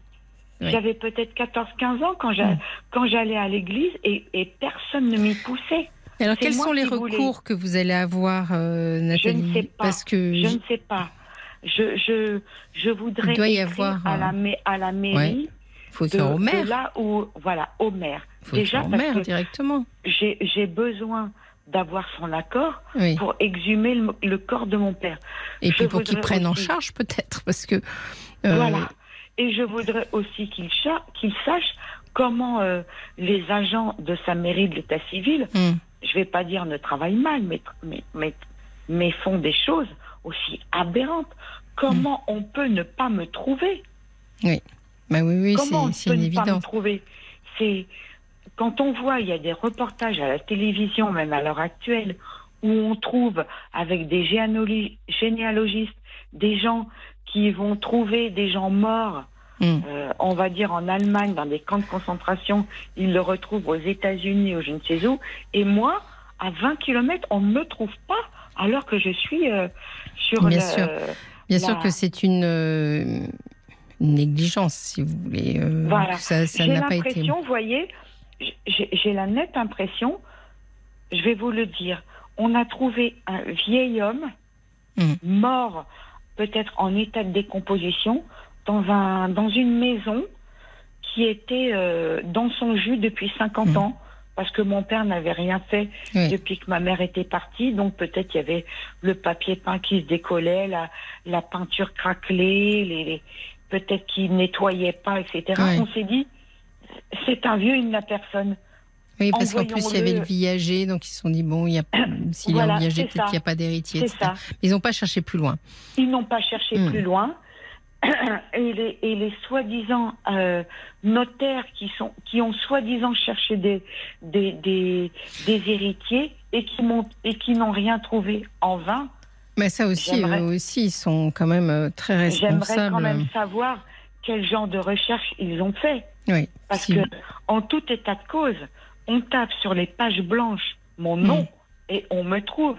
Oui. J'avais peut-être 14-15 ans quand Mm. quand j'allais à l'église et, et personne ne m'y poussait. Alors, quels sont les voulais. recours que vous allez avoir, euh, Nathalie Je ne sais pas. Parce que Je ne sais pas. Je, je, je voudrais Il doit y avoir, à, euh, la, ma- à la mairie faut de, au de maire. là où voilà au maire. faut Déjà au maire directement. j'ai besoin d'avoir son accord Oui. pour exhumer le, le corps de mon père. Et je puis pour voudrais prennent en charge peut-être, parce que. euh, Voilà. Et je voudrais aussi qu'il qu'il sache comment euh, les agents de sa mairie de l'état civil, hum, je vais pas dire ne travaillent mal, mais, mais, mais, mais font des choses aussi aberrantes. Comment Hmm. on peut ne pas me trouver? Bah oui, oui, Comment on c'est- c'est peut ne pas me trouver? C'est quand on voit, il y a des reportages à la télévision, même à l'heure actuelle, où on trouve avec des généalog- généalogistes des gens qui vont trouver des gens morts, Hum. euh, on va dire en Allemagne, dans des camps de concentration, ils le retrouvent aux États-Unis ou je ne sais où, et moi, à 20 km, on ne me trouve pas alors que je suis euh, sur Bien le, sûr. Bien sûr la- que c'est une, euh, une négligence, si vous voulez. Voilà. Ça ça J'ai l'impression, vous voyez, j'ai la nette impression, je vais vous le dire, on a trouvé un vieil homme Mm. mort, peut-être en état de décomposition, dans, un, dans une maison qui était euh, dans son jus depuis 50 Mm. ans. Parce que mon père n'avait rien fait Oui. depuis que ma mère était partie, donc peut-être il y avait le papier peint qui se décollait, la, la peinture craquelée, les, les- peut-être qu'il nettoyait pas, etc. On s'est dit, c'est un vieux, il n'a personne. Oui, parce qu'en plus, il y avait le viager, donc ils se sont dit, bon, il y a, [CLEARS THROAT] s'il Voilà, est en viager, peut-être qu'il n'y a pas d'héritier, etc. ça. Ils n'ont pas cherché plus loin. Ils n'ont pas cherché Mm. plus loin. [CLEARS THROAT] Et les, et les soi-disant euh, notaires qui, sont, qui ont soi-disant cherché des, des, des, des héritiers et qui, et qui n'ont rien trouvé en vain, Mais ça aussi, J'aimerais- eux aussi, ils sont quand même euh, très j'aimerais responsables. quand même savoir quel genre de recherche ils ont fait. Oui. Parce Si- que, en tout état de cause, on tape sur les pages blanches mon nom et on me trouve.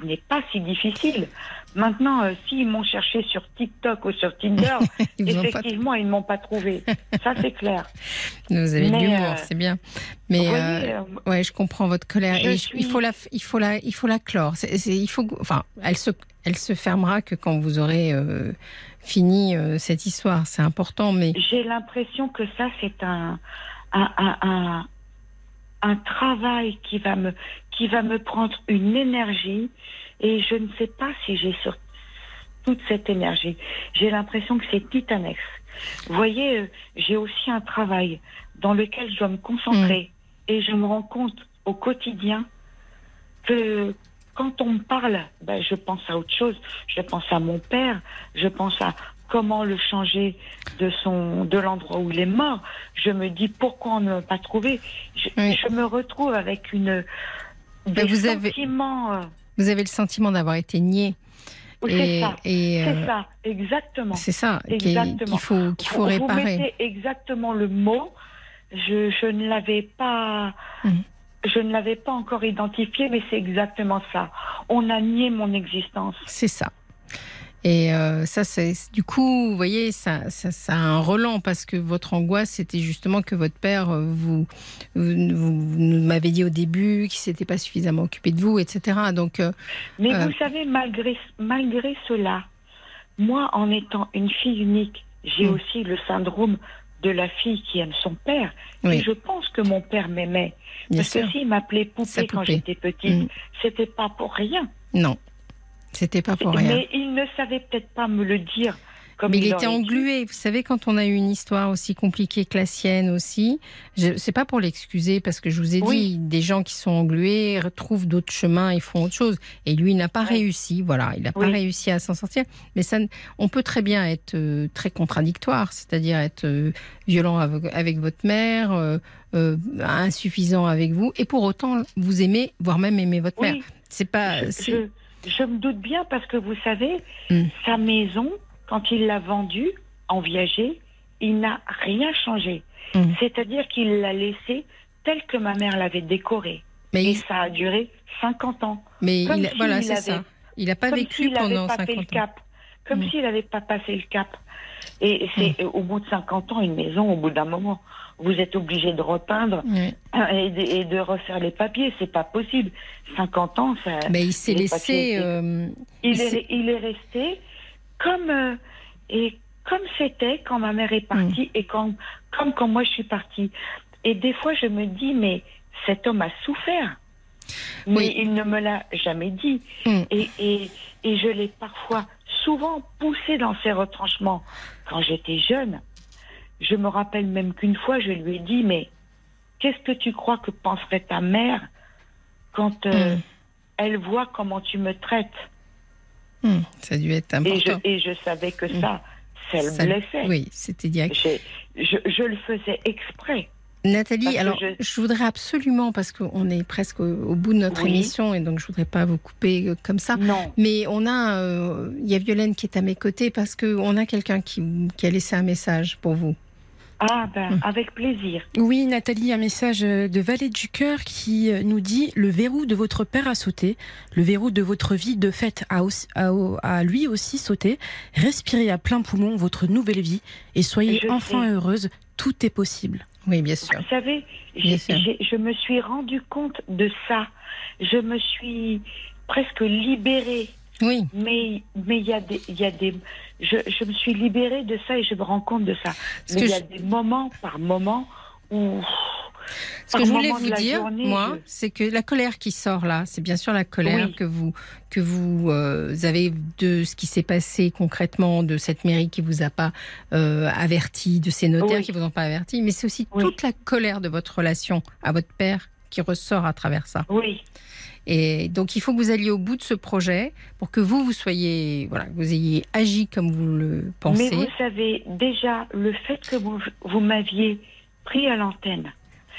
Ce n'est pas si difficile. Maintenant, euh, s'ils m'ont cherché sur TikTok ou sur Tinder, [LAUGHS] Ils effectivement, ils ne m'ont pas trouvé. Ça, c'est clair. [LAUGHS] Vous avez de l'humour, euh, c'est bien. Mais euh, voyez, euh, ouais, je comprends votre colère. et suis- il faut la, il faut la, il faut la clore. Il faut, enfin, elle se, elle se fermera que quand vous aurez fini euh, cette histoire. C'est important, mais j'ai l'impression que ça, c'est un, un, un, un, un travail qui va, me, qui va me prendre une énergie et je ne sais pas si j'ai sur toute cette énergie. J'ai l'impression que c'est titanex. Vous voyez, euh, j'ai aussi un travail dans lequel je dois me concentrer et je me rends compte au quotidien que quand on me parle, ben, je pense à autre chose. Je pense à mon père, je pense à comment le changer de son de l'endroit où il est mort. Je me dis pourquoi on ne l'a pas trouvé? Je, Oui. je me retrouve avec une des vous avez- sentiments. euh, vous avez le sentiment d'avoir été nié. c'est ça, euh, ça, exactement. c'est ça qu'il Exactement. qu'il faut, qu'il faut vous, vous réparer. mettez exactement le mot. Je, je ne l'avais pas. Mhm. Je ne l'avais pas encore identifié, mais c'est exactement ça. On a nié mon existence. C'est ça. Et euh, ça, c'est du coup, vous voyez, ça, ça, ça a un relan parce que votre angoisse, c'était justement que votre père, euh, vous, vous, vous m'avez dit au début qu'il s'était pas suffisamment occupé de vous, etc. Donc, euh, Mais Euh. vous savez, malgré, malgré cela, moi, en étant une fille unique, j'ai Mm. aussi le syndrome de la fille qui aime son père. Oui. Et je pense que mon père m'aimait. Parce sûr, que s'il m'appelait poupée quand j'étais petite, Mm. c'était pas pour rien. non, c'était pas pour rien. Mais il ne savait peut-être pas me le dire comme Mais il, était englué. Vous savez, quand on a eu une histoire aussi compliquée que la sienne aussi, je c'est pas pour l'excuser parce que je vous ai Oui. dit, des gens qui sont englués retrouvent d'autres chemins et font autre chose. Et lui, il n'a pas Oui. réussi. Voilà, il n'a pas réussi à s'en sortir. Mais ça, on peut très bien être euh, très contradictoire, c'est-à-dire être euh, violent avec, avec votre mère, euh, insuffisant avec vous, et pour autant vous aimez, voire même aimer votre mère. C'est pas. je, c'est- je- je me doute bien parce que vous savez, Mm. sa maison, quand il l'a vendue en viager, il n'a rien changé. Mm. C'est-à-dire qu'il l'a laissée telle que ma mère l'avait décorée. Mais, Et il- ça a duré 50 ans. mais comme il, voilà, c'est ça. Il n'a pas comme vécu s'il n'avait pendant pas fait 50 le ans. cap. Comme Mm. s'il n'avait pas passé le cap. Et c'est au bout de 50 ans, une maison, au bout d'un moment, vous êtes obligé de repeindre et de, et de refaire les papiers. C'est pas possible. 50 ans, ça. Mais il s'est laissé. papiers, euh, Il C'est- est, il est resté comme euh, et comme c'était quand ma mère est partie et quand comme quand moi je suis partie. Et des fois je me dis mais cet homme a souffert, mais Oui. il ne me l'a jamais dit. Mm. Et, et et je l'ai parfois souvent poussé dans ses retranchements quand j'étais jeune. Je me rappelle même qu'une fois je lui ai dit mais qu'est-ce que tu crois que penserait ta mère quand euh, Mm. elle voit comment tu me traites? Hum, ça a dû être et je, important. et je savais que Mm. ça, ça le Ça- blessait. Oui, c'était direct. Je, je le faisais exprès. Nathalie, Parce alors je- je... voudrais absolument, parce qu'on est presque au, au bout de notre Oui. émission et donc je voudrais pas vous couper euh, comme ça. Non. Mais on a, euh, il y a Violaine qui est à mes côtés parce qu'on a quelqu'un qui, qui a laissé un message pour vous. Ah ben, Mm. avec plaisir. Oui, Nathalie, un message de Valet du Cœur qui euh, nous dit Le verrou de votre père a sauté, le verrou de votre vie de fait a, aussi- a, a lui aussi sauté. Respirez à plein poumon votre nouvelle vie et soyez Je enfin sais. heureuse. Tout est possible. Oui, bien sûr. Vous savez, Bien sûr. je me suis rendu compte de ça. Je me suis presque libérée. Oui, Mais mais il y a des il y a des je, je me suis libérée de ça et je me rends compte de ça. Ce Mais il y a je- des moments par moments où Ce que je voulais moment vous dire, journée, moi, je- c'est que la colère qui sort là, c'est bien sûr la colère Oui. que vous que vous euh, avez de ce qui s'est passé concrètement, de cette mairie qui vous a pas euh, averti, de ces notaires Oui. qui vous ont pas averti, mais c'est aussi Oui. toute la colère de votre relation à votre père qui ressort à travers ça. oui Et donc il faut que vous alliez au bout de ce projet pour que vous vous soyez voilà, vous ayez agi comme vous le pensez. Mais vous savez, déjà, le fait que vous, vous m'aviez pris à l'antenne,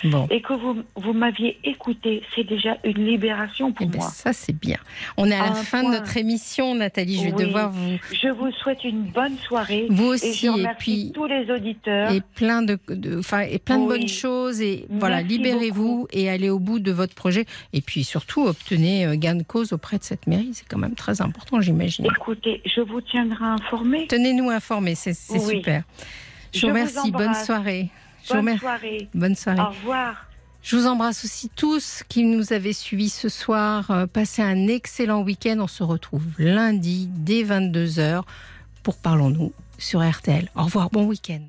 Bon. et que vous, vous m'aviez écouté. C'est déjà une libération pour Eh ben, moi. ça, c'est bien. On est à la fin de notre émission, Nathalie. Je vais Oui. devoir vous. Je vous souhaite une bonne soirée. Vous et aussi, et puis- tous les auditeurs. Et plein de, de- enfin, et plein de bonnes choses. Et voilà, libérez-vous et allez au bout de votre projet. Et puis surtout, obtenez euh, gain de cause auprès de cette mairie. C'est quand même très important, j'imagine. Écoutez, je vous tiendrai informé. Tenez-nous informés, c'est Oui. super. Je Je vous vous remercie. Bonne soirée. Je vous Bonne remercie. soirée. Bonne soirée. Au revoir. Je vous embrasse aussi tous qui nous avez suivis ce soir. Euh, Passez un excellent week-end. On se retrouve lundi dès 22h pour Parlons-nous sur RTL. Au revoir, bon week-end.